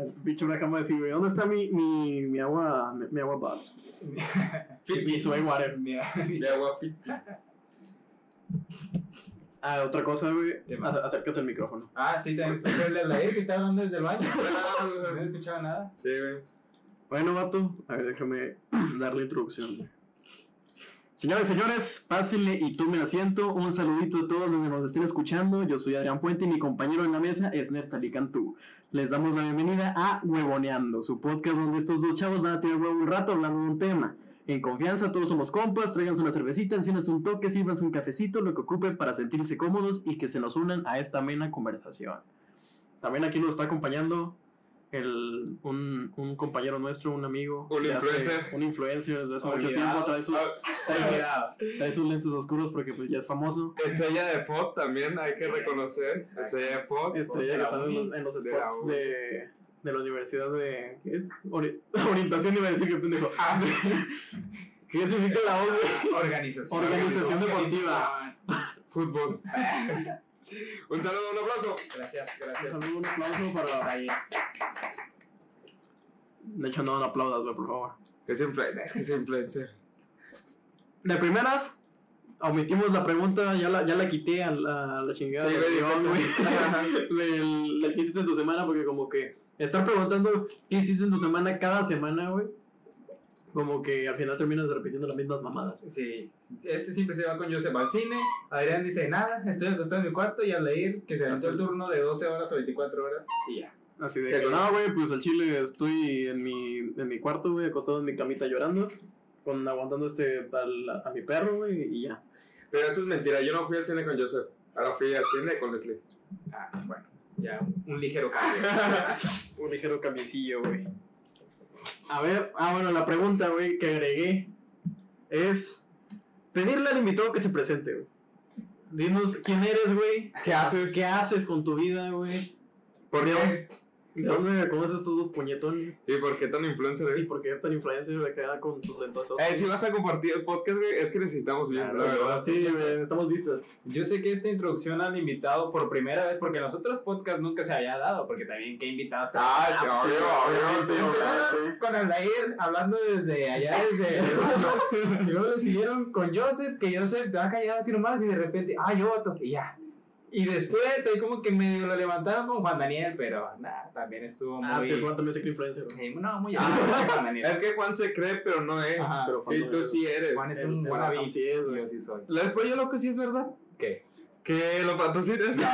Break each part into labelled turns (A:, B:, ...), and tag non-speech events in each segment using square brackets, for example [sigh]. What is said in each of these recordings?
A: El bicho una cama decir, güey, ¿dónde está mi, mi, mi agua, mi, mi agua buzz? mi soy water.
B: Mi-
C: agua Fiji.
A: Ah, otra cosa, güey. Acércate al micrófono.
B: Ah, sí, también escuché el de Aldair que estaba hablando desde el baño. [laughs] No escuchaba nada.
C: Sí, güey.
A: Bueno, vato, a ver, déjame [clears throat] dar la introducción. güey. Señores, señores, pásenle y tomen asiento. Un saludito a todos donde nos estén escuchando. Yo soy Adrián Puente y mi compañero en la mesa es Neftali Cantú. Les damos la bienvenida a Huevoneando, su podcast donde estos dos chavos van a tener huevo un rato hablando de un tema. En confianza, todos somos compas, tráiganse una cervecita, enciéndanse un toque, sírvanse un cafecito, lo que ocupen para sentirse cómodos y que se nos unan a esta amena conversación. También aquí nos está acompañando el, un, un compañero nuestro, un amigo.
C: Un
A: que hace-
C: influencer.
A: un influencer desde hace mucho tiempo. Trae, su-
C: Ah,
A: trae, trae sus lentes oscuros porque pues ya es famoso.
C: Estrella de FOD también hay que reconocer.
B: Exacto.
C: Estrella de FOD.
A: Estrella que sale en en los spots de, de la universidad de. ¿Qué es? Ori- [laughs] orientación, iba a decir que pendejo.
B: Ah, [laughs]
A: ¿Qué significa la O, güey?
B: Organización.
A: Organización deportiva.
C: Fútbol. [laughs] un saludo, un aplauso.
B: Gracias,
A: Un
B: gracias.
A: saludo, un aplauso para.
B: Ahí.
A: De hecho, no, no aplaudas, güey, por favor.
C: Es influencer. Es que es influencer.
A: De primeras, omitimos la pregunta, ya la, ya la quité a la, a la chingada
C: Sí,
A: del, [laughs] del que hiciste en tu semana, porque como que estar preguntando qué hiciste en tu semana cada semana, güey, como que al final terminas repitiendo las mismas mamadas.
B: Sí, este siempre se va con Joseph al cine. Adrián dice nada, estoy acostado en mi cuarto y al leer que se aventó el turno de 12 horas o 24 horas y ya.
A: Así de
C: Sí,
A: que, no, güey, pues al chile estoy en mi, en mi cuarto, güey, acostado en mi camita llorando, con aguantando este al- a, mi perro, güey, y ya.
C: Pero eso es mentira. Yo no fui al cine con Joseph. Ahora fui al cine con Leslie.
B: Ah, bueno, ya un, un ligero [laughs] cambio.
A: Un ligero cambiecillo, güey. A ver, ah, bueno, la pregunta, güey, que agregué es pedirle al invitado que se presente, güey. Dinos quién eres, güey.
C: ¿Qué haces?
A: ¿Qué haces con tu vida, güey?
C: ¿Por
A: ¿De
C: qué?
A: ¿De dónde conoces estos dos puñetones?
C: ¿Y por qué tan influencer,
A: ¿Y
C: eh?
A: por qué tan influencer le queda con tus lentosos?
C: Eh, si vas a compartir el podcast, güey, es que necesitamos bien,
B: Claro,
C: la verdad.
A: Sí, güey, estamos vistas.
B: Yo sé que esta introducción al invitado por primera vez, porque en los otros podcasts nunca se había dado, porque también qué invitados
C: Ah,
B: tenemos?
C: sí, obvio,
A: sí,
C: sí,
B: con Aldair hablando desde allá, desde [laughs] y luego le siguieron con Joseph, que Joseph te va callado así nomás y de repente, ah, yo voto, y ya. Y después ahí como que medio lo levantaron con Juan Daniel, pero nada, también estuvo muy...
A: Ah, sí, Juan también se cree influencer.
B: Sí, no, muy alto [laughs] Juan Daniel.
C: Es que Juan se cree, pero no es.
B: Ajá.
A: Pero Juan
C: Y
A: no
C: tú
A: es.
C: sí eres.
B: Juan es
A: el-
B: un wannabe.
A: Sí es, güey.
B: Yo sí soy.
C: ¿La fue yo loco sí es verdad?
B: ¿Qué?
C: Que lo patrocinas. [laughs]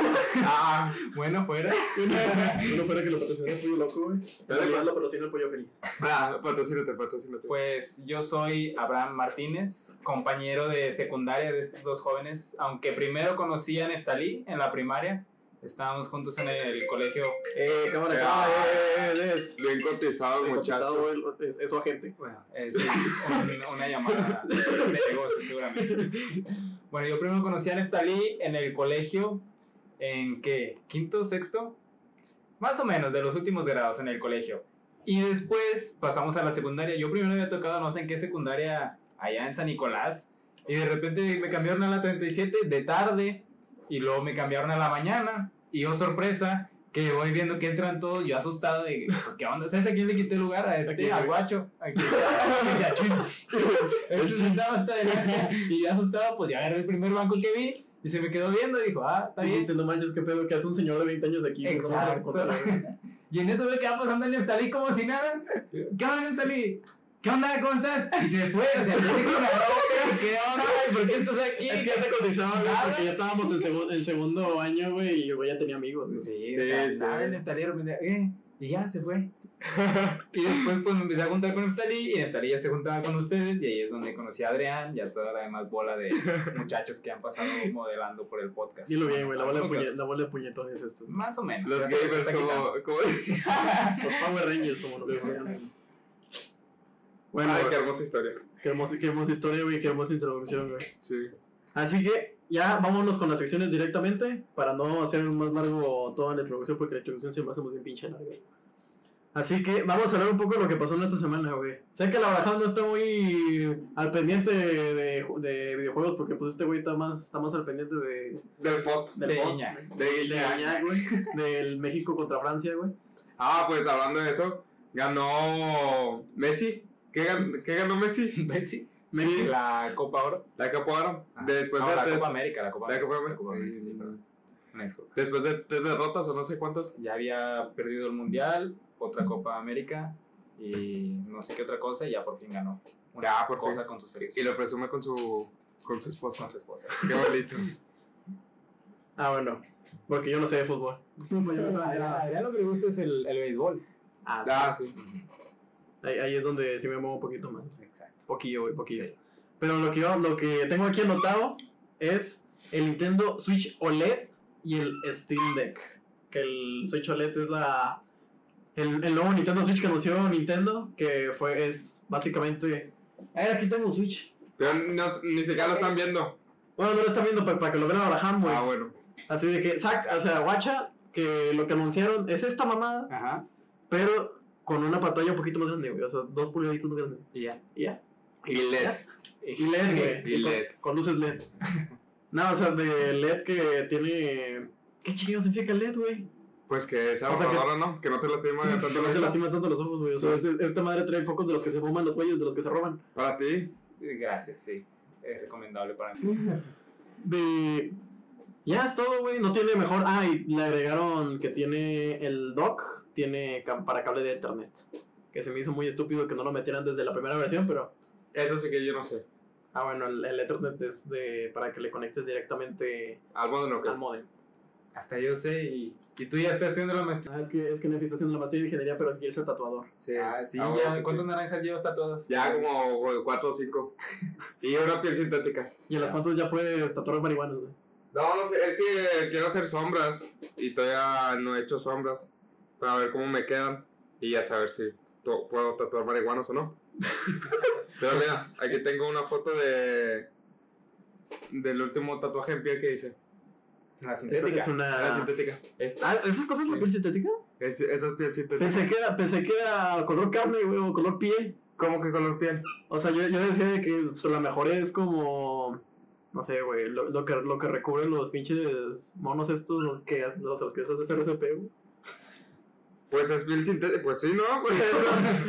B: Ah, bueno, fuera. [laughs]
A: Uno fuera que lo patrocina el pollo loco, güey.
C: Dale,
A: lo patrocina el pollo feliz.
C: ah, patrocínate, patrocínate.
B: Pues yo soy Abraham Martínez, compañero de secundaria de estos dos jóvenes, aunque primero conocí a Neftalí en la primaria. Estábamos juntos en el colegio.
A: Eh, cámara,
C: Eh,
A: cámara,
C: ah,
A: eh, eh, es.
C: Bien cotizado,
A: Sí,
C: muchacho.
A: es, es su agente.
B: Bueno, es un- una llamada de negocio seguramente. Bueno, yo primero conocí a Neftalí en el colegio, ¿en qué? ¿Quinto, sexto? Más o menos, de los últimos grados en el colegio. Y después pasamos a la secundaria. Yo primero había tocado no sé en qué secundaria allá en San Nicolás. Y de repente me cambiaron a la 37 de tarde. Y luego me cambiaron a la mañana. Y yo, sorpresa, que voy viendo que entran todos. Yo asustado de, pues, ¿qué onda? ¿Sabes a quién le quité el lugar? A
A: ¿A
B: este, al guacho. [laughs] Aquí. Chin. [laughs] Se sentaba hasta adelante. Y yo asustado, pues ya agarré el primer banco que vi. Y se me quedó viendo y dijo, ah, está bien.
A: No manches, qué pedo, que hace un señor de 20 años aquí. güey, ¿cómo se vas a?
B: Exacto. [laughs] Y en eso ve que va pasando el Neftalí como si nada. ¿Qué onda, Neftalí? ¿Qué onda? ¿Cómo estás? Y se fue, o sea, yo "No, ¿qué onda? ¿Por qué estás aquí?
A: Es que ya se cotizaba, güey,
B: Nada.
A: porque ya estábamos en, segu- en segundo año, güey, y güey ya tenía amigos, güey.
B: Sí,
C: Sí,
B: o sea,
C: sí.
B: nada, el eh, y ya se fue. [laughs] y después pues me empecé a juntar con Neftalí y Neftalí ya se juntaba con ustedes y ahí es donde conocí a Adrián y a toda la demás bola de [laughs] muchachos que han pasado modelando por el podcast.
A: Dilo bien, güey, la bola de, la bola de puñetones esto.
B: Más o menos.
C: Los gamers, como decía. [laughs]
A: Los Power Rangers, como nos conocían. Bueno,
C: Ay, qué hermosa historia.
A: qué hermosa, qué hermosa historia, güey, qué hermosa introducción, güey.
C: Sí.
A: Así que ya vámonos con las secciones directamente para no hacer más largo toda la introducción porque la introducción siempre hacemos bien pinche larga. Así que vamos a hablar un poco de lo que pasó en esta semana, güey. Sé que la Barajal no está muy al pendiente de, de videojuegos porque pues este güey está más, está más al pendiente de,
C: Del FOT.
A: del
B: De.
C: De
A: güey. Del México contra Francia, güey.
C: Ah, pues hablando de eso, ganó Messi. ¿Qué, gan- qué ganó Messi? [laughs]
B: Messi.
A: Messi.
B: La Copa Oro.
C: La Copa Oro.
B: Ah,
C: Después
B: no,
C: de
B: la
C: tres,
B: Copa América, la Copa
C: la
B: América. La Copa América, sí, perdón. Una disculpa.
C: después de tres derrotas o no sé cuántas.
B: Ya había perdido el Mundial, otra Copa América y no sé qué otra cosa y ya por fin ganó una
C: Ya, por
B: cosa
C: fin.
B: con su
C: Y lo presume con su, con su esposa.
B: con su esposa.
C: Qué bonito. [laughs]
A: Ah, bueno. Porque yo no sé de fútbol. [laughs]
B: A Adrián lo que le gusta es el, el béisbol.
A: Ah, sí.
C: Ah, sí.
A: Ahí, ahí es donde sí me muevo un poquito más.
B: Exacto.
A: Poquillo, güey, poquillo. Pero lo que, yo, lo que tengo aquí anotado es el Nintendo Switch OLED y el Steam Deck. Que el Switch OLED es la. El, el nuevo Nintendo Switch que anunció Nintendo. Que fue, es básicamente. A ver, aquí tengo un Switch.
C: Pero no- ni siquiera lo están viendo.
A: Bueno, no lo están viendo para que lo vean ahora, güey.
C: Ah, bueno.
A: Así de que, sac, o sea, guacha, que lo que anunciaron es esta mamada,
B: Ajá.
A: pero con una pantalla un poquito más grande, güey. O sea, dos pulgaditos más grande.
B: Y ya.
A: Y ya.
C: Y LED.
A: Y LED, güey.
C: Y LED.
A: Con, luces LED. [laughs] no, o sea, de LED que tiene. ¿Qué chingados significa LED, güey?
C: Pues que es
A: O sea,
C: ahorradora, ¿no? Que no te lastima [laughs] tanto
A: Que
C: la
A: no te lastima tanto los ojos, güey. O sea, este- esta madre trae focos de los que se fuman los güeyes, de los que se roban.
C: Para ti.
B: Gracias, sí. Es recomendable para mí. [laughs]
A: De. Ya es todo, güey. No tiene mejor. Ah, y le agregaron que tiene el dock, tiene para cable de Ethernet. Que se me hizo muy estúpido que no lo metieran desde la primera versión, pero.
C: Eso sí que yo no sé.
A: Ah, bueno, el, el Ethernet es de para que le conectes directamente
C: lo que.
A: al modem.
B: Hasta yo sé y, y tú ya estás haciendo la maestría.
A: Ah, es que, es que Nefi está haciendo la maestría de ingeniería, pero quiere ser tatuador.
C: Sí.
B: Ah, sí,
C: Ah,
B: ya.
C: bueno,
B: ¿Cuántas
C: sí.
B: naranjas llevas tatuadas?
C: Ya como 4 o 5. [laughs] y una piel sintética.
A: Y en las cuantas ya puedes tatuar marihuana, güey.
C: No, no sé, es que quiero hacer sombras y todavía no he hecho sombras para ver cómo me quedan y ya saber si puedo tatuar marihuanos o no. [laughs] Pero mira, aquí tengo una foto de del último tatuaje en piel que hice.
B: La
A: Eso
B: sintética.
A: es
C: La
A: una.
C: sintética.
B: Esta.
A: Ah, ¿esas cosas es la piel sintética?
C: Es, esa es piel sintética.
A: Pensé que era, pensé que era color carne, güey, o color piel.
C: ¿Cómo que color piel?
A: O sea, yo, yo decía de que o sea, la mejor es como. No sé, güey, lo, lo que, lo que recubren los pinches monos estos, los que, los, los que haces RCP, güey.
C: Pues es piel sintética. Pues sí, ¿no? [laughs] Pues,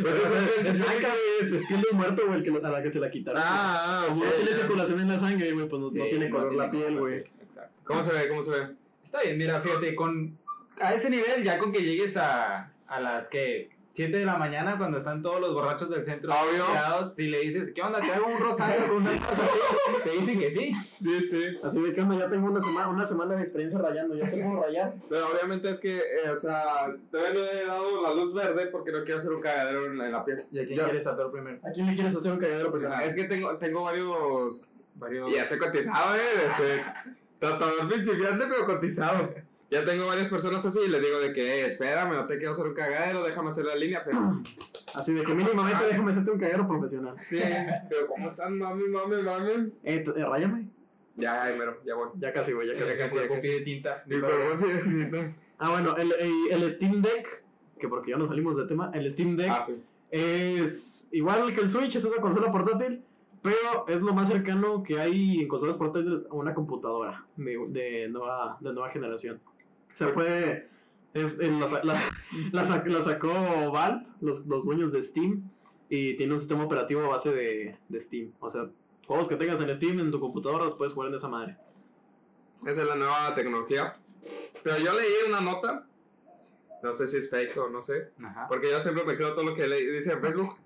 C: pues eso es piel sintética.
A: blanca, güey, es, es piel de muerto, güey, el que, a la que se la quitaron.
C: Ah,
A: Como
C: ok,
A: no tiene circulación en la sangre, güey, pues no,
B: Sí,
A: no tiene color la
B: tiene
A: piel, güey.
B: Exacto.
C: ¿Cómo se ve? ¿Cómo se ve?
B: Está bien, mira, fíjate, con a ese nivel, ya con que llegues a, a las que 7 de la mañana, cuando están todos los borrachos del centro
C: Obvio.
B: tirados, si le dices, ¿qué onda? ¿Te hago un rosario con una taza aquí?", Te dicen que sí.
C: Sí, sí.
A: Así de que onda, ya tengo una semana, una semana de experiencia rayando, ya tengo rayar.
C: Pero obviamente es que, eh, o sea, todavía no he dado la luz verde porque no quiero hacer un cagadero en, en la piel.
B: ¿Y a quién
C: Yo-
B: quieres tatuar primero?
A: ¿A quién le quieres hacer un cagadero primero?
C: Es que tengo, tengo varios.
B: Varios.
C: Y ya estoy cotizado, eh. Este, tratador principiante, pero cotizado. Ya tengo varias personas así y les digo de que, eh, espérame, no te quiero hacer un cagadero, déjame hacer la línea, pero. [clears throat]
A: Así de que mínimamente déjame hacerte un cagadero profesional.
C: Sí, pero ¿cómo están, mami, mami, mami?
A: Eh, eh, ráyame.
C: Ya, ay, mero, ya voy.
A: Ya casi, güey, ya casi.
C: Ya casi, ya casi. [laughs]
B: tinta.
A: Ah, bueno, el, el, el Steam Deck, que porque ya no salimos del tema, el Steam Deck
C: Ah, sí.
A: es igual que el Switch, es una consola portátil, pero es lo más cercano que hay en consolas portátiles a una computadora de, de, nueva, de nueva generación. Se puede... Es, eh, la, la- la sa- la sacó Valve, los, los dueños de Steam, y tiene un sistema operativo a base de, de Steam. O sea, juegos que tengas en Steam en tu computadora los puedes jugar en esa madre.
C: Esa es la nueva tecnología. Pero yo leí una nota. No sé si es fake o no sé.
B: Ajá.
C: Porque yo siempre me creo todo lo que le dice en Facebook.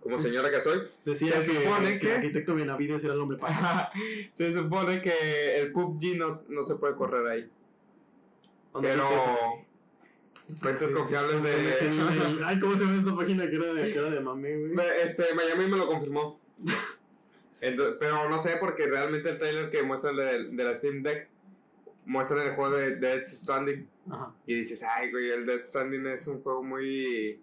C: Como señora que soy.
A: Decía
C: Se
A: que,
C: supone
A: que
C: que-
A: el arquitecto Benavides era el hombre [laughs] pájaro.
C: Se supone que el PUBG no, no se puede correr ahí.
A: ¿Dónde
C: Pero fuentes
A: Sí.
C: confiables de...
A: el- [laughs] Ay, ¿cómo se llama esta página que era de, que era de mame, güey?
C: Este, Miami me lo confirmó. [laughs] Pero no sé porque realmente el trailer que muestran de, de la Steam Deck muestran el juego de Dead Stranding
A: Ajá.
C: y dices, ay, güey, el Dead Stranding es un juego muy...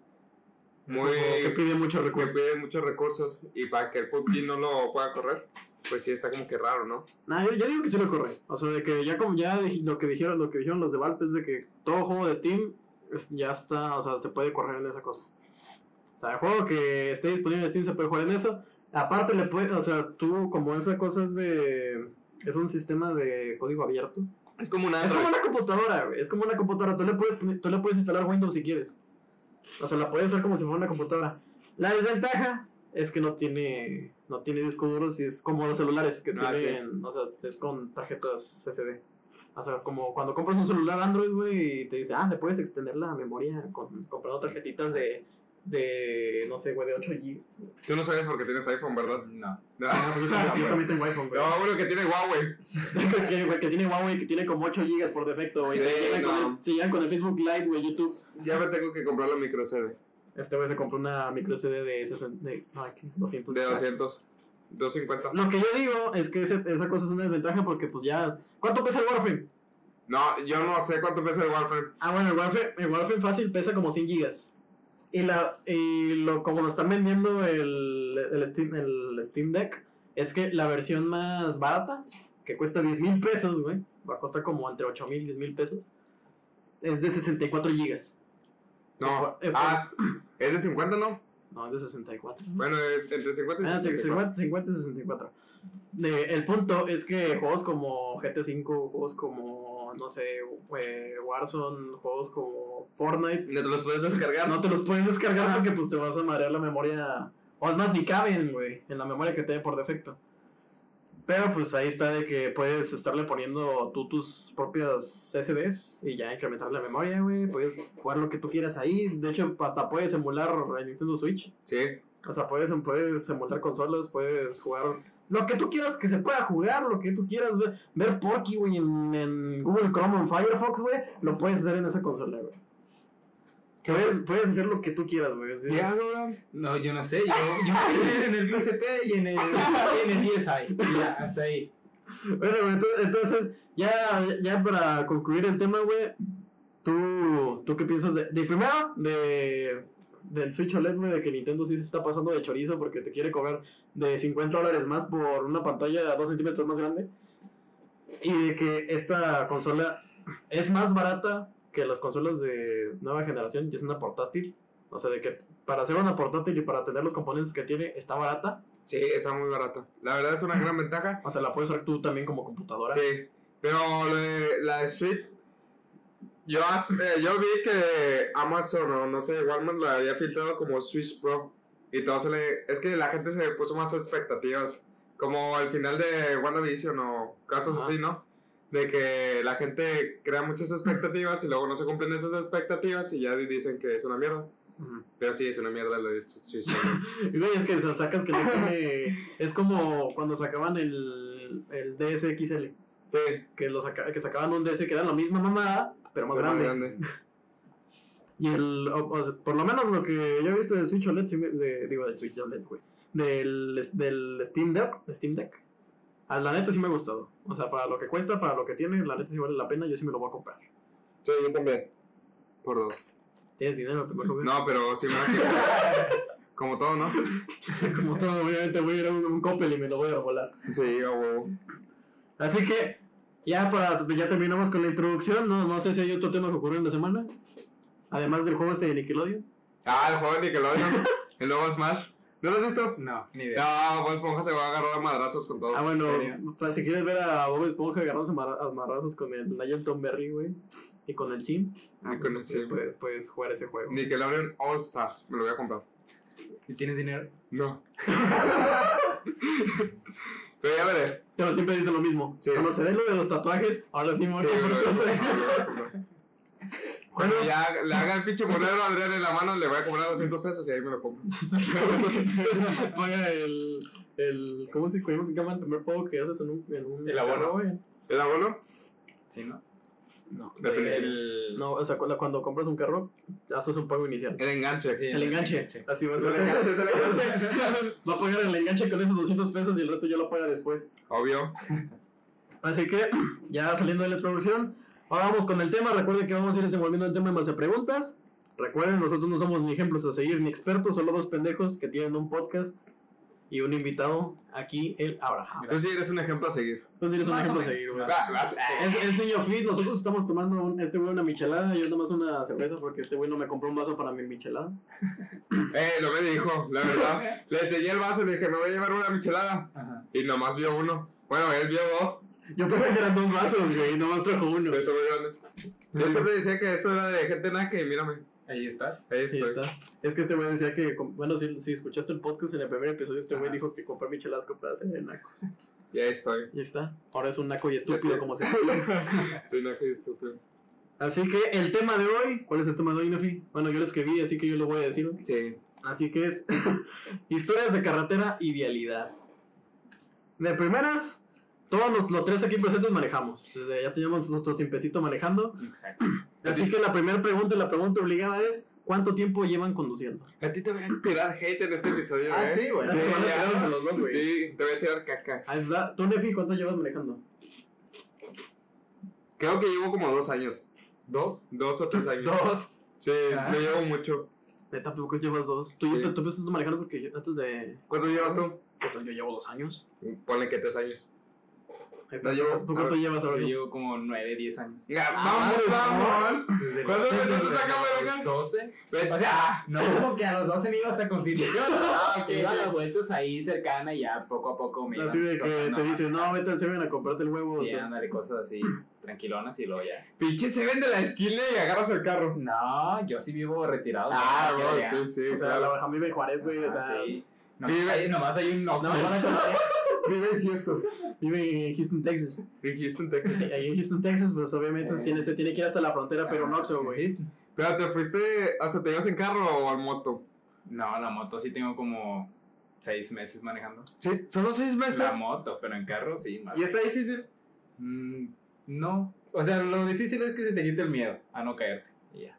A: Es un
C: Muy...
A: juego que pide muchos
C: que
A: recursos.
C: pide muchos recursos y para que el PUBG no lo pueda correr, pues sí está como que raro, ¿no?
A: Nah, yo, yo digo que sí lo corre. O sea, de que ya como ya lo que dijeron, lo que dijeron los de Valve es de que todo juego de Steam es- ya está, o sea, se puede correr en esa cosa. O sea, el juego que esté disponible en Steam se puede jugar en eso. Aparte le puede, o sea, tú como esa cosa es de es un sistema de código abierto.
C: Es como un
A: Es como una computadora, güey. Es como una computadora. Tú le, puedes, tú le puedes instalar Windows si quieres. O sea, la puedes usar como si fuera una computadora. La desventaja es que no tiene no tiene discos duros y es como los celulares que
C: Ah,
A: tienen, o sea, es con tarjetas SSD. O sea, como cuando compras un celular Android, güey, y te dice, ah, le puedes extender la memoria con, comprando tarjetitas de, de, no sé, güey, de 8 GB.
C: Tú no sabes porque tienes iPhone, ¿verdad?
B: No.
C: No,
A: Ah, yo, también- yo [laughs] también tengo iPhone, güey.
C: no uno que tiene Huawei. [laughs]
A: que, tiene, güey, que tiene Huawei, que tiene como 8 GB por defecto, güey.
C: Sí, no.
A: el- se llegan con el Facebook Live, güey, YouTube.
C: Ya me tengo que comprar la micro CD.
A: Este güey se compró una micro CD de, 60, de no, ¿qué? 200.
C: De 200. 250.
A: Lo que yo digo es que ese- esa cosa es una desventaja porque pues ya... ¿Cuánto pesa el Warframe?
C: No, yo no sé cuánto pesa el Warframe.
A: Ah, bueno, el Warframe, el Warframe fácil pesa como 100 gigas. Y, la, y lo, como lo están vendiendo el, el, Steam, el Steam Deck, es que la versión más barata, que cuesta 10 mil pesos, güey, va a costar como entre 8 mil y 10 mil pesos, es de 64 gigas.
C: No.
A: Eh,
C: Ah, es de 50, ¿no?
A: No, es de 64.
C: Bueno, es entre 50 y
A: Ah,
C: 64.
A: 50, 50 y 64. De- el punto es que juegos como GT5, juegos como, no sé, eh, Warzone, juegos como Fortnite,
C: No te los puedes descargar.
A: no te los puedes descargar porque pues te vas a marear la memoria. O es más, ni caben, güey, en la memoria que te dé por defecto. Pero pues ahí está de que puedes estarle poniendo tú tus propios SSDs y ya incrementar la memoria, güey. Puedes jugar lo que tú quieras ahí. De hecho, hasta puedes emular el Nintendo Switch.
C: Sí.
A: O sea, puedes, puedes emular consolas, puedes jugar lo que tú quieras que se pueda jugar, lo que tú quieras ver, ver Porky, güey, en, en Google Chrome o en Firefox, güey, lo puedes hacer en esa consola, güey. Puedes, puedes hacer lo que tú quieras, güey.
C: Ya, Abraham.
B: No, yo no sé. Yo, [laughs] yo en el PSP y en el, en el DSi. Ya, hasta ahí.
A: Bueno, güey, entonces, entonces, ya, ya para concluir el tema, güey, ¿tú, ¿tú qué piensas de, de primero, de, del Switch OLED, güey, de que Nintendo sí se está pasando de chorizo porque te quiere cobrar de 50 dólares más por una pantalla 2 centímetros más grande? Y de que esta consola es más barata que las consolas de nueva generación y es una portátil. O sea, de que para hacer una portátil y para tener los componentes que tiene está barata.
C: Sí, está muy barata. La verdad es una gran ventaja.
A: O sea, la puedes usar tú también como computadora.
C: Sí. Pero lo de- la de Switch. Yo, eh, yo vi que Amazon o no sé, Walmart la había filtrado como Switch Pro. Y todo se le. Es que la gente se puso más expectativas. Como al final de WandaVision o casos
A: Ajá.
C: así, ¿no? De que la gente crea muchas expectativas y luego no se cumplen esas expectativas y ya dicen que es una mierda. Pero sí, es una mierda lo de [laughs]
A: Güey, es que sacas que no tiene. Es como cuando sacaban el, el DSXL.
C: Sí,
A: Que, lo saca- que sacaban un DS que era la misma mamada, pero más grande. [laughs] Y el. o- por lo menos lo que yo he visto de Switch OLED, de- digo del Switch OLED, güey. Del, del Steam Deck. Steam Deck. A la neta sí me ha gustado. O sea, para lo que cuesta, para lo que tiene, la neta sí vale la pena, yo sí me lo voy a comprar.
C: Sí, yo también. Por dos.
A: Tienes dinero en primer lugar.
C: No, pero sí me [laughs] Como todo, ¿no? [laughs]
A: Como todo, obviamente voy a ir a un, un Coppel y me lo voy a volar.
C: Sí, a huevo.
A: Así que, ya para ya terminamos con la introducción. No, no sé si hay otro tema que ocurrió en la semana. Además del juego este de Nickelodeon.
C: Ah, el juego de Nickelodeon. [laughs] el nuevo Smash. ¿No lo has visto?
B: No, ni idea.
C: No, Bob Esponja se va a agarrar a madrazos con todo.
A: Ah, bueno, pues, si quieres ver a Bob Esponja agarrándose a marrazos con el Nigel Tom Berry, güey. Y con el Sim.
C: Y con el Sim.
A: Puedes, puedes jugar ese juego.
C: Nickelodeon All Stars. Me lo voy a comprar.
B: ¿Y tienes dinero?
C: No. [laughs] Pero ya veré.
A: Pero siempre dice lo mismo.
C: Sí.
A: Cuando se dé lo de los tatuajes, ahora sí me voy
C: Sí,
A: a comprar [laughs]
C: Cuando ya le haga el pinche monedero a Adrián en la mano, le voy a cobrar 200 pesos y ahí me lo compro. [laughs]
A: Paga el, el. ¿Cómo se, cómo se llama el primer pago que haces en un. En un
B: ¿El abono?
A: carro, güey?
C: ¿El abono?
B: Sí, ¿no?
A: No.
B: El...
A: no, o sea, cuando, compras un carro, haces un pago inicial.
C: El enganche.
B: Sí,
A: El enganche. Así va a
C: El
A: ser.
C: enganche, es el enganche. [laughs]
A: Va a pagar el enganche con esos 200 pesos y el resto ya lo paga después.
C: Obvio.
A: Así que, ya saliendo de la introducción, ahora vamos con el tema. Recuerden que vamos a ir desenvolviendo el tema en base a preguntas. Recuerden, nosotros no somos ni ejemplos a seguir ni expertos, solo dos pendejos que tienen un podcast y un invitado aquí, el Abraham.
C: Tú sí eres un ejemplo a seguir.
A: Entonces eres un ejemplo a
B: menos.
A: seguir, güey. Es, es niño fit, nosotros estamos tomando un- este güey una michelada, yo nomás una cerveza porque este güey no me compró un vaso para mi michelada. [laughs]
C: Eh, no me dijo, la verdad. Le enseñé el vaso y le dije, me voy a llevar una michelada.
B: Ajá.
C: Y nomás vio uno. Bueno, él vio dos.
A: Yo pensé que eran dos vasos, güey, nomás trajo uno.
C: Eso grande. Yo siempre decía que esto era de gente naca y mírame,
B: Ahí estás.
C: ahí estoy.
A: está. Es que este güey decía que, bueno, si, si escuchaste el podcast en el primer episodio, este güey dijo que comprar michelasco para hacer nacos.
C: Y ahí estoy.
A: Y está. Ahora es un naco y estúpido como se [laughs]
C: Soy naca y estúpido.
A: Así que el tema de hoy, ¿cuál es el tema de hoy, Nefi? Bueno, yo lo escribí, así que yo lo voy a decir.
C: Sí.
A: Así que es [laughs] historias de carretera y vialidad. De primeras, todos los, los tres aquí presentes manejamos. Desde ya teníamos nuestro tiempecito manejando.
B: Exacto. [clears throat]
A: Así que la primera pregunta y la pregunta obligada es, ¿cuánto tiempo llevan conduciendo?
C: A ti te voy a tirar hate en este episodio,
B: Ah,
C: ¿eh?
B: sí, güey.
A: Sí,
C: Sí,
A: a
C: ya.
A: los dos, güey.
C: Sí, te voy a tirar caca.
A: ¿Tú, Nefi, cuánto llevas manejando?
C: Creo que llevo como dos años.
B: Dos.
C: Dos o tres años.
B: Dos.
C: Sí,
B: Ah.
C: no llevo mucho.
A: Neta, tampoco llevas dos. Tú,
C: Sí.
A: tú empezaste manejando antes, que yo- antes de...
C: ¿Cuánto llevas tú?
A: Yo llevo dos años.
C: Ponle que tres años.
A: Está.
C: No, yo-
A: ¿Tú cuánto
C: a
A: llevas
B: Yo
A: ahora?
B: llevo como nueve, diez años.
C: vamos, vamos.
B: Desde
C: ¿Cuándo empezaste a sacar manejar?
B: 12.
C: Vete.
B: O sea, no como que a los 12 me iba hasta Constitución. [laughs]
C: Ah, ok,
B: Iba a las vueltas ahí cercana y ya poco a poco me
A: Así
B: iban
A: de que te dicen, no, vete al Seven a comprarte el huevo.
B: Sí, ándale, cosas así tranquilonas y luego ya.
C: Pinche se vende la esquina y agarras el carro.
B: No, yo sí vivo retirado.
C: Ah,
B: ya.
C: sí, sí.
A: O sea, la Bajamí de Juárez, güey, o sea,
B: Ah, Nomás,
C: Vive-
B: hay, nomás hay un Oxxo. [laughs]
C: Vive en Houston.
A: vive en Houston, Texas.
C: En Houston, Texas.
A: Ahí en Houston, Texas, pues obviamente
B: Eh.
A: tiene, se tiene que ir hasta la frontera, pero no Oxxo, güey.
C: Pero te fuiste, o sea, ¿te ibas en carro o en moto?
B: No, la moto sí tengo como seis meses manejando.
C: Sí, solo seis meses.
B: La moto, pero en carro sí. Más
C: ¿Y está difícil?
B: Mm, no. O sea, lo difícil es que se te quite el miedo a no caerte. y ya.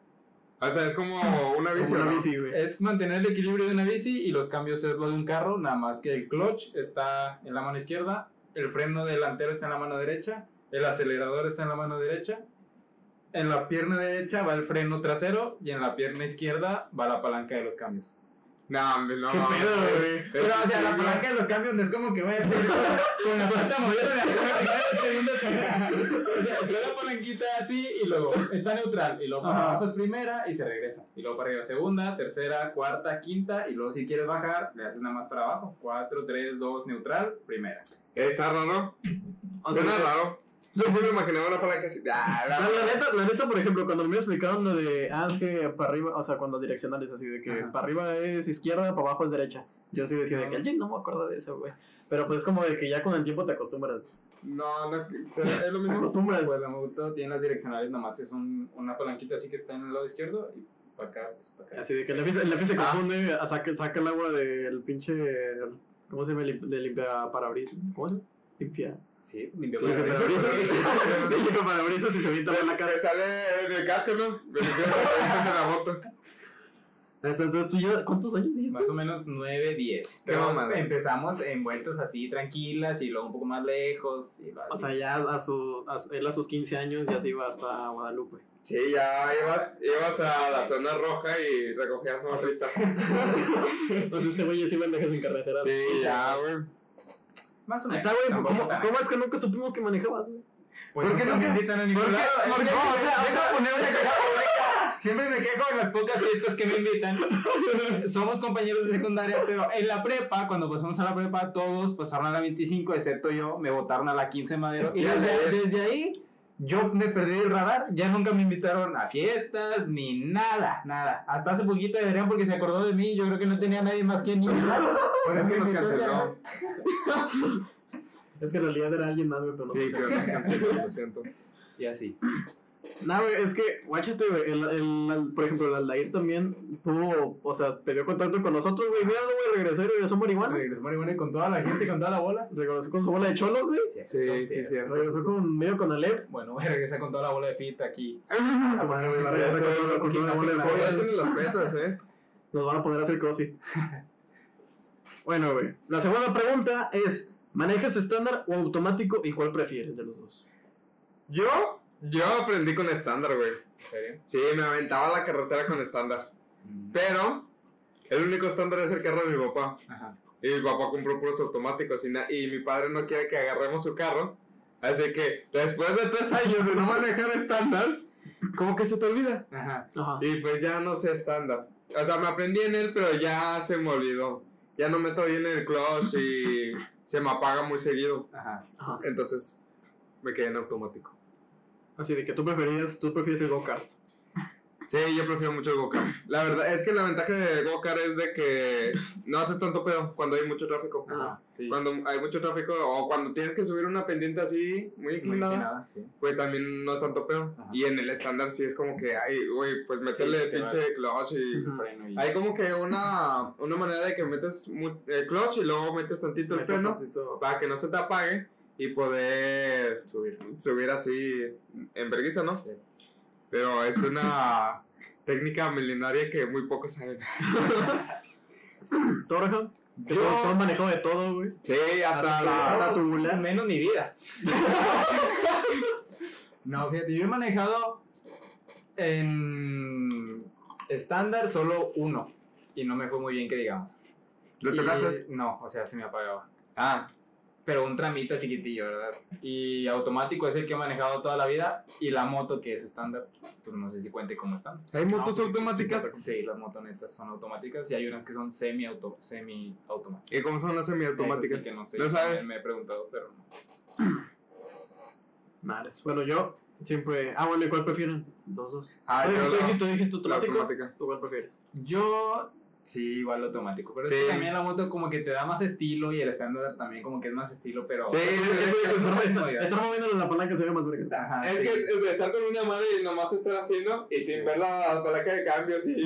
C: O sea, es como [laughs] una bici.
A: Como una
C: ¿no?
A: bici, güey.
B: Es mantener el equilibrio de una bici y los cambios es lo de un carro, nada más que el clutch está en la mano izquierda, el freno delantero está en la mano derecha, el acelerador está en la mano derecha, en la pierna derecha va el freno trasero y en la pierna izquierda va la palanca de los cambios.
C: No, hombre, no.
A: ¿Qué
C: no,
A: pedo, güey?
B: Pero, o sea, la palanca de los cambios no es como que vaya con la pata segunda, [laughs] o sea, trae [laughs] la palanquita así y luego está neutral y luego para abajo es primera y se regresa. Y luego para arriba segunda, tercera, cuarta, quinta y luego si quieres bajar le haces nada más para abajo. 4, 3, 2, neutral, primera.
C: Está raro.
A: O sea,
C: Suena raro. Yo sí me imaginaba una palanca así. Ah,
A: La,
C: la-
A: neta, la neta, por ejemplo, cuando me explicaron lo de, ah, es que para arriba, o sea, cuando direccionales así, de que
B: Ajá.
A: para arriba es izquierda, para abajo es derecha. Yo sí decía de que, "Ay, no me acuerdo de eso, güey. Pero pues es como de que ya con el tiempo te acostumbras.
C: No, no, o sea, es lo mismo.
A: acostumbras.
B: Pues la moto tiene las direccionales, nomás es un, una palanquita así que está en el lado izquierdo y para acá, pues para acá.
A: Así de que el Lefi, el Lefi se
C: Ah.
A: confunde, a- saca, saca el agua del pinche, ¿cómo se llama? De limpia parabrisas. ¿Cómo? Limpia.
B: Sí,
A: limpia parabrisas. [laughs] De limpia parabrisas y se avienta por la cara.
C: Sale en el casco, ¿no? Me parabrisas en la moto.
A: Entonces, ¿tú llevas, ¿cuántos años dijiste?
B: Más o menos 9, 10.
C: Qué
B: Pero
C: mamada.
B: empezamos en vueltas así tranquilas y luego un poco más lejos. Y
A: O sea, ya a, su, a su- él a sus 15 años ya se iba hasta Guadalupe.
C: Sí, ya ibas, ibas a la zona roja y recogías
A: O
C: más
A: sea,
C: lista.
A: Pues [laughs] este güey ya se iba en en carretera.
C: Sí, ya, güey.
B: Más o menos.
A: Está, güey, ¿cómo, ¿cómo es que nunca supimos que manejabas?
B: Pues
C: ¿Por qué
B: nunca? me invitan a ningún lado?
C: No, o sea, o sea,
B: poner una queja pública. Siempre me quejo en las pocas fiestas que me invitan. Somos compañeros de secundaria, pero en la prepa, cuando pasamos a la prepa, todos pasaron a la 25, excepto yo, me votaron a la 15 Madero. Y desde ahí, yo me perdí el radar. Ya nunca me invitaron a fiestas, ni nada, nada. Hasta hace poquito deberían porque se acordó de mí. Yo creo que no tenía nadie más que ni
C: Pues es que nos [laughs] canceló.
A: Es que en realidad era alguien más, pero no.
C: Sí, que nos canceló, lo siento.
B: Y así.
A: No, güey, es que, guáchate, güey, el, el- el- por ejemplo, el Aldair también tuvo, o sea, perdió contacto con nosotros, güey, míralo, güey, regresó y regresó marihuana.
B: Regresó marihuana con toda la gente, con toda la bola.
A: Regresó con su bola de cholos, güey.
C: Sí, sí, sí.
A: Regresó con medio con Alep.
B: Bueno, voy a regresar con toda la bola de fit aquí.
A: A su madre, güey, va a regresar con, toda- con toda la bola de
C: Ya
A: pollas.
C: tienen los pesos, ¿eh?
A: Nos van a poner a hacer crossfit. bueno, güey, la segunda pregunta es, ¿manejas estándar o automático y cuál prefieres de los dos?
C: Yo, yo aprendí con estándar, güey.
B: ¿En serio?
C: Sí, me aventaba la carretera con estándar. Pero, el único estándar es el carro de mi papá.
B: Ajá.
C: Y mi papá compró puros automáticos y, y mi padre no quiere que agarremos su carro. Así que después de tres años de no manejar estándar, como que se te olvida.
B: Ajá.
A: Ajá.
C: Y pues ya no sé estándar. O sea, me aprendí en él, pero ya se me olvidó. Ya no meto bien el clutch y se me apaga muy seguido.
B: Ajá.
A: Ajá.
C: Entonces, me quedé en automático.
A: Así de que tú preferías, tú prefieres el go-kart.
C: Sí, yo prefiero mucho el go-kart. La verdad es que la ventaja de go-kart es de que no haces tanto pedo cuando hay mucho tráfico.
B: Ajá, sí.
C: Cuando hay mucho tráfico o cuando tienes que subir una pendiente así, muy
B: Muy
C: inclinada,
B: inclinada, sí.
C: pues también no es tanto pedo.
B: Ajá.
C: Y en el estándar sí es como que, ay, güey, pues meterle
B: Sí,
C: pinche clutch y...
B: Freno y-
C: Hay como que una, una manera de que metes el clutch y luego metes tantito el
A: Metes
C: freno
A: tantito-
C: para que no se te apague y poder
B: subir.
C: subir así en vergüenza, ¿no?
B: Sí.
C: Pero es una [laughs] técnica milenaria que muy pocos saben. [laughs]
A: Que
C: Yo-
A: has manejado de todo, güey.
C: Sí, hasta
A: Hasta
C: la...
A: hasta tu [laughs]
B: Menos mi vida. no, fíjate, yo he manejado en estándar solo uno. Y no me fue muy bien, que digamos.
C: ¿Lo chocaste?
B: No, o sea, se me apagaba.
C: Ah,
B: Pero un tramito chiquitillo, ¿verdad? Y automático es el que he manejado toda la vida. Y la moto, que es estándar, pues no sé si cuente como están.
C: hay motos
A: sí,
C: automáticas.
B: Sí, las motonetas son automáticas y hay unas que son semi-auto, semi-automáticas.
C: ¿Y cómo son las semiautomáticas?
B: Esas sí que no sé.
C: ¿No sabes?
B: Me, he preguntado, pero no. [clears throat]
A: Madres. Bueno, yo siempre. Ah, bueno, ¿y cuál prefieren? Dos, dos.
C: Ah,
A: Oye,
C: yo
A: ¿tú, dijiste, tú dijiste
C: La
A: automático?
C: automática.
A: ¿Tú cuál prefieres?
B: Yo, sí, igual automático. Pero
C: Sí.
B: es que también la moto como que te da más estilo y el estándar también como que es más estilo, pero...
C: Sí, [laughs]
A: Es estar- moviéndole la palanca se ve más verga.
B: Ajá,
C: Es
B: sí.
C: que es de estar con una mano y nomás estar haciendo y sin ver la palanca de cambios y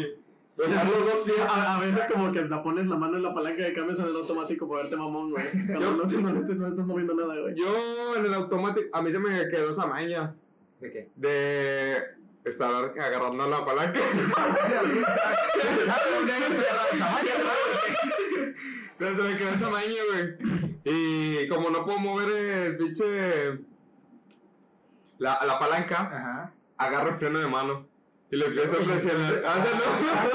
C: los dos pies.
A: A, a veces como que hasta pones la mano en la palanca de cambios en el automático para verte mamón, güey. Cuando no, no, no, estás- no estás moviendo nada, güey.
C: Yo en el automático, a mí se me quedó esa maña
B: ¿De qué?
C: de estar agarrando la palanca. [laughs] Pero se me quedó esa maña, güey. Y como no puedo mover el pinche. La, la palanca,
B: Ajá.
C: agarro el freno de mano. Y le empiezo a presionar. Ah, o sea,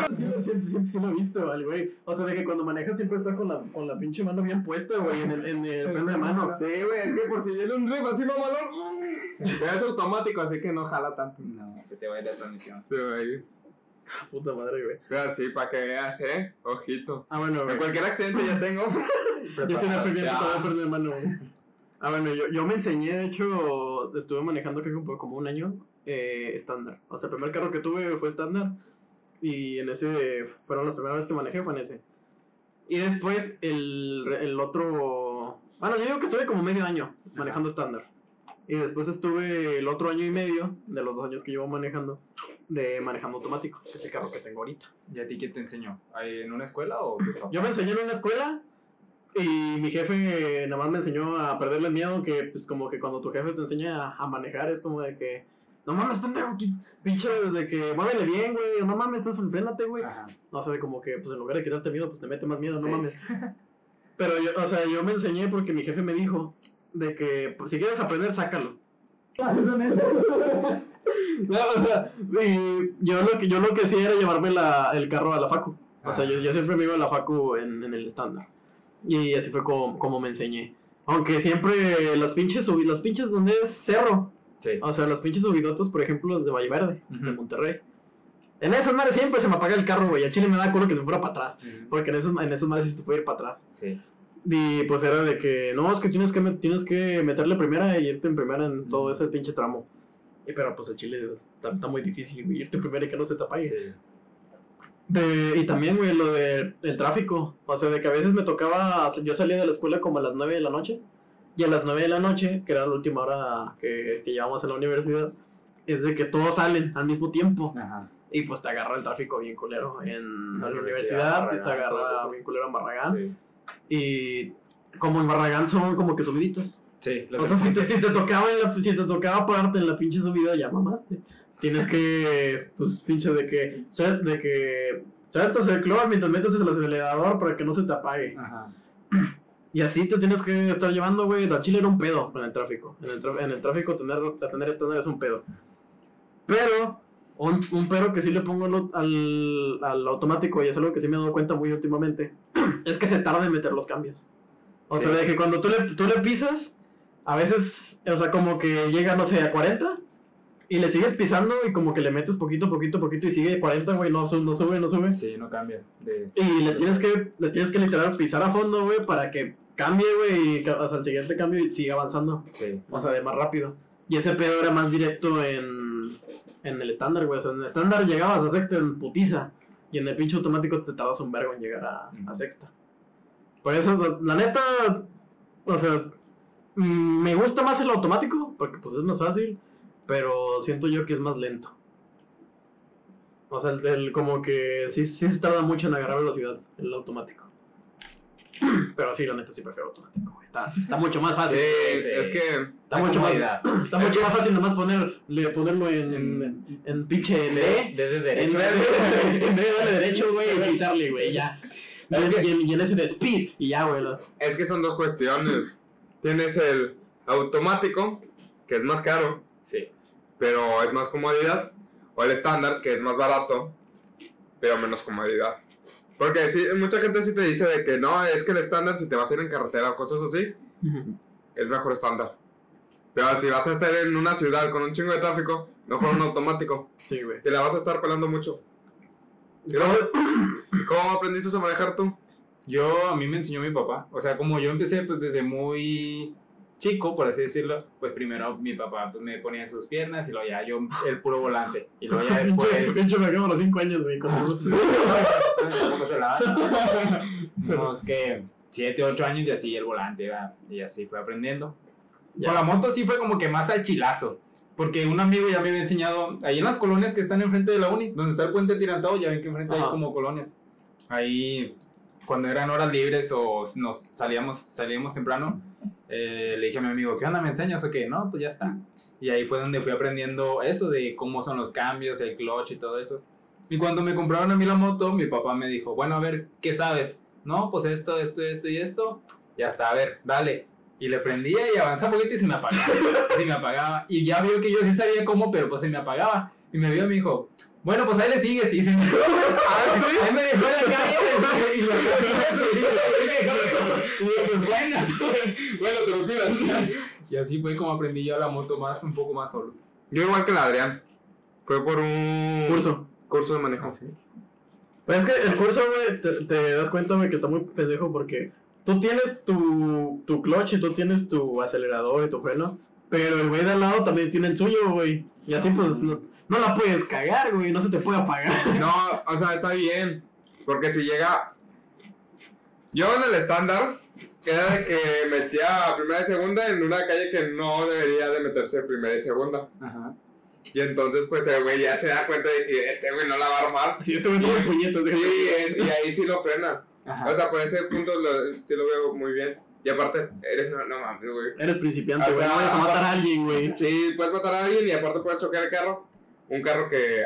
C: no.
A: Siempre, siempre, siempre sí lo he visto, al güey. O sea, de que cuando manejas siempre está con la, con la pinche mano bien puesta, güey, en el, en el freno de mano.
C: Sí, güey, es que por si viene un riff así mamalón. Es automático, así que no jala tanto.
B: No, se te va a ir la transmisión.
C: Sí, güey.
A: Puta madre, güey.
C: Pero sí, para que veas, eh. Ojito.
A: Ah, bueno, güey.
C: En cualquier accidente ya tengo. [laughs]
A: Yo tenía
C: Ya.
A: todo el freno de mano, güey. Ah, bueno, yo, yo me enseñé, de hecho, estuve manejando creo que por como un año eh, estándar. O sea, el primer carro que tuve fue estándar. Y en ese, fueron las primeras veces que manejé, fue en ese. Y después el, el otro... Bueno, yo digo que estuve como medio año manejando estándar. Y después estuve el otro año y medio, de los dos años que llevo manejando, de manejando automático, que es el carro que tengo ahorita.
B: ¿Y a ti quién te enseñó? ¿Ahí ¿En una escuela o?
A: Yo me enseñé en una escuela y mi jefe nada más me enseñó a perderle el miedo, que pues como que cuando tu jefe te enseña a, a manejar es como de que, no mames, pendejo, pinche, de que muévele bien, güey, no mames, estás frénate, güey. O sea, de como que pues en lugar de quitarte miedo, pues te mete más miedo, no mames. [laughs] Pero yo, o sea, yo me enseñé porque mi jefe me dijo de que pues, si quieres aprender, sácalo. [laughs] No, o sea, y yo lo que yo lo que hacía era llevarme la, el carro a la facu. O sea,
B: Ah.
A: yo, yo siempre me iba a la facu en, en el estándar. Y así fue como, como me enseñé. Aunque siempre las pinches subi- las pinches donde es cerro.
B: Sí.
A: O sea, las pinches subidotas, por ejemplo, las de Valle Verde, de. Monterrey. En esas madres siempre se me apaga el carro, güey. A Chile me da culo que se fuera para atrás. Porque en esas, en esas madres sí se puede ir para atrás.
B: Sí.
A: Y pues era de que, no, es que tienes que, tienes que meterle primera y irte en primera en todo ese pinche tramo. Y pero pues el Chile está, está muy difícil, güey, irte primero y que no se te apague.
B: Sí.
A: De- y también, güey, lo del el tráfico. O sea, de que a veces me tocaba, yo salía de la escuela como a las 9 de la noche. Y a las 9 de la noche, que era la última hora que, que llevamos a la universidad, es de que todos salen al mismo tiempo.
B: Ajá.
A: Y pues te agarra el tráfico bien culero en la
B: La
A: universidad, te
B: Barragán, todo
A: agarra bien culero en Barragán.
B: Sí.
A: Y como en Barragán son como que subiditas.
B: Sí.
A: O sea, si te, si te tocaba en la, si te tocaba pararte en la pinche subida, ya mamaste. Tienes que, pues, pinche de que, de que sueltas el cloro mientras metes el acelerador para que no se te apague.
B: Ajá.
A: Y así te tienes que estar llevando, güey. La chile era un pedo en el tráfico. En el, en el tráfico tener, tener estándar es un pedo. Pero, un, un pero que sí le pongo al, al, al automático, y es algo que sí me he dado cuenta muy últimamente, [clears throat] es que se tarda en meter los cambios. O sea,
B: Sí.
A: de que cuando tú le, tú le pisas, a veces, o sea, como que llega, no sé, a 40, y le sigues pisando, y como que le metes poquito, poquito, poquito, y sigue 40, güey, no, no sube, no sube.
B: Sí, no cambia. De...
A: Y le tienes que, le tienes que literal pisar a fondo, güey, para que cambie, güey, y o sea, el siguiente cambio y sigue avanzando.
B: Sí.
A: O sea, de más rápido. Y ese pedo era más directo en, en el estándar, güey. O sea, en el estándar llegabas a sexta en putiza. Y en el pinche automático te tardas un vergo en llegar a, a sexta. Por eso, la- la neta, o sea, mm, me gusta más el automático, porque pues es más fácil, pero siento yo que es más lento. O sea, el, el- como que sí, sí se tarda mucho en agarrar velocidad el automático. Pero sí, la neta sí prefiero automático, güey. Está, está mucho más
C: Sí,
A: fácil.
C: es que.
A: Está
B: La
A: mucho más,
B: comodidad. [clears throat]
A: está mucho más fácil nomás ponerle, ponerlo en, en, en pinche
B: De,
A: D.
B: de, derecho.
A: en vez [laughs] de derecho, güey, y pisarle, güey, ya. Y en, y en- y en ese de speed, y ya, güey.
C: Es que son dos cuestiones. Tienes el automático, que es más caro,
B: Sí.
C: pero es más comodidad. O el estándar, que es más barato, pero menos comodidad. Porque sí, mucha gente sí te dice de que no, es que el estándar, si te vas a ir en carretera o cosas así, es mejor estándar. Pero si vas a estar en una ciudad con un chingo de tráfico, mejor un automático.
A: Sí, güey.
C: Te la vas a estar pelando mucho. ¿Y luego, ¿Cómo aprendiste a manejar tú?
B: Yo, a mí me enseñó mi papá. O sea, como yo empecé pues desde muy chico, por así decirlo, pues primero mi papá pues, me ponía en sus piernas y luego ya yo el puro volante. Y luego ya [laughs] después...
A: pinche me a los 5 años, güey. con el-
B: Tampoco se la [laughs] Unos que 7, 8 años y así el volante, ¿va? y así fue aprendiendo.
A: Ya
B: Con la moto sí fue como que más al chilazo. Porque un amigo ya me había enseñado, ahí en las colonias que están enfrente de la uni, donde está el puente tirantado, ya ven que enfrente hay
A: Ajá.
B: como colonias. Ahí, cuando eran horas libres o nos salíamos, salíamos temprano, eh, le dije a mi amigo, ¿qué onda? ¿Me enseñas o qué? No, pues ya está. Y ahí fue donde fui aprendiendo eso de cómo son los cambios, el clutch y todo eso. Y cuando me compraron a mí la moto, mi papá me dijo, bueno, a ver, ¿qué sabes? No, pues esto, esto, esto y esto. Ya está, a ver, dale. Y le prendía y avanzaba un poquito y se me apagaba. [laughs] se me apagaba. Y ya vio que yo sí sabía cómo, pero pues se me apagaba. Y me vio y me dijo, bueno, pues ahí le sigues. Y se me [laughs] Ahí me dejó en la calle. [laughs] y lo y pues bueno. [laughs]
C: Bueno, te lo tiras. [laughs]
B: Y así fue como aprendí yo la moto más, un poco más solo.
C: Yo igual que la Adrián. Fue por un
A: Curso.
C: curso de manejo.
A: Pues es que el curso, güey, te, te das cuenta, güey, que está muy pendejo porque tú tienes tu, tu clutch y tú tienes tu acelerador y tu freno, pero el güey de al lado también tiene el suyo, güey. Y así, pues, no, no la puedes cagar, güey, no se te puede apagar. [laughs]
C: No, o sea, está bien. Porque si llega. Yo en el estándar, era de que metía primera y segunda en una calle que no debería de meterse primera y segunda.
B: Ajá.
C: Y entonces, pues el güey ya se da cuenta de que este güey no la va a armar.
A: Así este güey no me puñetos,
C: Sí, en- y ahí sí lo frena.
B: Ajá.
C: O sea, por ese punto lo- sí lo veo muy bien. Y aparte, eres. No, no mames, güey.
A: Eres principiante,
C: O
A: güey,
C: sea,
A: no vayas a matar a alguien, güey.
C: Sí, puedes matar a alguien y aparte puedes chocar el carro. Un carro que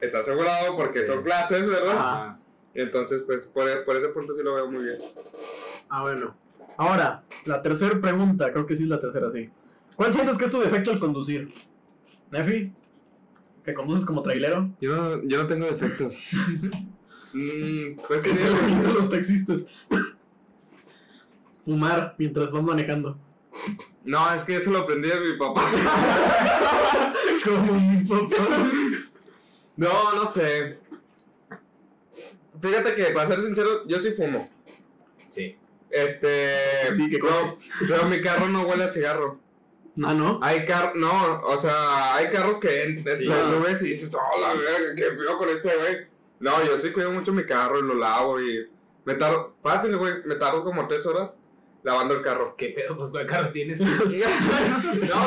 C: está asegurado porque
B: Sí.
C: son clases, ¿verdad?
B: Ajá.
C: Y entonces, pues por, por ese punto sí lo veo muy bien.
A: Ah, bueno. Ahora, la tercera pregunta, creo que sí es la tercera, sí. ¿Cuál sientes que es tu defecto al conducir? ¿Nefi? ¿Que conduces como trailero?
C: Yo no, yo no tengo defectos. [laughs] mm, pues
A: Que
C: sí,
A: los mienten los taxistas. [laughs] Fumar mientras van manejando.
C: No, es que eso lo aprendí de mi papá. [laughs]
A: Como mi papá.
C: No, no sé. Fíjate que, para ser sincero, yo sí fumo.
B: Sí.
C: Este.
A: Sí, que
C: no, pero mi carro no huele a cigarro.
A: Ah, ¿no?
C: Hay car no, o sea, hay carros que
B: Sí.
C: subes y dices, oh la verga, qué feo con este güey. No, yo sí cuido mucho mi carro y lo lavo y me tardo, fácil, güey, me tardo como tres horas lavando el carro.
B: ¿Qué pedo? Pues cuál carro tienes. [laughs]
C: no,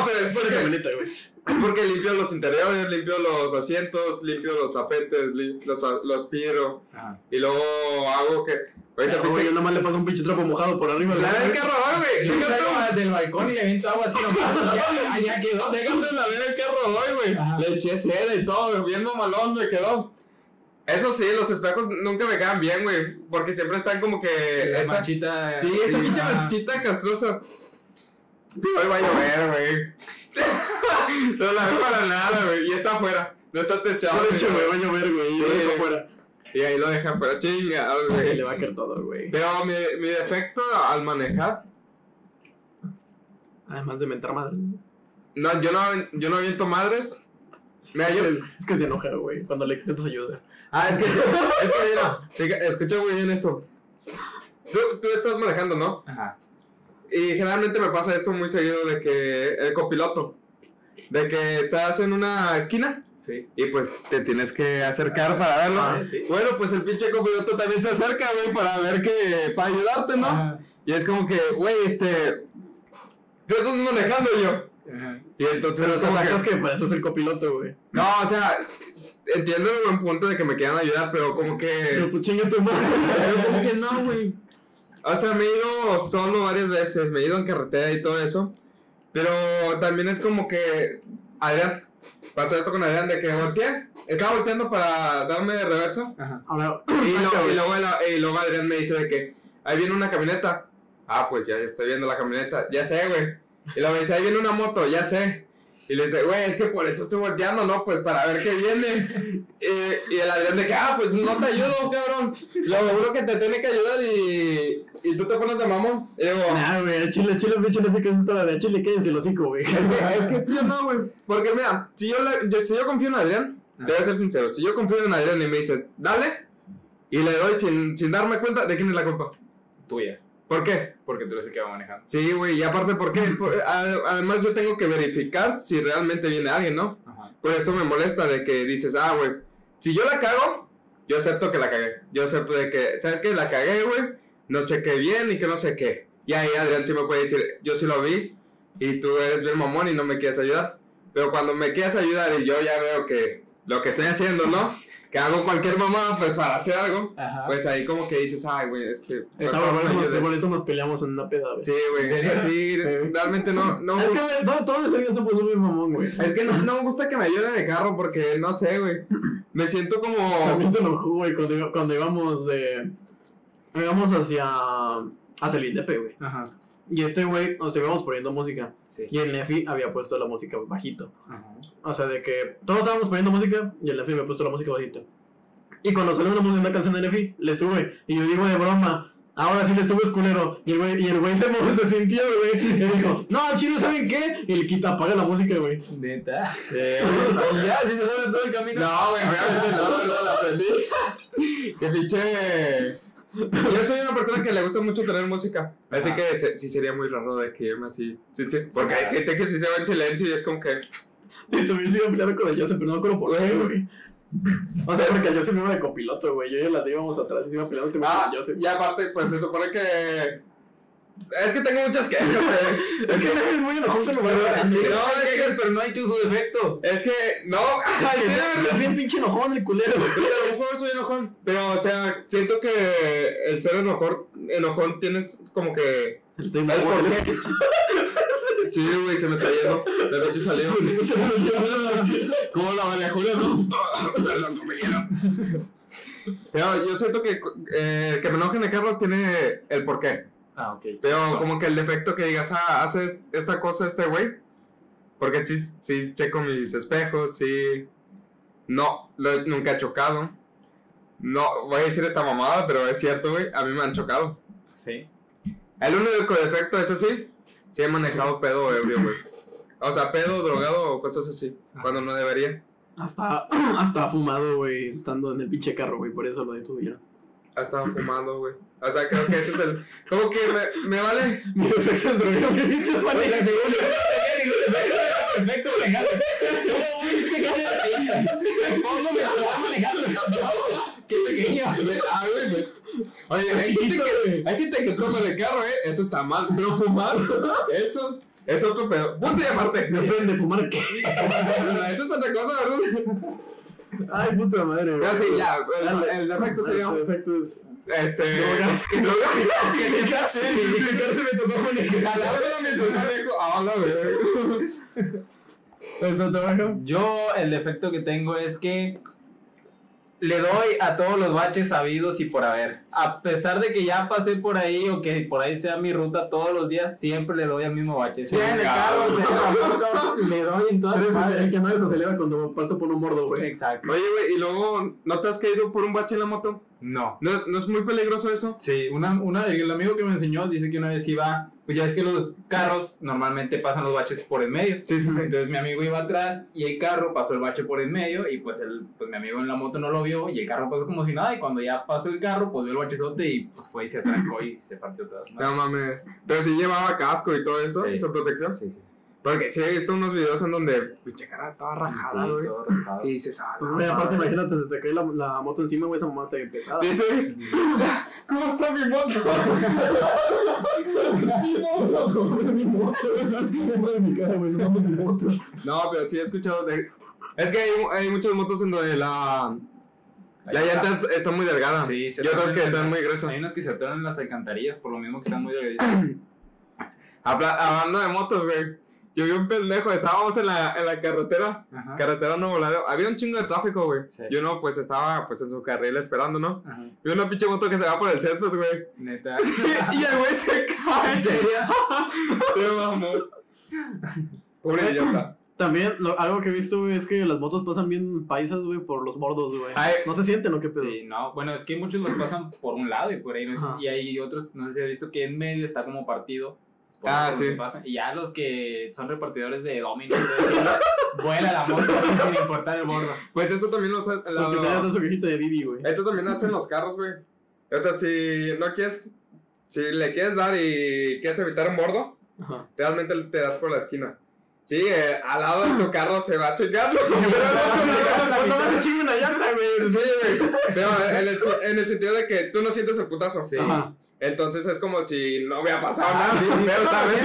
C: pero es porque,
A: camioneta, güey.
C: es porque limpio los interiores, limpio los asientos, limpio los tapetes, li- los, los piro
B: Ajá.
C: y luego hago que, ahorita
A: No,
C: pinche,
A: yo nomás le paso un pinche trapo mojado por arriba.
C: la del carro, hoy, güey, déjate,
B: del balcón y le aviento agua así nomás. Ya, ya quedó.
C: déjate la ver el carro hoy, güey, le eché cera y todo, bien malón me quedó. Eso sí, los espejos nunca me quedan bien, güey, porque siempre están como que
B: La
C: esa,
B: manchita.
C: sí, esa pinche manchita castrosa. Hoy va a llover, güey. [laughs] no la veo para nada, güey, y está afuera, no está techado.
A: De hecho, me va a llover, güey. y
C: Sí,
A: lo
C: güey.
A: afuera.
C: Y ahí lo deja afuera, chinga,
A: Se
C: güey.
A: le va a caer todo, güey.
C: Pero mi, mi defecto al manejar,
A: Además de mentar madres.
C: no, yo no, yo no aviento madres. Mira,
A: Es que, es que se enoja, güey, cuando le intentas ayudar.
C: Ah, es que, es que mira, escucha muy bien esto. Tú, tú estás manejando, ¿no?
B: Ajá.
C: y generalmente me pasa esto muy seguido de que el copiloto, de que estás en una esquina
B: Sí.
C: y pues te tienes que acercar para verlo.
B: Ah, sí.
C: Bueno, pues el pinche copiloto también se acerca, güey, para ver que, para ayudarte, ¿no? Y es como que, güey, este, tú estás manejando yo.
B: Ajá.
C: Y entonces
A: Pero o sea,
C: como que-
A: sacas que para eso es el copiloto, güey.
C: No, o sea, entiendo el buen punto de que me quieran ayudar, pero como
A: Pero
C: que,
A: pues chinga tu madre.
C: pero como que no, güey. O sea, me he ido solo varias veces, me he ido en carretera y todo eso. Pero también es como que, Adrián, pasó esto con Adrián de que volteé, estaba volteando para darme de reversa.
B: Ajá.
C: Y, [clears throat] lo- y luego, el- y luego Adrián me dice de que ahí viene una camioneta. Ah, pues ya estoy viendo la camioneta. Ya sé, güey. Y luego me dice, ahí viene una moto, ya sé. Y le dice, güey, es que por eso estoy volteando, ¿no? Pues para ver qué viene. y, y el Adrián de que, ah, pues no te ayudo, cabrón. Lo juro que te tiene que ayudar y, y tú te pones de mamón. Y digo,
A: Nah, güey, Chile, Chile, pinche no fijas esta de Chile, quédense los cinco, güey.
C: es que, es que sí o no, güey. Porque mira, si yo, le- yo- si yo confío en Adrián, debe ser sincero. Si yo confío en Adrián y me dice, dale, y le doy sin, sin darme cuenta, ¿de quién es la culpa?
B: Tuya.
C: ¿Por qué?
B: Porque tú eres el que va manejando.
C: Sí, güey, y aparte, ¿por qué? Por- además, yo tengo que verificar si realmente viene alguien, ¿no?
B: Ajá.
C: Por eso me molesta de que dices, ah, güey, si yo la cago, yo acepto que la cagué. Yo acepto de que, ¿sabes qué? La cagué, güey, no chequé bien y que no sé qué. Y ahí Adrián sí me puede decir, yo sí lo vi y tú eres bien mamón y no me quieres ayudar. Pero cuando me quieres ayudar y yo ya veo que lo que estoy haciendo, ¿no? Que hago cualquier mamá, pues para hacer algo,
B: Ajá.
C: pues ahí como que dices, ay, güey, este...
A: Está
C: me
A: bueno,
C: ayudes".
A: por eso nos peleamos en una peda, güey.
C: Sí, güey. Sí, realmente no, no.
A: Es que, todo, todo ese día se puso muy mamón, güey.
C: Es que no, no me gusta que me ayuden en el carro porque no sé, güey. Me siento como.
A: También se enojó, güey, cuando, iba- cuando íbamos de... Íbamos hacia... Hacia el Indepe, güey.
B: Ajá.
A: Y este güey, sea, íbamos poniendo música.
B: Sí.
A: Y el Nefi había puesto la música bajito.
B: Ajá.
A: O sea, de que todos estábamos poniendo música y el Nefi había puesto la música bajito. Y cuando sale una, música, una canción de Nefi, le sube. Y yo digo de broma, ahora sí le subes culero. Y el güey, y el güey se, movió, se sintió, güey. Y dijo, no, chino, ¿saben qué? Y le quita, apaga la música, güey.
B: Neta.
A: y [laughs] ya, sí se mueve todo el camino.
C: No, güey, obviamente no, no la aprendí. [laughs] Que pinche. [laughs] Yo soy una persona que le gusta mucho tener música. Así
B: Ajá.
C: que se- sí sería muy raro de que irme así. Sí, sí. Porque hay gente que sí se va en silencio y es como que.
A: Y también se iba a pelear con el Joseph, pero no me acuerdo por qué, güey. O sea, porque el Joseph iba de copiloto, güey. Yo y la íbamos atrás y se iba peleando
C: Ah,
A: con el Joseph.
C: y aparte, pues se supone que. Es que tengo muchas quejas, güey. [laughs]
A: Es que Nefi es muy enojón con lo grande.
C: No, es que,
B: pero no ha hecho su defecto.
C: es que. No, de.
A: Es bien pinche enojón el culero,
C: a lo mejor soy enojón, pero o sea, siento que el ser enojón, enojón tienes como que...
A: Se le está yendo.
C: Sí, güey, se me está yendo. De noche salió. ¿Cómo la Julia, no? Perdón, compañero. [laughs] Pero yo siento que eh, que me enoje en el carro tiene el porqué.
B: Ah, ok.
C: Pero como que el defecto que digas, ah, hace esta cosa este güey. Porque sí, sí checo mis espejos, sí. No, lo- nunca he chocado. No, voy a decir esta mamada, pero es cierto, güey. A mí me han chocado.
B: Sí.
C: El único defecto, eso sí, sí he manejado pedo ebrio, güey. O sea, pedo, drogado o cosas así. Cuando no debería.
A: Hasta, [clears throat] hasta fumado, güey, estando en el pinche carro, güey. Por eso lo detuvieron.
C: Ha estado fumando, güey. O sea, creo que ese es el. Como que me, me vale.
A: Mi defecto es drogar, mi pinche maneja.
B: Perfecto, [laughs]
C: Qué pequeño. Ah, güey, pues. Oye, hay gente, que, hay gente que toma de carro, eh. Eso está mal. Pero fumar, eso. Es otro pedo. Punto de llamarte.
A: Depende de fumar qué. [laughs]
C: Eso es otra cosa, ¿verdad?
A: Ay, puta madre.
C: Ya, sí, ya. El, el defecto sería.
A: defecto es.
C: Este.
A: Drogas.
C: Que drogas.
A: ¿Qué clase? ¿Qué clase me tocó con el
C: la hora mientras manejo. Ah, la verga. [laughs]
A: ¿Eso trabajo?
B: Yo el defecto que tengo es que le doy a todos los baches sabidos y por haber. A pesar de que ya pasé por ahí o que por ahí sea mi ruta todos los días, siempre le doy al mismo bache. Sea en el carro, le doy en todas
A: Eres el, el
B: partes.
A: que no desacelera cuando paso por un mordo, güey.
B: Exacto.
C: Oye, güey, y luego, ¿no te has caído por un bache en la moto?
B: No.
C: ¿No, es- ¿No es muy peligroso eso?
B: Sí, una, una, el amigo que me enseñó dice que una vez iba, pues ya es que los carros normalmente pasan los baches por en medio.
C: Sí, sí, sí.
B: Entonces mi amigo iba atrás y el carro pasó el bache por en medio y pues, el, pues mi amigo en la moto no lo vio y el carro pasó como si nada y cuando ya pasó el carro pues vio el bachezote y pues fue y se atrancó y se partió todas
C: No mames. Pero sí llevaba casco y todo eso, su protección.
B: Sí, sí.
C: Porque sí he visto unos videos en donde pinche cara toda rajada,
B: Sí,
C: güey.
B: todo raspado.
C: y dices, ah,
A: Pues, güey, aparte,
C: madre.
A: imagínate, se te cae la, la moto encima, güey, esa mamá está bien pesada.
C: Dice, [laughs] ¿cómo está mi moto? [laughs]
A: Es mi moto, güey. mi cara, güey, no mi moto.
C: No, pero sí he escuchado de... Es que hay, hay muchas motos en donde la, la llanta es- está muy delgada.
B: Sí, se
C: y otras que están
B: las-
C: muy gruesas.
B: Hay unas que se atoran en las alcantarillas por lo mismo que están muy [clears throat] delgaditas.
C: Habla- hablando de motos, güey. Yo vi un pendejo, estábamos en la, en la carretera,
B: Ajá.
C: carretera Nuevo Laredo. Había un chingo de tráfico, güey.
B: Sí.
C: Yo no, pues estaba pues en su carril esperando, ¿no?
B: Ajá.
C: Vi una pinche moto que se va por el césped, güey.
B: Neta. [laughs]
C: y el güey se cae.
B: ¿En serio? [laughs]
C: Se mamó. Pobre idiota.
A: También, lo- algo que he visto, güey, es que las motos pasan bien paisas, güey, por los bordos, güey.
C: Ay.
A: No se sienten, ¿o qué pedo?
B: Sí, no, bueno, es que muchos los pasan por un lado y por ahí, no sé- y hay otros, no sé si has visto que en medio está como partido. Pues, por
C: Ah, sí.
B: que. Y ya los que son repartidores de Domino's, [laughs] vuela la moto sin importar el bordo.
C: Pues eso también lo hace-
A: Los que
C: la-
A: su viejito de Didi, güey.
C: Eso también hacen los carros, güey. O sea, si no quieres. Si le quieres dar y quieres evitar un bordo,
A: Ajá.
C: realmente te das por la esquina. Sí, eh, al lado de tu carro se va a chingar. ¿no? Pero
A: Cuando vas a [laughs] chingar una llanta, güey.
C: Sí, güey. Pero en el, en el sentido de que tú no sientes el putazo.
B: Sí.
A: Ajá.
C: Entonces es como si no hubiera pasado
B: Ah,
C: nada.
B: sí, sí.
C: Pero sabes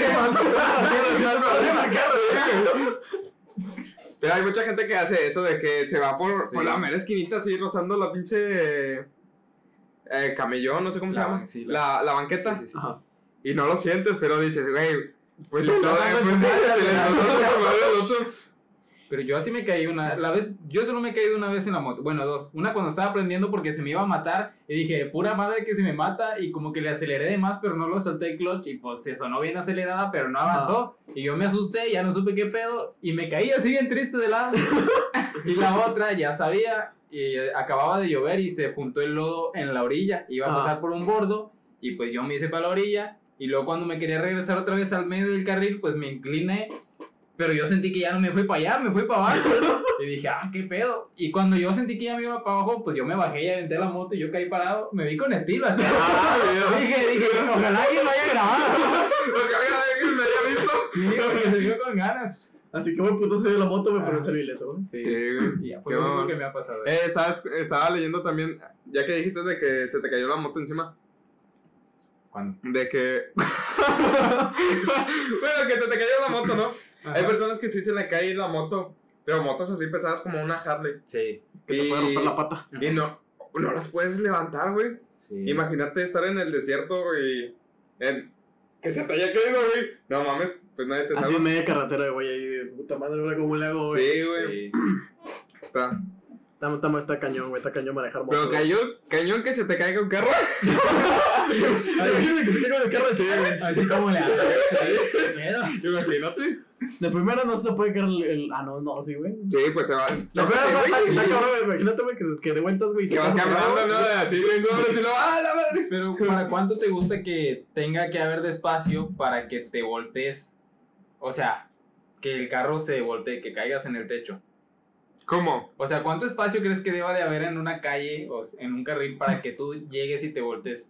C: Pero hay mucha gente que hace eso de que se va por,
B: Sí.
C: por la mera esquinita así rozando la pinche eh, camellón, no sé cómo se
B: La
C: llama.
B: ban- la-
C: la, banqueta. Y no lo sientes, pero dices, güey, pues no,
B: Pero yo así me caí una, la vez, yo solo me he caído una vez en la moto, bueno, dos. Una cuando estaba aprendiendo porque se me iba a matar y dije, pura madre que se me mata y como que le aceleré de más, pero no lo solté el clutch y pues se sonó bien acelerada, pero no avanzó. Y yo me asusté, ya no supe qué pedo y me caí así bien triste de lado. [laughs] y la otra ya sabía y acababa de llover y se juntó el lodo en la orilla, iba a
A: Ah.
B: pasar por un bordo y pues yo me hice para la orilla y luego cuando me quería regresar otra vez al medio del carril, pues me incliné pero yo sentí que ya no me fui para allá, me fui para abajo. Y dije, ah, qué pedo. Y cuando yo sentí que ya me iba para abajo, pues yo me bajé y aventé la moto y yo caí parado. Me vi con estilo. hasta- [laughs] dije, dije, ojalá alguien lo haya grabado. [laughs]
C: Ojalá alguien me haya visto.
B: Sí, porque se vio con ganas.
A: Así que, güey, puto se dio la moto, güey, pero
B: Ah.
A: no servil eso, güey.
B: Sí,
C: güey.
B: Y ya fue
C: Qué
B: lo único que me ha pasado.
C: Eh, estaba, estaba leyendo también, ya que dijiste de que se te cayó la moto encima.
B: ¿Cuándo?
C: De que. [laughs] bueno, que se te cayó la moto, ¿no? Hay personas que sí se le cae la moto, pero motos así pesadas como una Harley.
B: Sí.
A: Que te
C: Y-
A: puede romper la pata.
C: Y no, no las puedes levantar, güey.
B: sí.
C: Imagínate estar en el desierto y. en- que se te haya caído, güey. No mames, pues nadie te
A: Así
C: salva.
A: en media carretera, güey, ahí de puta madre, ahora cómo le hago, güey.
C: Sí, güey.
B: Sí. [clears throat]
C: Está.
A: Está, está, está cañón, güey, está cañón manejar moto.
C: Pero
A: güey.
C: cayó, cañón que se te caiga un carro. [laughs] [laughs]
A: Imagínate que se caiga en el carro de güey.
B: Así como le hace. [laughs] ¿Qué pedo?
C: Imagínate.
A: De primera no se puede caer el, el- Ah, no, no, sí, güey.
C: Sí, pues se va.
A: De
C: No,
A: primera
C: sí,
A: está-
C: güey.
A: está cabrón, güey. Imagínate, güey, que, que de vueltas, güey.
C: Que
A: te
C: vas caminando, ¿no? Así, güey, sobres, y luego, ¡ah, la madre!
B: Pero ¿para cuánto te gusta que tenga que haber despacio para que te voltees? O sea, que el carro se voltee, que caigas en el techo.
C: ¿Cómo?
B: O sea, ¿cuánto espacio crees que deba de haber en una calle o en un carril para que tú llegues y te voltees?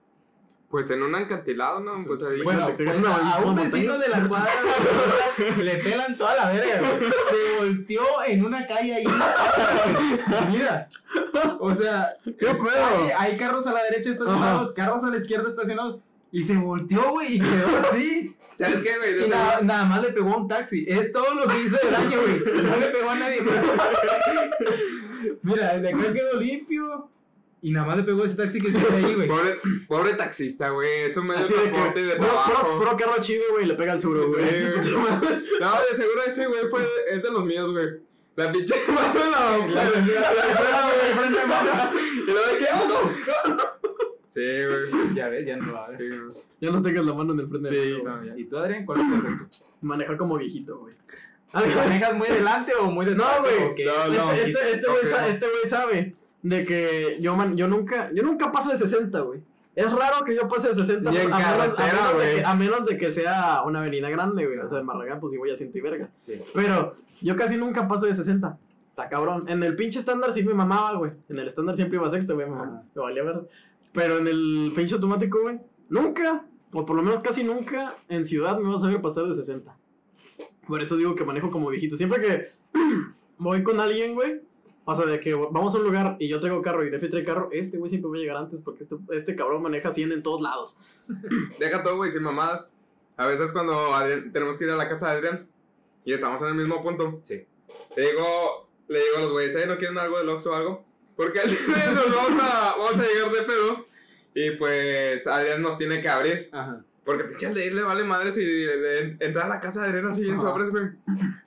C: Pues en un acantilado, ¿no?
A: Sí,
C: Pues ahí.
A: Bueno, te
B: pues
A: una-
B: a, a un vecino de la cuadra [laughs] le pelan toda la verga. güey. Se volteó en una calle ahí. Mira. O sea,
A: ¿Qué
B: hay, hay carros a la derecha estacionados, carros a la izquierda estacionados. Y se volteó, güey, y quedó así.
C: ¿Sabes qué, güey?
B: Nada, nada más le pegó a un taxi. Es todo lo que hizo de daño, güey. No le pegó a nadie. Mira, el de acá quedó limpio. Y nada más le pegó a ese taxi que se ahí, güey.
C: Pobre, pobre taxista, güey. Es un medio
A: Así
C: de
A: de
C: transporte
A: que.
C: de
A: Puro,
C: trabajo.
A: puro, puro carro chido, güey, le pega al seguro, güey.
C: Sí, güey. [laughs] No, de seguro ese güey fue, es de los míos, güey. La pinche [laughs] mano la. la, la, la- [laughs] Y luego de que, ¡oh, no! Sí, güey.
B: Ya ves, ya no lo hagas.
C: Sí, güey.
A: Ya no tengas la mano en el frente
C: Sí,
A: del carro,
C: no,
A: güey.
C: ya.
B: ¿Y tú, Adrián, cuál es tu efecto?
A: Manejar como viejito, güey.
B: ¿Te manejas muy adelante o muy despacio?
A: No, güey.
B: o qué?
C: No,
A: Este,
C: no.
A: este, este güey
C: Ok.
A: sa- este güey sabe de que yo, man, yo nunca, yo nunca paso de 60, güey. Es raro que yo pase de 60
C: Ni en
A: a, menos, a
C: carretera,
A: menos de que, a menos de que sea una avenida grande, güey. O sea, de Marragán, pues sí voy a ciento y verga.
B: Sí.
A: Pero yo casi nunca paso de 60. Está cabrón. En el pinche estándar sí me mamaba, güey. En el estándar siempre iba a sexto, güey. Me,
B: Ajá.
A: me valía ver. Pero en el pinche automático, güey, nunca, o por lo menos casi nunca, en ciudad me vas a ver pasar de 60. Por eso digo que manejo como viejito. Siempre que [clears throat] voy con alguien, güey, o sea, de que vamos a un lugar y yo traigo carro y Defi trae carro, este güey siempre va a llegar antes porque este, este cabrón maneja 100 en todos lados. [clears throat]
C: Deja todo, güey, sin mamadas. A veces cuando Adrián- tenemos que ir a la casa de Adrián y estamos en el mismo punto,
B: Sí.
C: le digo, le digo a los güeyes, ¿eh? ¿No quieren algo del Oxxo o algo? Porque al final nos vamos a, vamos a llegar de pedo y pues Adrián nos tiene que abrir.
B: Ajá.
C: Porque pinche al de ir le vale madre si entra a la casa de Adrián así bien sobres, güey.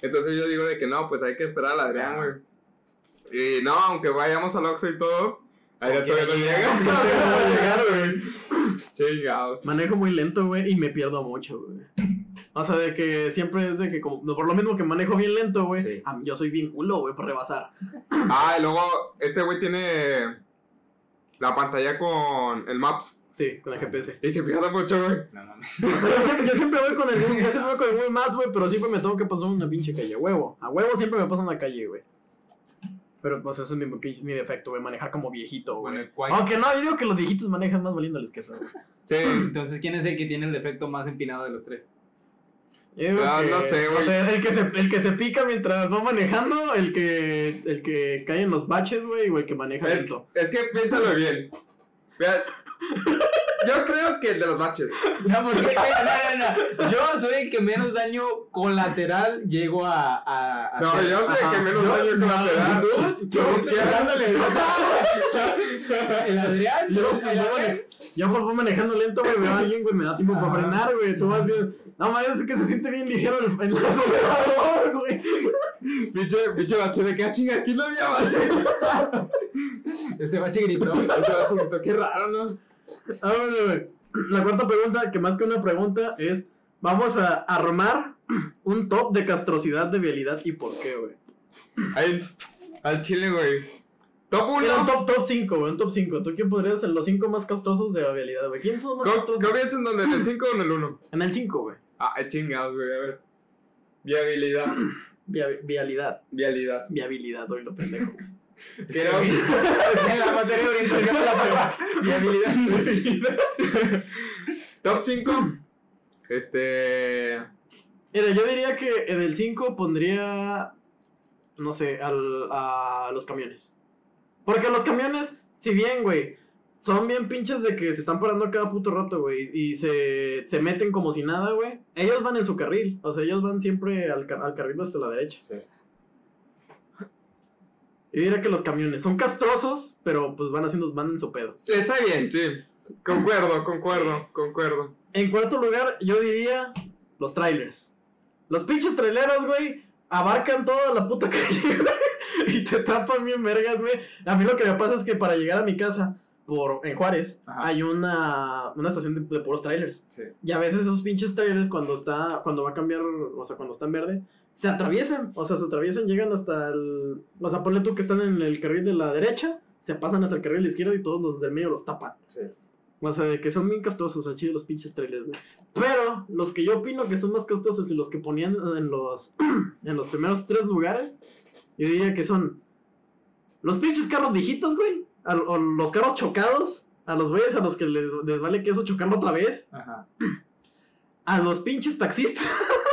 C: Entonces yo digo de que no, pues hay que esperar al Adrián, güey. Y no, aunque vayamos al Oxxo y todo,
B: Como
C: todavía no llega. [laughs]
A: No tengo cómo llegar, güey.
C: Chingados.
A: Manejo muy lento, güey, y me pierdo mucho, güey. O sea, de que siempre es de que, como, por lo mismo que manejo bien lento, güey,
B: Sí.
A: a- yo soy bien culo, güey, por rebasar.
C: Ah, y luego este güey tiene la pantalla con el Maps.
A: Sí, con el GPS.
C: Y se pierde mucho, güey.
B: No mames.
A: O sea, yo siempre, yo siempre voy con el Google, yo siempre voy con el Google Maps, güey, pero siempre me tengo que pasar una pinche calle, a huevo. A huevo siempre me paso una calle, güey. Pero pues eso es mi, defecto, güey, manejar como viejito, güey.
B: Bueno, ¿cuál-
A: Aunque no, yo digo que los viejitos manejan más valiéndoles que eso, güey.
C: Sí. [laughs]
B: Entonces, ¿quién es el que tiene el defecto más empinado de los tres?
A: Yo digo
C: Ah,
A: que-
C: no sé,
A: O
C: güey.
A: sea, el que, se, el que se pica mientras va manejando, el que, el que cae en los baches, güey, o el que maneja
C: Es,
A: lento.
C: es que piénsalo bien. Vea, yo creo que el de los baches.
B: No, porque, no, no, no. Yo soy el que menos daño colateral llego a. a, a
C: No,
B: hacer.
C: yo soy el que menos daño colateral. [laughs] [laughs]
B: El Adrián.
A: Yo,
B: el
A: yo, por favor manejando lento, güey, veo a alguien, güey, me da tiempo para frenar, güey. Tú vas bien. No, mames, es que se siente bien ligero el, el acelerador, güey.
C: Pinche, pinche bache de que ah, chinga, aquí no había bache. [laughs]
B: Ese bache gritó.
C: Ese bache gritó, qué raro, ¿no?
A: Ahora, güey. La cuarta pregunta, que más que una pregunta, es: Vamos a armar un top de castrosidad de vialidad y por qué, güey.
C: Ahí, al chile, güey. Top 1.
A: Mira, un top, top 5, güey, un top 5. ¿Tú quién podrías ser los 5 más castrosos de la vialidad, güey? ¿Quiénes son los más castrosos?
C: ¿Comienza en dónde? ¿En el 5 o en el 1?
A: En el 5, güey.
C: Ah, chingados, güey, a ver. Viabilidad.
A: Via- vialidad.
C: Vialidad.
A: Viabilidad, hoy lo pendejo.
C: Creo [laughs]
B: en la materia de orientación de la prueba. [laughs] Y habilidad.
C: Top 5. Este.
A: Mira, yo diría que en el 5 pondría. No sé, al, a los camiones. Porque los camiones, si bien, güey, son bien pinches de que se están parando cada puto rato, güey, y se, se meten como si nada, güey. Ellos van en su carril, o sea, ellos van siempre al, car- al carril hasta la derecha.
B: Sí.
A: Yo diría que los camiones son castrosos, pero pues van haciendo, van en su pedo.
C: Está bien, sí. Concuerdo, concuerdo, concuerdo.
A: En cuarto lugar, yo diría los trailers. Los pinches traileros, güey, abarcan toda la puta [laughs] calle, güey, y te tapan bien vergas, güey. A mí lo que me pasa es que para llegar a mi casa, por en Juárez,
B: Ajá.
A: hay una, una estación de, de puros trailers.
B: Sí.
A: Y a veces esos pinches trailers, cuando está, cuando va a cambiar, o sea, cuando está en verde, se atraviesan. O sea, se atraviesan, llegan hasta el. O sea, ponle tú que están en el carril de la derecha, se pasan hasta el carril de la izquierda y todos los del medio los tapan.
B: Sí.
A: O sea, de que son bien castrosos, al chile los pinches trailers, güey. Pero los que yo opino que son más castrosos y los que ponían en los, [clears throat] en los primeros tres lugares, yo diría que son los pinches carros viejitos, güey. a- O los carros chocados. A los güeyes a los que les, les vale queso chocarlo otra vez.
B: Ajá. [clears throat]
A: A los pinches taxistas. [laughs]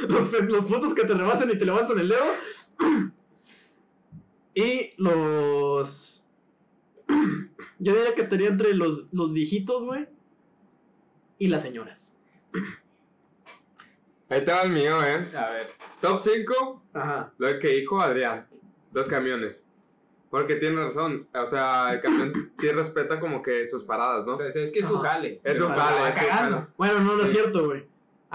A: [laughs] los, los putos que te rebasan y te levantan el dedo. [clears throat] y los. [clears throat] Yo diría que estaría entre los, los viejitos, güey. Y las señoras. [clears throat]
C: Ahí te va el mío, eh.
B: A ver.
C: Top 5.
A: Ajá.
C: Lo que dijo Adrián. Los camiones. Porque tiene razón. O sea, el camión sí respeta como que sus paradas, ¿no?
B: O sea, es que es su jale.
C: Es vale,
B: va
C: es un
B: cagando.
C: vale.
A: Bueno, no, no es cierto, güey.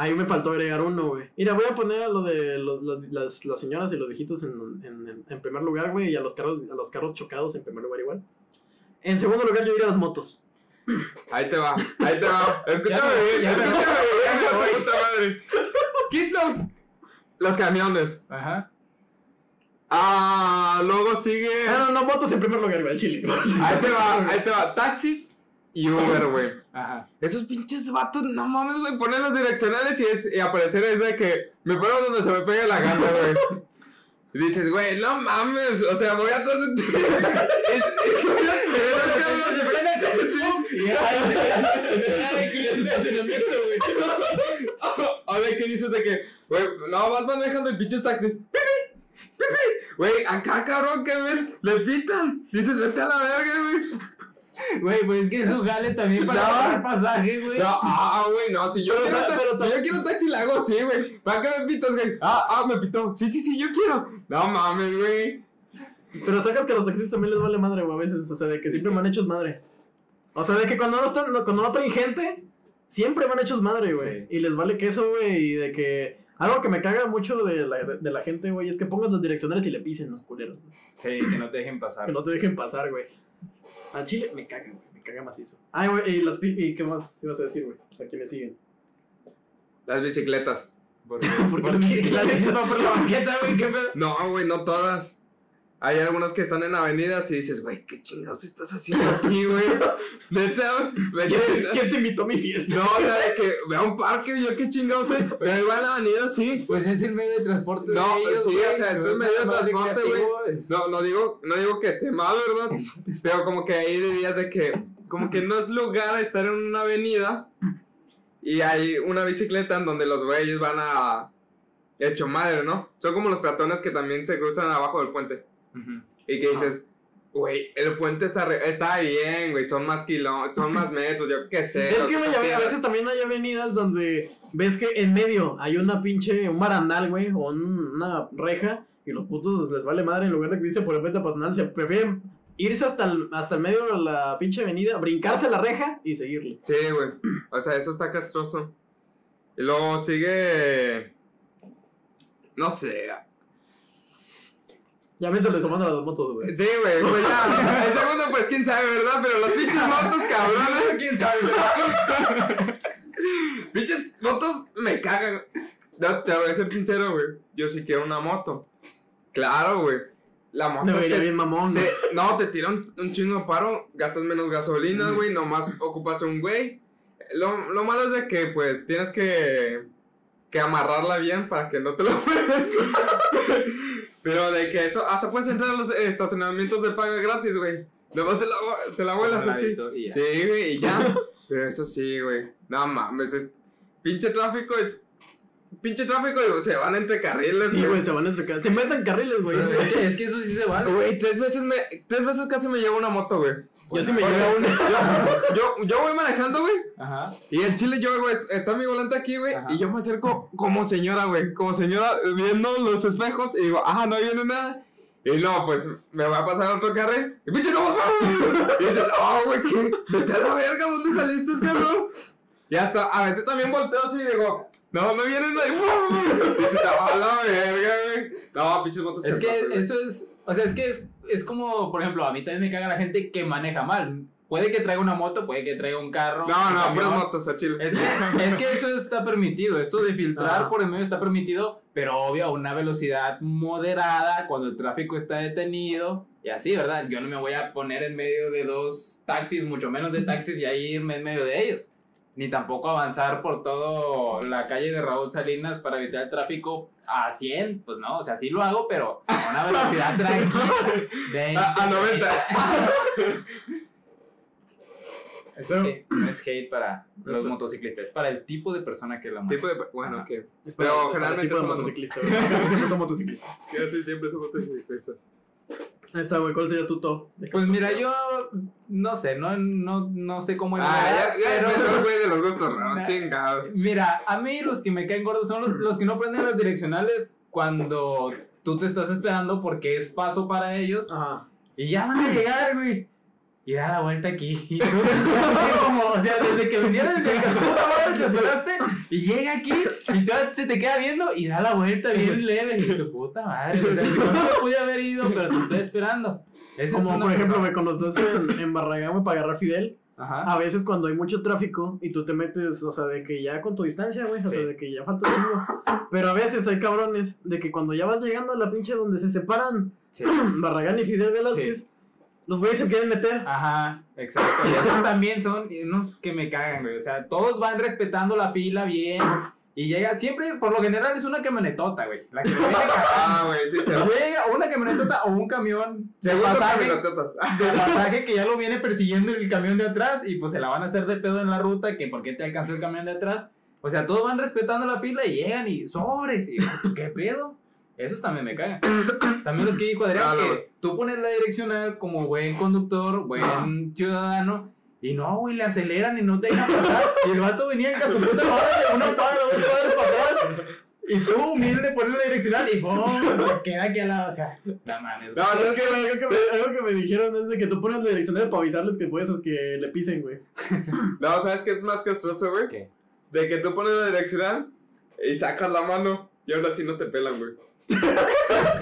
A: Ahí me faltó agregar uno, güey. Mira, voy a poner a lo de lo- lo- las, las señoras y los viejitos en, en- en- en primer lugar, güey, y a los carros, a los carros chocados en primer lugar igual. En segundo lugar, yo diría las motos.
C: Ahí te va, ahí te va. [laughs] Escúchame bien, escúchame bien, puta madre. Quito los camiones.
B: Ajá.
C: Los camiones.
B: Ajá.
C: Ah, luego sigue.
A: Ah, no, no, motos en primer lugar, güey, chile.
C: Ahí te va, ahí te va. Taxis y Uber, güey.
B: Ajá.
C: Esos pinches vatos, no mames, güey, ponen los direccionales y, es, y aparecer es de que me paro donde se me pegue la gana, güey. Y dices, güey, no mames, o sea, voy a todo ver, ¿qué dices de que, güey, no, vas manejando en pinches taxis? ¡Pipi! ¡Pipi! Güey, acá, cabrón, que ven, le pitan. Dices, vete a la verga, güey.
B: Güey, pues es que es un jale también para
C: No.
B: pagar pasaje, güey.
C: No, ah, güey, no, si yo,
A: Pero,
C: quiero,
A: pero
C: si yo quiero taxi, la hago así, güey. ¿Para qué me pitas, güey? Ah, ah, me pitó. Sí, sí, sí, yo quiero. No mames, güey.
A: Pero sacas que a los taxistas también les vale madre, güey, a veces. O sea, de que siempre me han hecho madre. O sea, de que cuando no están, no- cuando no traen gente, siempre me han hecho madre, güey.
B: Sí.
A: Y les vale queso, güey. Y de que. Algo que me caga mucho de la, de la gente, güey, es que pongas los direccionales y le pisen los culeros.
B: Sí, que no te dejen pasar.
A: Que no te dejen pasar, güey. A Chile me cagan, güey. Me caga macizo. Ay, güey, y las ¿Y qué más ibas a decir, güey? O sea, ¿quiénes siguen?
C: Las bicicletas.
B: ¿Por [laughs]
A: ¿Por qué
B: ¿Por
A: las
B: qué?
A: bicicletas? [laughs]
B: ¿Se va por la banqueta, güey? ¿Qué pedo?
C: No, güey, no todas. Hay algunas que están en avenidas y dices, güey, ¿qué chingados estás haciendo aquí, güey? [laughs] Neta.
A: ¿Quién, quién te invitó a mi fiesta?
C: No, o sea, de que ve a un parque, yo qué chingados sé. Pero ahí va en la avenida, sí.
B: Pues es el medio de transporte
C: No,
B: de ellos,
C: sí,
B: güey,
C: o sea, es un medio de transporte, güey.
B: es-
C: No, no digo, no digo que esté mal, ¿verdad? [laughs] Pero como que ahí dirías de que, como que no es lugar estar en una avenida y hay una bicicleta en donde los güeyes van a hecho madre, ¿no? Son como los peatones que también se cruzan abajo del puente Y que dices, güey, el puente está, re- está bien, güey, son más kilómetros, son más metros, yo qué sé.
A: Es que, a veces también hay avenidas donde ves que en medio hay una pinche, un barandal, güey, o un- una reja, y los putos les vale madre en lugar de que irse por el puente peatonal, se prefieren irse hasta el, hasta el medio de la pinche avenida, brincarse la reja y seguirle.
C: Sí, güey. O sea, eso está castroso. Y luego sigue. No sé.
A: Ya métele sumando las dos motos, güey.
C: Sí, güey. Pues ya. El segundo, pues quién sabe, ¿verdad? Pero los pinches motos, cabrones. [laughs]
B: ¿Quién sabe, verdad?
C: pinches motos me cagan. No, te voy a ser sincero, güey. Yo sí quiero una moto. Claro, güey. La moto.
A: Me vería
C: te-
A: bien mamón, güey.
C: te- no, te tira un, un chingo paro, gastas menos gasolina, güey, nomás ocupas un güey. Lo, lo malo es de que, pues, tienes que, que amarrarla bien para que no te lo [laughs] Pero de que eso, hasta puedes entrar a los estacionamientos de paga gratis, güey. Nomás te la, te la vuelas así.
B: ladito y ya.
C: Sí, güey, y ya. Pero eso sí, güey. No mames, es pinche tráfico y... Pinche tráfico y se van entre carriles,
A: Sí, güey, se van a entrecar. Se meten carriles, güey.
B: Pero es, que, es que eso sí se vale.
C: Güey, tres veces me, tres veces casi me llevo una moto, güey.
A: Yo sí me llevo una. [laughs]
C: Yo, yo, voy manejando, güey.
B: Ajá.
C: Y en Chile yo, güey, está mi volante aquí, güey.
B: Ajá.
C: Y yo me acerco como señora, güey. Como señora viendo los espejos. Y digo, ah, no viene nada. Y no, pues me va a pasar otro carril. Y pinche no, [laughs] Y dices, oh, güey, ¿qué? Vete a la verga, ¿dónde saliste, cabrón? Y hasta a veces también volteo así y digo, no, no viene nadie. [laughs] Y dices, a la verga, güey. No, pinches motos
B: Es que
C: güey.
B: eso es, o sea, es que es, es como, por ejemplo, a mí también me caga la gente que maneja mal. Puede que traiga una moto, puede que traiga un carro.
C: No, no, puras motos a Chile.
B: Es que, es que eso está permitido, esto de filtrar
A: Ajá.
B: por el medio está permitido, pero obvio a una velocidad moderada cuando el tráfico está detenido y así, ¿verdad? Yo no me voy a poner en medio de dos taxis, mucho menos de taxis y ahí irme en medio de ellos. Ni tampoco avanzar por toda la calle de Raúl Salinas para evitar el tráfico a 100, pues no, o sea, sí lo hago, pero a una velocidad [laughs] tranquila. 20,
C: A, a 90.
B: Es
A: Pero-
B: que no es hate para los
A: Esto-
B: motociclistas, es para el tipo de persona que la maneja.
C: tipo de. Bueno, que.
A: Es
C: Pero generalmente son-
A: motociclista, güey. [laughs] Casi siempre son motociclistas.
C: Casi siempre son motociclistas.
A: Ahí está, güey. ¿Cuál sería tu top?
B: Pues mira, yo no sé, no, no, no sé cómo
C: Ah, ya, ya
B: pero-
C: empezó el [laughs] güey de los gustos raros, chingados.
B: Mira, a mí los que me caen gordos son los, los que no prenden las direccionales cuando tú te estás esperando porque es paso para ellos
A: Ajá.
B: y ya van a [clears throat] llegar, güey. Y da la vuelta aquí. [laughs] Y tú como, o sea, desde que venía desde puta madre te esperaste y llega aquí y tú se te queda viendo y da la vuelta bien [laughs] leve. Y tu puta madre, o sea, yo no me pude haber ido, pero te estoy esperando. Esa
A: Como por ejemplo,
B: persona-
A: cuando estás en, en Barragán, para agarrar Fidel.
B: Ajá.
A: a veces cuando hay mucho tráfico y tú te metes, o sea, de que ya con tu distancia, güey, o sea, de que ya falta un chingo. Pero a veces hay cabrones de que cuando ya vas llegando a la pinche donde se separan
B: Sí. [clears throat]
A: Barragán y Fidel Velázquez, los güeyes se quieren meter.
B: Ajá, exacto. Y esos también son unos que me cagan, güey. O sea, todos van respetando la fila bien. Y llega, siempre, por lo general, es una camionetota, güey. La que [laughs] cagando.
C: Ah, güey, sí, sí.
B: Llega o una camionetota o un camión de pasaje, de [laughs] pasaje que ya lo viene persiguiendo el camión de atrás y pues se la van a hacer de pedo en la ruta, que por qué te alcanzó el camión de atrás. O sea, todos van respetando la fila y llegan y sobres. Y, ¿Qué pedo? Esos también me cagan. También los que dijo Adrián,
C: Claro.
B: que tú pones la direccional como buen conductor, buen ciudadano, y no, güey, le aceleran y no te dejan pasar. [laughs] Y el vato venía en su puta madre, una cuadra, dos cuadras para atrás. Y tú, humilde, pones la direccional y ¡pum! Queda aquí al lado, o sea, no mames.
C: No,
A: Es
C: ¿sabes
A: que,
C: qué?
A: güey, algo, que me, algo que me dijeron es de que tú pones la direccional para avisarles que puedes que le pisen, güey. [laughs]
C: No, ¿sabes qué es más castroso, güey?
B: ¿Qué?
C: De que tú pones la direccional y sacas la mano y ahora sí no te pelan, güey.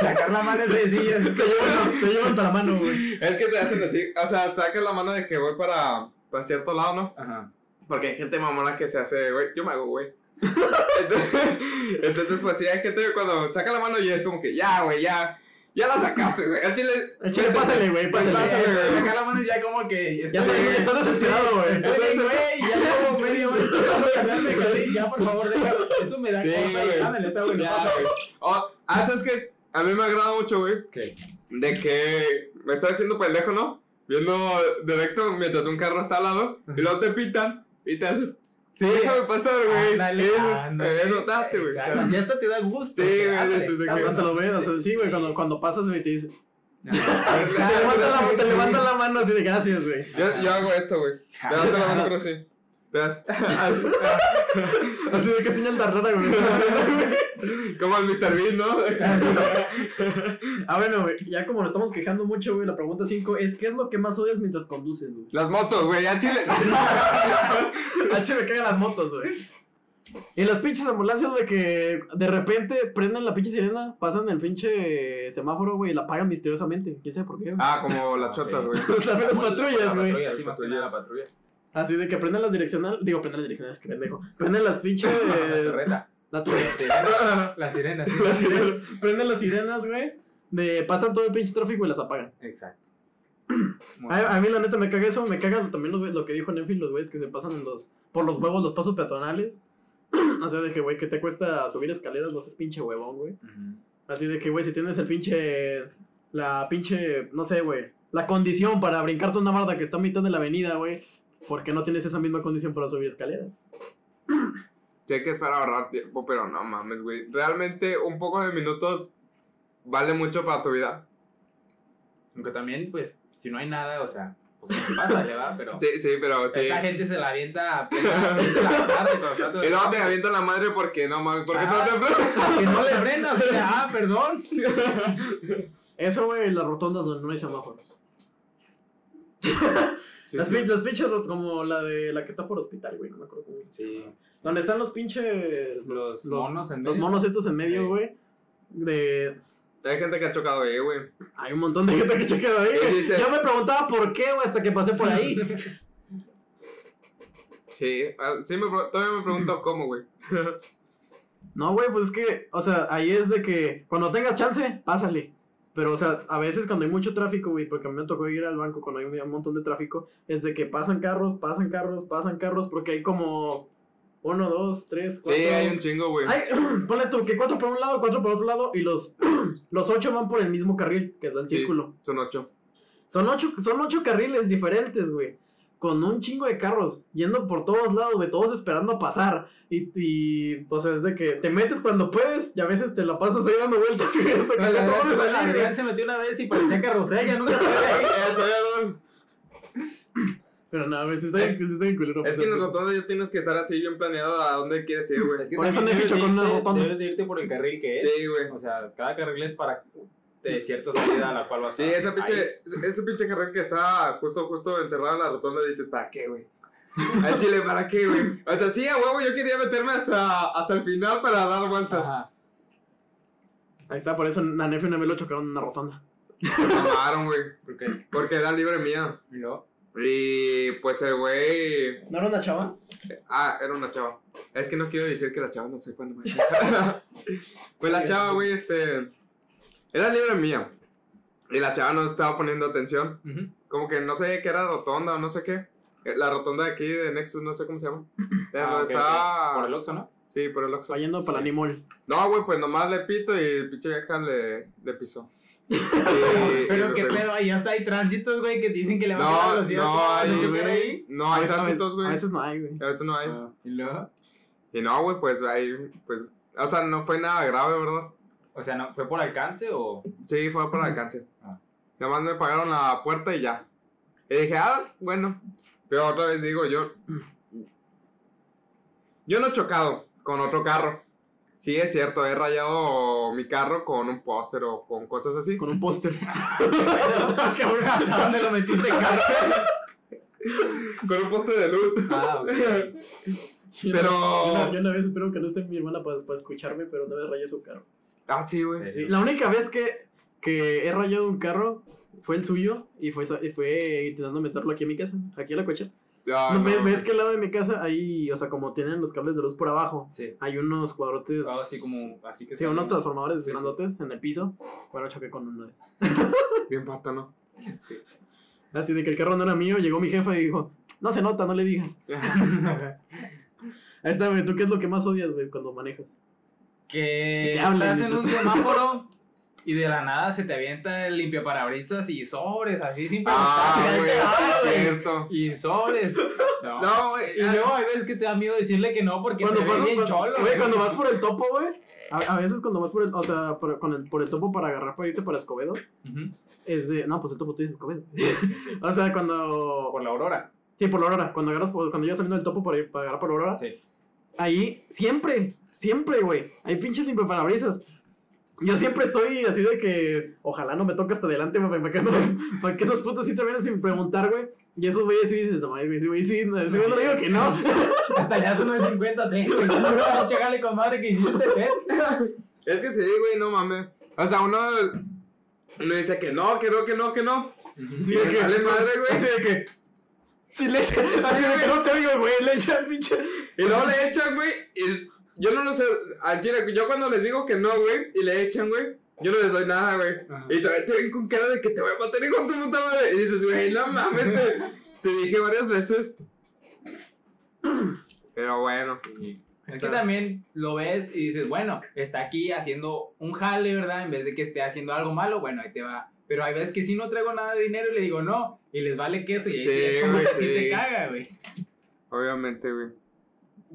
B: Sacar la mano es
A: Te llevan, te llevan la mano, güey.
C: Es que te hacen así, o sea, sacas la mano de que voy para, para cierto lado, ¿no?
B: Ajá.
C: Porque hay gente mamona que se hace, güey, yo me hago, güey. Entonces, entonces, pues sí, hay gente que cuando saca la mano y es como que, ya, güey, ya, ya la sacaste, güey. Al chile,
A: Al chile, pásale, güey, pásale.
C: Güey.
B: Sacar la mano ya como que.
A: Ya
B: estoy-
A: está, está desesperado, güey.
B: Estoy güey, ya llevo media hora intentando cambiarme de carril, ya por favor, déjalo. Eso me da
C: Sí,
B: cosa. Ándale, está bueno.
C: Ya, güey. Ah, ¿sabes qué? A mí me agrada mucho, güey,
B: ¿Qué?
C: de que me estoy haciendo pendejo, ¿no? Viendo directo mientras un carro está al lado y luego te pitan y te hacen,
B: Sí,
C: déjame pasar, güey.
B: Ándale.
C: eh, notate, güey.
B: Ya hasta te da gusto.
C: Sí, güey,
A: Hasta, lo ves, sí, güey, cuando, cuando pasas, güey, te dice.
B: Ajá, [laughs]
A: Te levantan la, te levantan la mano así de gracias, güey.
C: Yo, yo hago esto, güey. [laughs] Levanto la mano, pero sí. Das- [laughs]
A: Así de que señal tan rara, güey. [laughs]
C: Como el Mr. Bean, ¿no?
A: Ah, bueno, güey, ya como nos estamos quejando mucho, güey, la pregunta 5 es: ¿qué es lo que más odias mientras conduces, güey?
C: Las motos, güey, ya [laughs] chile.
A: H me cagan las motos, güey. Y las pinches ambulancias, güey, que de repente prenden la pinche sirena, pasan el pinche semáforo, güey, y la apagan misteriosamente. ¿Quién sabe por qué?
C: Ah, como las chotas, güey.
A: Pues las las patrullas,
B: La
A: güey.
B: patrulla, sí, más que nada la patrulla.
A: Así de que prenden las direccionales. Digo, prenden las direccionales, que pendejo. Prenden las pinches. [laughs]
B: La torreta.
A: La torreta.
B: Sirena. [laughs] La sirena, sí.
A: Las sirenas. Prenden las sirenas, güey. De pasan todo el pinche tráfico y las apagan.
B: Exacto. [clears throat]
A: A, a mí la neta me caga eso, me caga también lo, lo que dijo Nenfi, los güeyes que se pasan en los, por los huevos los pasos peatonales. [clears throat] o sea, de que, güey, que te cuesta subir escaleras, no seas pinche huevón, güey. Así de que, güey, si tienes el pinche, la pinche, no sé, güey, la condición para brincarte una barda que está a mitad de la avenida, güey, ¿por qué no tienes esa misma condición para subir escaleras?
C: Sí, hay que esperar a ahorrar tiempo, pero no mames, güey. Realmente un poco de minutos vale mucho para tu vida.
B: Aunque también, pues, si no hay nada, o sea, pues pasa, le va, pero.
C: Sí, sí, pero sí.
B: Esa gente se la avienta a plenas seis de la tarde cuando está todo
C: Y luego te avientan la madre porque no mames, porque
B: Ah.
C: no te frenas.
B: Que no le frenas, o sea, ah, perdón.
A: Eso, güey, las rotondas donde no hay semáforos. [laughs]
C: Sí,
A: las,
C: sí.
A: las pinches, como la de la que está por hospital, güey, no me acuerdo cómo se
B: Sí.
A: Donde están los pinches.
B: Los monos en
A: Los
B: medio.
A: monos estos en medio, güey. De.
C: Hay gente que ha chocado ahí, güey.
A: Hay un montón de gente que ahí.
C: Y
A: güey.
C: dices-
A: Yo me preguntaba por qué, güey, hasta que pasé por ahí. [laughs]
C: Sí, ah, sí me, todavía me pregunto [clears throat] cómo, güey. [laughs]
A: No, güey, pues es que, o sea, ahí es de que cuando tengas chance, pásale. Pero, o sea, a veces cuando hay mucho tráfico, güey, porque a mí me tocó ir al banco cuando hay un montón de tráfico, es de que pasan carros, pasan carros, pasan carros, porque hay como uno, dos, tres, cuatro.
C: Sí, hay un chingo, güey.
A: Ay, [clears throat] ponle tú que cuatro por un lado, cuatro por otro lado, y los, [clears throat] los ocho van por el mismo carril, que es el
C: Sí,
A: círculo.
C: Son ocho.
A: Son ocho, son ocho carriles diferentes, güey. Con un chingo de carros, yendo por todos lados, güey, todos esperando a pasar. Y, y, o sea, es de que te metes cuando puedes y a veces te la pasas ahí dando vueltas, güey, hasta que acabas de salir,
B: Adrián se metió una vez y parecía carrusel, ya nunca se ve ahí.
C: Eso, [laughs] ya, güey.
A: Pero nada, güey, si está,
C: Es-
A: si está bien culero.
C: Es
A: pues,
C: que en
A: pues.
C: rotondas ya tienes que estar así bien planeado a dónde quieres ir, güey.
B: Es que
A: Por eso
B: debes
A: chocó en
B: de
A: una rotonda.
B: Debes de irte por el carril que es.
C: Sí, güey.
B: O sea, cada carril es para de cierta salida a la cual vas a
C: Sí, esa pinche, ese pinche carril que está justo, justo encerrado en la rotonda, dices, ¿para qué, güey? Al chile, ¿para qué, güey? O sea, sí, a huevo, yo quería meterme hasta, hasta el final para dar vueltas.
B: Ajá.
A: Ahí está, por eso a Nefi una vez lo chocaron en una rotonda.
C: Me mamaron, güey.
B: Porque,
C: Porque era libre mía.
B: y luego,
C: Y pues el güey.
A: ¿No era una chava?
C: Ah, era una chava. Es que no quiero decir que la chava no sé cuándo me Pues la chava, güey, este. Era libre mía. Y la chava no estaba poniendo atención. Como que no sé qué era rotonda o no sé qué. Eh, La rotonda de aquí de Nexus, no sé cómo se llama. [clears throat]
B: Ah,
C: donde
B: ok,
C: está.
B: ok. Por el Oxxo, ¿no?
C: Sí, por el Oxxo.
A: Fallando para el animal.
C: No, güey, pues nomás le pito y el pinche vieja le, le pisó. [laughs] Y-
B: Pero qué pedo, ahí hasta hay tránsitos, güey, que dicen que le van a dar
C: No,
B: velocidad.
C: no
B: ¿Vas a
C: hay, güey.
B: ahí?
C: No hay
A: a
C: tránsitos, güey.
A: A veces no hay, güey.
C: A veces no hay.
B: Ah, ¿Y luego?
C: Y no, güey, pues ahí, pues. O sea, no fue nada grave, ¿verdad?
B: O sea, ¿no, ¿fue por alcance o...?
C: Sí, fue por alcance.
B: Ah.
C: Nada más me pagaron la puerta y ya. Y dije, ah, bueno. Pero otra vez digo, yo. Yo no he chocado con otro carro. Sí, es cierto, he rayado mi carro con un póster o con cosas así.
A: Con un póster. [laughs]
B: ¿A dónde lo metiste, carro?
C: Con un póster de luz.
B: Ah.
C: Pero-
A: Yo una, yo una vez espero que no esté mi hermana para, para escucharme, pero una vez rayé su carro.
C: Ah, sí, güey.
B: Sí.
A: La única vez que, que he rayado un carro fue el suyo y fue, y fue intentando meterlo aquí a mi casa, aquí a la coche.
C: Ah,
A: no,
C: no,
A: ¿ves, que al lado de mi casa hay, o sea, como tienen los cables de luz por abajo,
B: Sí.
A: hay unos cuadrotes.
B: Ah, así como... Así que
A: Sí, unos transformadores
B: Sí, sí.
A: grandotes en el piso. Bueno, choqué con uno de esos. [laughs]
C: Bien pata, ¿no?
B: Sí.
A: Así de que el carro no era mío, llegó mi jefa y dijo, no se nota, no le digas. [laughs] Ahí está, güey, ¿tú qué es lo que más odias, güey, cuando manejas?
B: Que
A: te
B: estás en un semáforo [laughs] y de la nada se te avienta el limpiaparabrisas y sobres, así sin
C: Ah,
B: preguntar.
C: güey, [laughs]
B: Ah,
C: es
B: güey.
C: cierto.
B: Y sobres. No.
C: No, güey.
B: Y luego hay veces que te da miedo decirle que no porque se ve
A: pasas
B: bien
A: por-
B: cholo.
A: güey, cuando vas por el topo, güey. A, a veces cuando vas por el, o sea, por, con el, por el topo para agarrar para irte para Escobedo,
B: Ujú.
A: es de, no, pues el topo tú dices Escobedo. [laughs] o sea, cuando,
B: Por la aurora.
A: sí, por la aurora, cuando agarras, por- cuando ibas saliendo del topo para ir, para agarrar por la aurora,
B: Sí.
A: Ahí, siempre, siempre, güey, hay pinches limpiaparabrisas. Yo siempre estoy así de que, ojalá no me toque hasta adelante, güey, para que, no, [laughs] para que esos putos sí te vienen sin preguntar, güey. Y esos güeyes sí dices, no, mames, güey, sí, güey, sí, no, sí, güey, no le digo que no. [laughs]
B: Hasta das uno de 50, sí. Chécale, comadre, que hiciste, ¿eh? [laughs]
C: Es que sí, güey, no mames. O sea, uno. Uno dice que no, que no, que no, que no.
A: Sí,
C: Y
A: que,
C: vale madre, güey.
A: Así de que. Sí, le echa, así de que no te oigo, güey, le echa el pinche.
C: Y luego le echan, güey. Y yo no lo sé. Al chile, yo cuando les digo que no, güey, y le echan, güey, yo no les doy nada, güey.
B: Ajá.
C: Y todavía te ven con cara de que te voy a matar, hijo de tu puta madre. Y dices, güey, no mames, te, te dije varias veces. Pero bueno.
B: Es
A: Está-
B: que también lo ves y dices, bueno, está aquí haciendo un jale, ¿verdad? En vez de que esté haciendo algo malo, bueno, ahí te va. Pero hay veces que si no traigo nada de dinero y le digo no, y les vale queso, y ahí
C: Sí,
B: sí es como
C: güey,
B: que sí
C: sí.
B: te caga, güey.
C: Obviamente, güey.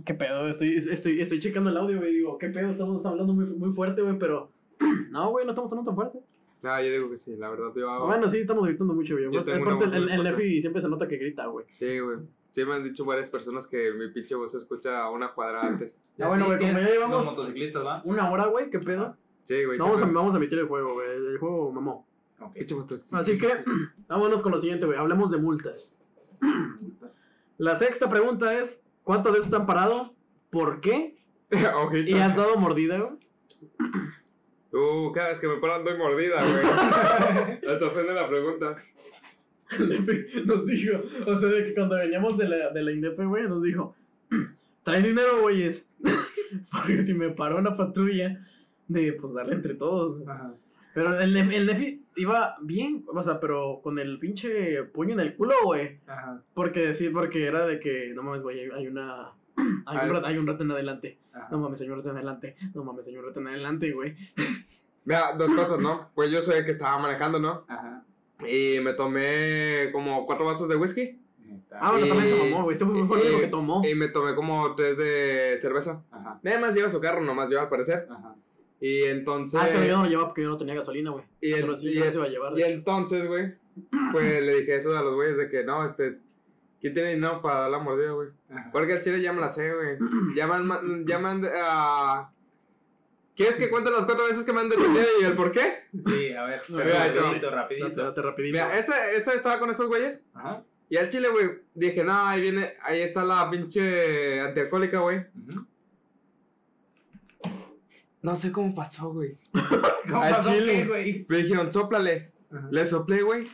A: ¿Qué pedo? Estoy, estoy, estoy checando el audio, güey. Digo, ¿qué pedo? Estamos hablando muy, muy fuerte, güey, pero. [clears throat] No, güey, no estamos hablando tan fuerte.
C: No, yo digo que sí, la verdad, yo hago.
A: Bueno, sí, estamos gritando mucho, güey. Aparte, el, el
C: fuerte.
A: Nefi siempre se nota que grita, güey.
C: Sí, güey. Sí me han dicho varias personas que mi pinche voz se escucha a una cuadra antes. [clears throat]
A: Ah, bueno, güey, como ya llevamos-
B: Los motociclistas, ¿va?
A: Una hora, güey, ¿qué pedo?
C: Sí, güey.
A: No, vamos, a, vamos a emitir el juego, güey. El juego mamó.
B: Ok.
C: Pinche moto-
A: Así que, [clears throat] vámonos con lo siguiente, güey. Hablemos de multas. [clears throat] La sexta pregunta es: ¿cuántas veces te han parado? ¿Por qué? [laughs]
C: Ojito.
A: ¿Y has dado mordida, güey? [clears throat]
C: Uh, cada vez que me paran doy mordida, güey. [laughs] Hasta ofende la pregunta. [laughs]
A: Nos dijo, o sea, de que cuando veníamos de la, de la Indepe, güey, nos dijo: traen dinero, güeyes. Porque si me paró una patrulla, de pues darle entre todos.
B: Ajá.
A: Pero el, Nef- el Nefi iba bien, o sea, pero con el pinche puño en el culo, güey.
B: Ajá.
A: Porque sí, porque era de que, no mames, güey, hay, una. Hay un, rat, hay un rato en adelante.
B: Ajá.
A: No mames, un rato en adelante. No mames, un rato en adelante, güey.
C: Mira, dos cosas, ¿no? Pues yo soy el que estaba manejando, ¿no?
B: Ajá.
C: Y me tomé como cuatro vasos de whisky.
A: Ah, bueno,
C: Y-
A: también se mamó, güey. Este fue, fue el único que tomó.
C: Y me tomé como tres de cerveza.
B: Ajá.
C: Nada más lleva su carro, nomás yo al parecer.
B: Ajá.
C: Y entonces.
A: Ah, es que yo no lo llevaba porque yo no tenía gasolina, güey.
C: Y el-
A: Pero sí,
C: y
A: yo
C: el-
A: se iba a llevar.
C: Y entonces, güey, [clears throat] pues le dije eso a los güeyes de que no, este. ¿Quién tiene dinero para dar la mordida, güey? Porque el chile ya me la sé, güey. [clears throat] Ya me han. ma- Ya me han a. ¿Quieres que cuente las cuatro veces que me han detenido y el por qué?
B: Sí, a ver, [laughs] pero
A: Mira,
B: rapidito, rapidito.
A: date rapidito.
C: Mira, esta, esta estaba con estos güeyes.
B: Ajá.
C: Y al chile, güey, dije, no, ahí viene, ahí está la pinche antialcohólica, güey.
B: Ujú.
C: No sé cómo pasó, güey. [laughs]
B: ¿Cómo
C: Al
B: pasó
C: chile.
B: qué, güey?
C: Me dijeron, sóplale.
B: Ajá.
C: Le soplé, güey.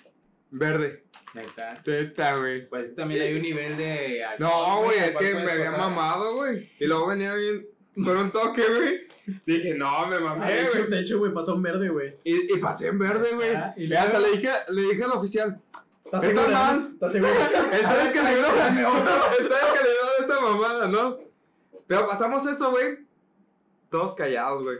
C: Verde.
B: Neta.
C: Teta, güey.
B: Pues también hay un nivel de. alcohol,
C: No, güey, es
B: ¿cuál
C: que me había
B: pasar?
C: mamado, güey. Y luego venía bien con un toque, güey. Dije, no, me
A: Ah,
C: mamé,
A: de hecho,
C: güey.
A: de hecho, güey, pasó en verde, güey.
C: Y, y pasé en verde, güey.
B: Ah, y
C: Y hasta le dije, le dije al oficial,
A: ¿Estás
C: Está
A: seguro?
C: mal.
A: ¿Estás seguro? [laughs]
C: Está descalibrado. [laughs] Está descalibrado esta mamada, ¿no? Pero pasamos eso, güey. Todos callados, güey.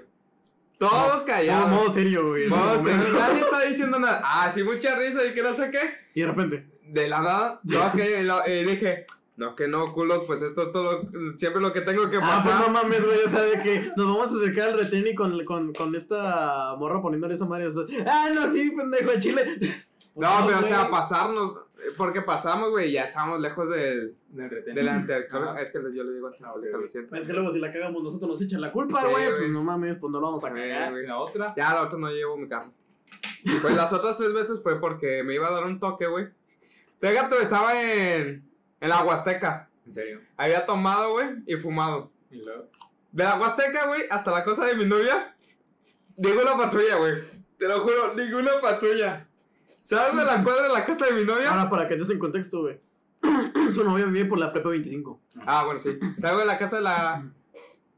C: Todos
A: Modo,
C: callados.
A: modo serio, güey.
C: Modo
A: momento.
C: serio. Nadie está diciendo nada. Ah, sí, mucha risa y que no sé qué.
A: Y de repente.
C: De la nada, [laughs] todos callados. Y, dije, no, que no, culos, pues esto es todo, siempre lo que tengo que
A: Ah, pues
C: pasar.
A: no mames, güey, o sea, de que [laughs] nos vamos a acercar al retén y con, con, con esta morra poniéndole esa madre. o sea, ah, no, sí, pendejo, Chile.
C: No, pero o sea, pasarnos, porque pasamos, güey, y ya estábamos lejos del,
B: Del retén.
C: del antialcohol.
B: Ajá.
C: Es que yo le digo antes,
B: Ah, ok,
C: lo siento.
A: Es que luego si la cagamos nosotros nos echan la culpa,
C: Sí,
A: güey.
C: güey.
A: pues no mames, pues no lo vamos a
C: Sí,
A: cagar.
B: La otra.
C: Ya, la otra no llevo mi carro. Pues las otras tres veces fue porque me iba a dar un toque, güey. Fíjate, estaba en, en la Huasteca.
B: En serio.
C: Había tomado, güey, y fumado.
B: Y luego.
C: De la Huasteca, güey, hasta la cosa de mi novia. Ninguna patrulla, güey. Te lo juro, ninguna patrulla. Salgo de la cuadra de la casa de mi novia.
A: Ahora, para que te en contexto, güey. [clears throat] Su novia vive por la prepa 25.
C: Ah, bueno, sí. Salgo de la casa de la.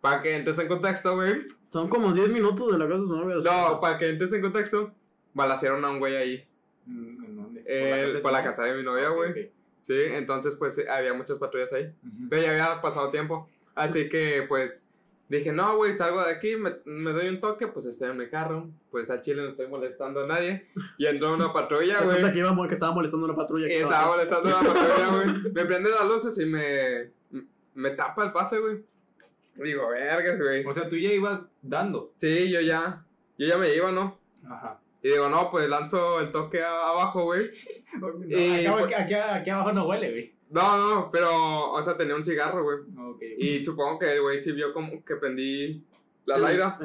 C: Para que entres en contexto, güey.
A: Son como 10 minutos de la casa de su novia.
C: No, para que entres en contexto. Balacearon a un güey ahí.
B: Mm, ¿En dónde?
C: Eh, por la casa de mi novia,
B: Ok,
C: güey. Sí, entonces pues había muchas patrullas ahí. Pero ya había pasado tiempo. Así que pues dije, no, güey, salgo de aquí, me, me doy un toque, pues estoy en mi carro. Pues al chile no estoy molestando a nadie. Y entró una patrulla, güey.
A: Que, iba, que estaba molestando a una patrulla.
C: Y
A: que
C: estaba molestando a la patrulla, [laughs] güey. Me prende las luces y me, me tapa el pase, güey. Digo, vergas, güey.
B: O sea, tú ya ibas dando.
C: Sí, yo ya, yo ya me iba, ¿no?
B: Ajá.
C: Y digo, no, pues lanzo el toque a- abajo, güey. [laughs] Y,
B: acá,
C: pues-
B: aquí, aquí abajo no huele, güey.
C: No, no, pero, o sea, tenía un cigarro, güey.
B: Ok.
C: Y supongo que el güey sí vio como que prendí la
A: El-
C: laira.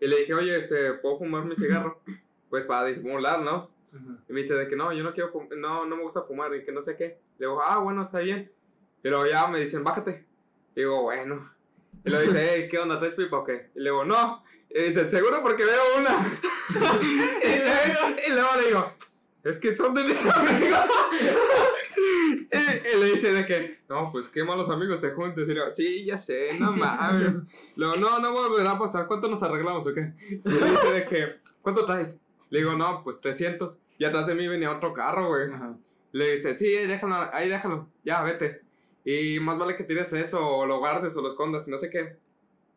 C: Y le dije, oye, este, ¿puedo fumar mi cigarro? [laughs] Pues para disimular, ¿no?
B: Ajá.
C: Y me dice de que no, yo no quiero fumar, no, no me gusta fumar y que no sé qué. Le digo, ah, bueno, está bien. Y luego ya me dicen, bájate. Y digo, bueno. Y luego dice, hey, ¿qué onda? ¿Traes pipa o qué? Y le digo, no. Y dice, seguro porque veo una. [laughs] [laughs] y, luego, y luego le digo, es que son de mis amigos. [laughs] y, le dice de que, no, pues qué malos amigos te juntes. Y le digo, sí, ya sé, no [laughs] mames. Luego, no, no volverá a pasar. ¿Cuánto nos arreglamos o qué? Y le dice de que, ¿cuánto traes? Le digo, no, pues 300. Y atrás de mí venía otro carro, güey.
B: Ajá.
C: Le dice, sí, déjalo, ahí déjalo, ya, vete. Y más vale que tires eso, o lo guardes, o lo escondas, y no sé qué.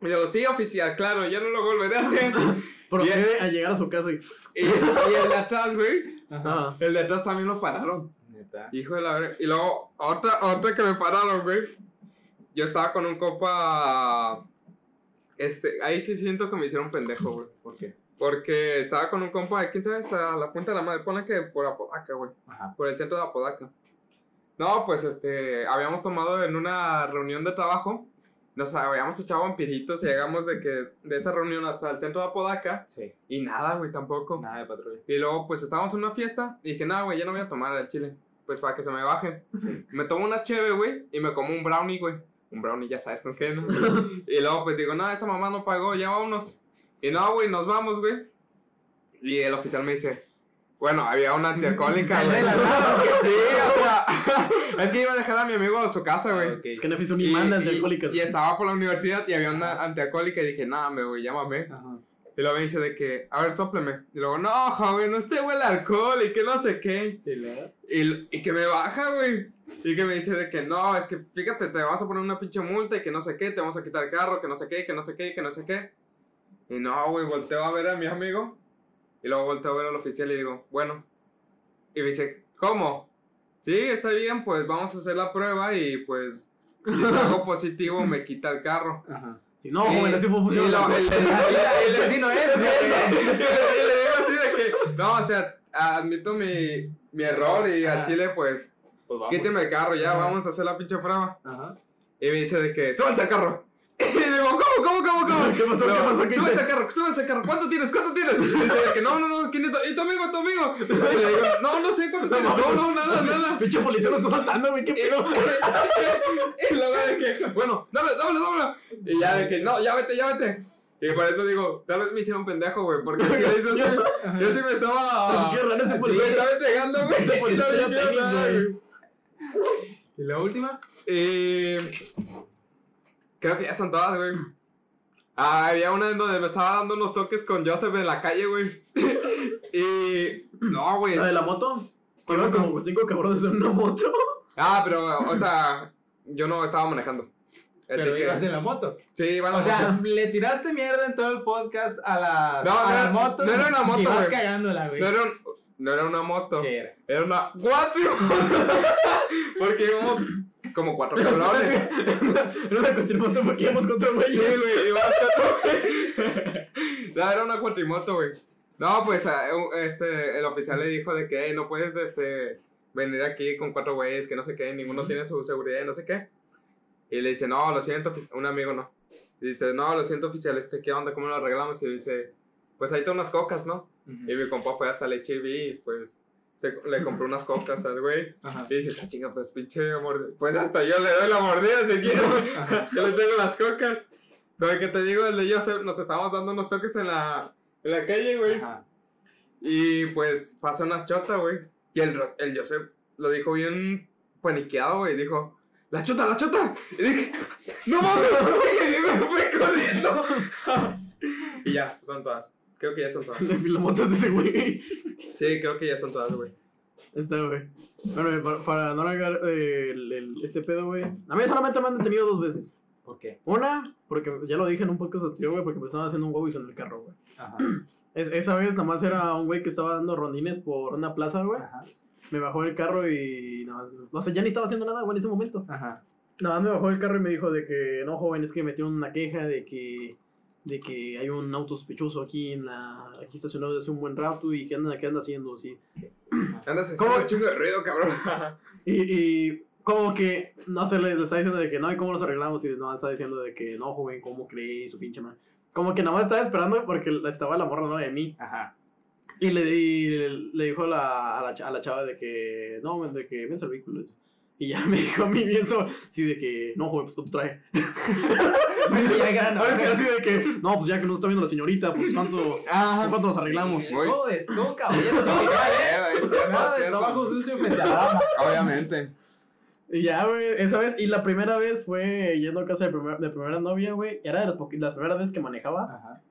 C: Y le digo, sí, oficial, claro, ya no lo volveré a hacer. [laughs]
A: Procede a llegar a su casa y.
C: y, y el de atrás, güey,
A: Ajá.
C: el de atrás también lo pararon.
B: Neta.
C: Hijo de la verga. Y luego, otra, otra que me pararon, güey. Yo estaba con un compa. Este, ahí sí siento que me hicieron pendejo, güey.
B: ¿Por qué?
C: Porque estaba con un compa de, quién sabe, hasta la punta de la madre. Ponle que por Apodaca, güey.
B: Ajá.
C: por el centro de Apodaca. No, pues este, habíamos tomado en una reunión de trabajo, nos habíamos echado vampiritos y llegamos de que de esa reunión hasta el centro de Apodaca
B: Sí.
C: y nada, güey, tampoco.
B: Nada de patrulla.
C: Y luego pues estábamos en una fiesta y dije, nada, güey, ya no voy a tomar el chile, pues para que se me baje. Me tomo una cheve, güey, y me como un brownie, güey. Un brownie, ya sabes con qué, ¿no? [laughs] y luego pues digo, no, esta mamá no pagó, ya vámonos. Y no, güey, nos vamos, güey. Y el oficial me dice, bueno, había una antialcohólica. [laughs] Sí, o sea, [laughs] es que iba a dejar a mi amigo a su casa, güey.
B: Ah.
A: Es que no hizo
C: Y,
A: ni manda de
C: y- estaba por la universidad y había una antialcohólica y dije, nada, me güey, llámame.
B: Ajá.
C: Y luego me dice de que, a ver, sópleme. Y luego, no, joven, no esté huele alcohol y que no sé qué.
B: ¿Y luego?
C: Y, y que me baja, güey. Y que me dice de que no, es que fíjate, te vas a poner una pinche multa y que no sé qué, te vamos a quitar el carro, que no sé qué, que no sé qué, que no sé qué. Y no, güey, volteo a ver a mi amigo. Y luego volteo a ver al oficial y digo, bueno. Y me dice, ¿cómo? Sí, está bien, pues vamos a hacer la prueba y pues si salgo [laughs] positivo me quita el carro.
B: Ajá.
A: Si no, joven, así fue funcionando.
C: le-
B: vecino
C: que, no, o sea, admito mi, mi error y al chile, pues,
B: Pues vamos.
C: quíteme el carro, ya,
B: Ajá.
C: vamos a hacer la pinche prueba.
B: Ajá.
C: Y me dice de que, súbanse al carro. Y digo, ¿cómo, cómo, cómo, cómo?
A: ¿Qué pasó?
C: No,
A: ¿Qué pasó? ¿Qué hice?
C: al carro, súbanse al carro. ¿Cuánto tienes? ¿Cuánto tienes? Y dice que, no, no, no, 500. ¿Y tu amigo, tu amigo? Y le digo, no, no sé cuánto tienes. No, no, nada,
A: Así,
C: nada.
A: Pinche policía nos está saltando, güey. ¿Qué pedo? [laughs]
C: Y luego de que, bueno, dame, dame, dame. Y ya de que, no, ya vete, ya vete. Y por eso digo, tal vez me hicieron pendejo, güey. Porque si le hizo así, [laughs] yo sí me estaba.
A: Qué raro ese policía.
C: me estaba entregando, güey.
A: Ese policía [laughs]
C: No
A: tenis, güey.
B: ¿Y la última?
C: Y. Creo que ya son todas, güey. Ah, había una en donde me estaba dando unos toques con Joseph en la calle, güey. [laughs] y. No, güey.
A: ¿La de la moto? Que
C: ¿Cuál
A: iban como cinco cabrones en una moto.
C: Ah, pero, o sea, yo no estaba manejando. Así
B: Pero
C: que-
B: ibas en la moto.
C: Sí, iba en la
B: O sea, [laughs] le tiraste mierda en todo el podcast a las,
C: No,
B: a
C: no no era una moto, güey.
B: cagándola, güey.
C: No era, un- no era una moto.
B: ¿Qué era?
C: Era una cuatrimoto. [laughs] Porque íbamos como cuatro [laughs] cabrones.
A: Era una cuatrimoto porque íbamos contra
C: Sí,
A: güeyes.
C: güey, íbamos cuatro. [laughs] No, era una cuatrimoto, güey. No, pues a- este, el oficial le dijo de que "Ey, no puedes este, venir aquí con cuatro güeyes que no sé qué, ninguno
B: Ujú.
C: tiene su seguridad y no sé qué. Y le dice, no, lo siento, un amigo no. Y dice, no, lo siento, oficial, este, ¿qué onda? ¿Cómo lo arreglamos? Y dice, pues ahí te unas cocas, ¿no?
B: Ujú.
C: Y mi compa fue hasta el HEB y pues se- le compró unas cocas al güey. Y dices, ah, chinga, pues pinche mordida. Pues hasta yo le doy la mordida si quiero. [laughs] Yo le tengo las cocas. Pero que te digo, el de Joseph, nos estábamos dando unos toques en la, en la calle, güey.
B: Ajá.
C: Y pues pasa una chota, güey. Y el, el Joseph lo dijo bien paniqueado, güey. Dijo, la chota, la chota. Y dije, no mames. [laughs] y me fui corriendo. [laughs] y ya, son todas. Creo que ya son todas. [laughs]
A: Le filamotas de ese güey.
C: Sí, creo que ya son todas, güey.
A: Está, güey. Bueno, güey, para, para no largar eh, el, el- este pedo, güey. A mí solamente me han detenido dos veces.
B: ¿Por qué?
A: Una, porque ya lo dije en un podcast anterior, güey, porque me estaban haciendo un huevo en el carro, güey.
B: Ajá. [clears throat]
A: Es- esa vez nada más era un güey que estaba dando rondines por una plaza, güey.
B: Ajá.
A: Me bajó del carro y. No, o sea, ya ni estaba haciendo nada, güey, en ese momento.
B: Ajá.
A: Nada más me bajó del carro y me dijo de que, no, joven, es que metieron una queja de que. De que hay un auto sospechoso aquí en la. Aquí estacionado desde hace un buen rato y que anda, que anda haciendo, sí. [clears throat]
C: Andas haciendo
A: ¿Cómo?
C: un chingo de ruido, cabrón. [laughs]
A: Y, y como que, no sé, le, le está diciendo de que no, ¿y cómo los arreglamos? Y no, está diciendo de que no, joven, ¿cómo cree? Su pinche madre. Como que nada más estaba esperando porque estaba la morra, ¿no? De mí.
B: Ajá.
A: Y le, y le, le dijo a la, a, la, a la chava de que, no, de que vienes el vehículo. Y ya [laughs] me dijo a mí bien so, sí, de que, no, joven, pues tú trae. [laughs] Ahora sí, así de que, no, pues ya que nos está viendo la señorita, pues ¿cuánto, ¿cuánto nos arreglamos?
C: Muy-
B: Todo caballero. [laughs]
C: Cierto.
B: trabajo sucio frente a dama.
C: Obviamente.
A: Y ya, güey, esa vez, y la primera vez fue yendo a casa de, primer- de primera novia, güey, era de las, las primeras veces que manejaba.
B: Ajá.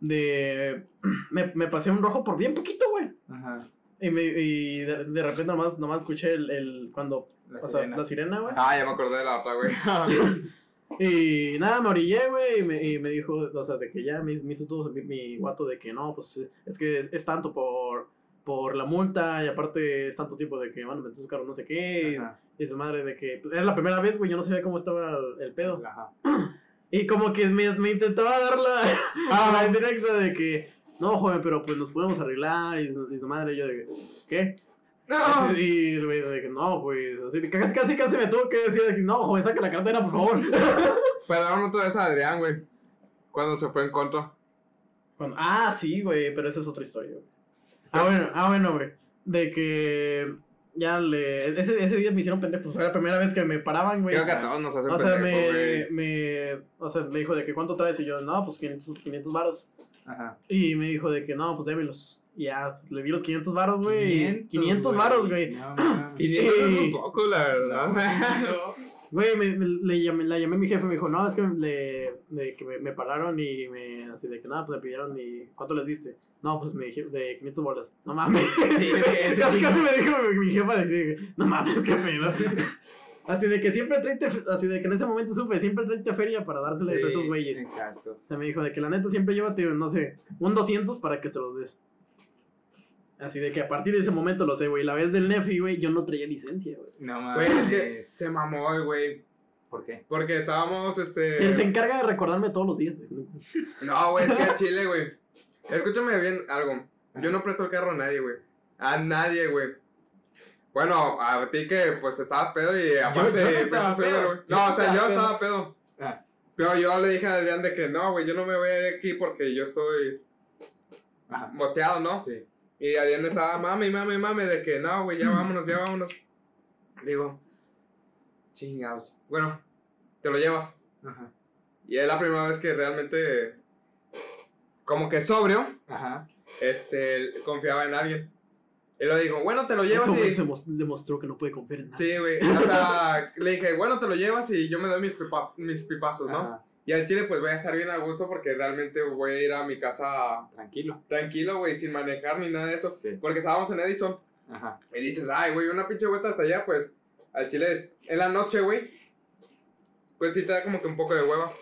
A: de [clears throat] me, me pasé un rojo por bien poquito, güey.
B: Ajá.
A: Y, me, y de, de repente nomás, nomás escuché el, el cuando
B: La
A: o sea,
B: sirena.
A: la sirena, güey.
C: Ah, ya me acordé de la otra, güey. [laughs]
A: Y nada, me orillé, güey, y me, y me dijo, o sea, de que ya me, me hizo todo mi, mi guato de que no, pues es que es, es tanto por, por la multa y aparte es tanto tiempo de que a meter su carro no sé qué. Y, y su madre de que pues, era la primera vez, güey, yo no sabía cómo estaba el, el pedo.
B: Ajá. [clears throat]
A: Y como que me, me intentaba dar la, [laughs] la indirecta de que, no, joven, pero pues nos podemos arreglar. Y su, y su madre, y yo de que, ¿qué?
C: No.
A: Y el güey de que, no, pues, así, casi, casi, casi me tuvo que decir, de que, no, joven, saca la cartera, por favor. [laughs]
C: Pero otra vez a Adrián, güey. Cuando se fue en contra.
A: Cuando- ah, sí, güey, pero esa es otra historia, güey. Ah, bueno, ah, bueno, güey. De que ya le. Ese, ese día me hicieron pendejo. Pues fue la primera vez que me paraban, güey.
C: Creo que a todos nos hacen
A: O sea,
C: pendejos,
A: me,
C: güey.
A: me, o sea, me dijo de que cuánto traes y yo, no, pues 500, 500 varos.
B: Ajá.
A: Y me dijo de que no, pues démelos. Y ya, pues, le di los 500 varos, güey.
B: 500,
A: 500 varos, güey.
B: No.
C: Y eso es un [laughs] poco, la verdad.
A: Güey, me, me- le llamé, la llamé a mi jefe, me dijo, no, es que, le, de que me, me pararon y me, así de que nada, pues me pidieron y, ¿cuánto les diste? No, pues me dijeron de 500 bolas. No mames.
B: Sí, [laughs]
A: casi, casi me dijo mi, mi jefa, así, no mames, qué pedo. [laughs] Así de que siempre traite, así de que en ese momento supe, siempre traite feria para dárseles a esos güeyes.
B: Exacto.
A: O sea, me dijo de que la neta siempre llévate, no sé, un 200 para que se los des. Así de que a partir de ese momento lo sé, güey. La vez del Nefi, güey, yo no traía licencia, güey.
B: No mames.
C: Güey, es que se mamó, güey.
B: ¿Por qué?
C: Porque estábamos, este.
A: Se, se encarga de recordarme todos los días, güey.
C: No, güey, es que a Chile, güey. Escúchame bien algo. Yo no presto el carro a nadie, güey. A nadie, güey. Bueno, a ti que pues estabas pedo y aparte
B: yo no estaba pedo. Yo
C: No,
B: no
C: o sea, yo estaba pedo.
B: Ah.
C: Pero yo le dije a Adrián de que no, güey, yo no me voy a ir aquí porque yo estoy
B: Ajá.
C: boteado, ¿no?
B: Sí.
C: Y Adrián estaba mame, mame, mame, de que no, güey, ya vámonos, ya vámonos. Digo, chingados. Bueno, te lo llevas.
B: Ajá.
C: Y es la primera vez que realmente como que sobrio,
B: Ajá.
C: este, confiaba en alguien. Y le digo, bueno, te lo llevas
A: Eso,
C: y...
A: mos- demostró que no puede confiar en nada.
C: Sí, güey. O sea, le dije, bueno, te lo llevas y yo me doy mis, pipa- mis pipazos, ¿no?
B: Ajá.
C: Y al chile, pues voy a estar bien a gusto porque realmente voy a ir a mi casa
B: Tranquilo.
C: tranquilo, güey, sin manejar ni nada de eso.
B: Sí.
C: Porque estábamos en Edison.
B: Ajá.
C: Y dices, ay, güey, una pinche vuelta hasta allá, pues al chile es en la noche, güey. Pues sí te da como que un poco de hueva.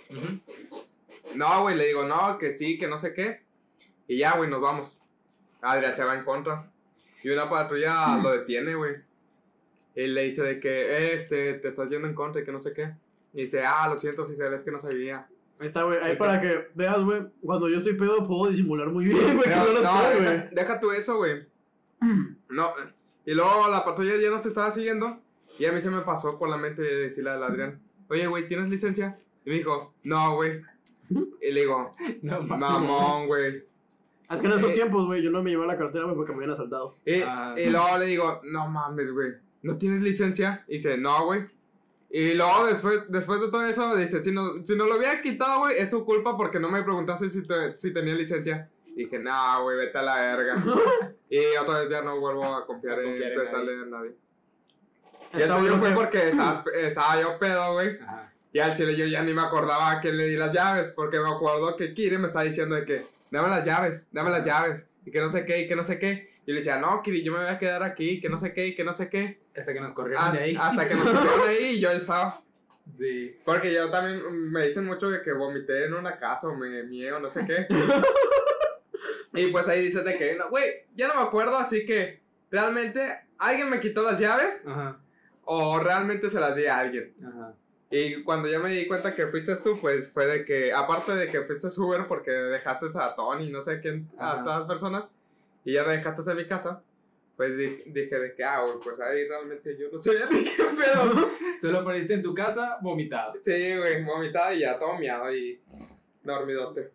C: No, güey, le digo, no, que sí, que no sé qué. Y ya, güey, nos vamos. Adrián se va en contra. Y una patrulla lo detiene, güey. Y le dice de que, este, te estás yendo en contra y que no sé qué. Y dice, ah, lo siento, oficial, es que no sabía.
A: Ahí está, güey. Ahí para que veas, güey. Cuando yo estoy pedo, puedo disimular muy bien, güey. No lo
C: no,
A: estoy,
C: deja,
A: güey.
C: deja tú eso, güey. [clears throat] No. Y luego la patrulla ya nos estaba siguiendo. Y a mí se me pasó por la mente de decirle al Adrián, oye, güey, ¿tienes licencia? Y me dijo, no, güey. Y le digo, [laughs]
B: No mames.
C: mamón, güey.
A: Es que en esos
C: Eh.
A: tiempos, güey, yo no me llevaba la cartera, güey, porque me habían asaltado.
C: Y,
B: Ah.
C: y luego le digo, no mames, güey, ¿no tienes licencia? Y dice, no, güey. Y luego después, después de todo eso, dice, si no, si no lo hubiera quitado, güey, es tu culpa porque no me preguntaste si, te- si tenía licencia. Y dije, no, güey, vete a la verga. [laughs] y otra vez ya no vuelvo a confiar, en
B: en
C: prestarle a nadie. Y tuyo
A: bueno
C: fue
A: que-
C: porque [clears throat] estabas- estaba yo pedo, güey. Y al chile yo ya ni me acordaba a quién le di las llaves, porque me acuerdo que Kiri me estaba diciendo de que, dame las llaves, dame las llaves, y que no sé qué, y que no sé qué. Y yo le decía, no, Kiri, yo me voy a quedar aquí, que no sé qué, y que no sé qué.
B: Hasta que nos corrieron
C: Hasta,
B: de ahí.
C: hasta que nos pusieron ahí y yo estaba. [laughs]
B: Sí.
C: Porque yo también mm, me dicen mucho de que vomité en una casa o me mié o no sé qué. [laughs] y pues ahí dices de que, no, güey, ya no me acuerdo, así que realmente alguien me quitó las llaves
B: Ajá.
C: o realmente se las di a alguien.
B: Ajá.
C: Y cuando ya me di cuenta que fuiste tú, pues fue de que, aparte de que fuiste Uber porque dejaste a Tony, no sé quién, a
B: Ajá.
C: todas las personas, y ya me dejaste en mi casa, pues di- dije de que, ah, pues ahí realmente yo no sabía [laughs] ni qué pedo. [laughs]
B: Solo apareciste en tu casa vomitado.
C: sí, güey, vomitado y ya todo miado y dormidote.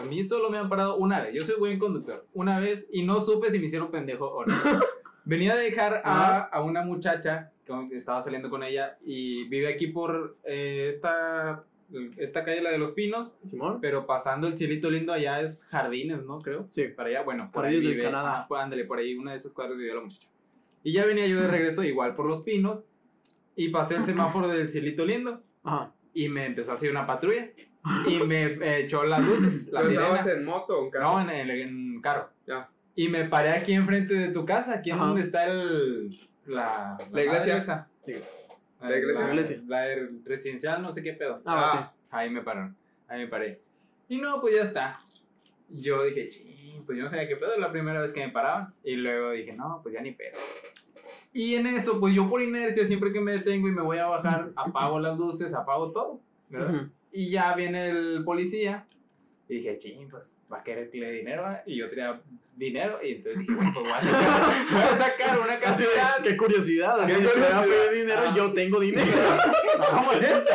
B: A mí solo me han parado una vez. Yo soy buen conductor. Una vez y no supe si me hicieron pendejo o no. [laughs] Venía a dejar a, a una muchacha que estaba saliendo con ella y vive aquí por eh, esta, esta calle, la de los Pinos,
A: Simón.
B: pero pasando el cielito lindo allá es Jardines, ¿no? Creo.
A: Sí.
B: Para allá, bueno, por ahí
A: Jardines del
B: vive.
A: Canadá.
B: Ajá, pues, ándale, por ahí una de esas cuadras vivía la muchacha. Y ya venía yo de regreso igual por los Pinos y pasé el semáforo del cielito lindo
A: Ajá.
B: y me empezó a hacer una patrulla y me eh, echó las luces, [laughs] la
C: ¿Pero estabas en moto o en carro?
B: No, en el en carro.
C: Ya.
B: Y me paré aquí enfrente de tu casa, aquí en donde está el, la,
C: La iglesia.
B: madre esa.
A: Sí.
B: La,
C: La iglesia.
B: La,
A: iglesia.
B: la residencial, no sé qué pedo.
A: Ah,
B: Ahí me pararon. Ahí me paré. Y no, pues ya está. Yo dije, ching, pues yo no sabía qué pedo, es la primera vez que me paraban. Y luego dije, no, pues ya ni pedo. Y en eso, pues yo por inercia, siempre que me detengo y me voy a bajar, apago las luces, apago todo.
A: sí.
B: ¿verdad?
A: Ujú.
B: Y ya viene el policía. Y dije, ching, pues va a querer que le dé dinero. ¿va?". Y yo tenía dinero. Y entonces dije, bueno, pues voy a sacar, [laughs] voy a sacar una [laughs]
A: Así de,
B: cantidad.
A: qué curiosidad. Así
B: Qué curiosidad.
A: pedir dinero,
B: Ah.
A: yo tengo dinero. [laughs]
B: ¿Cómo es esto?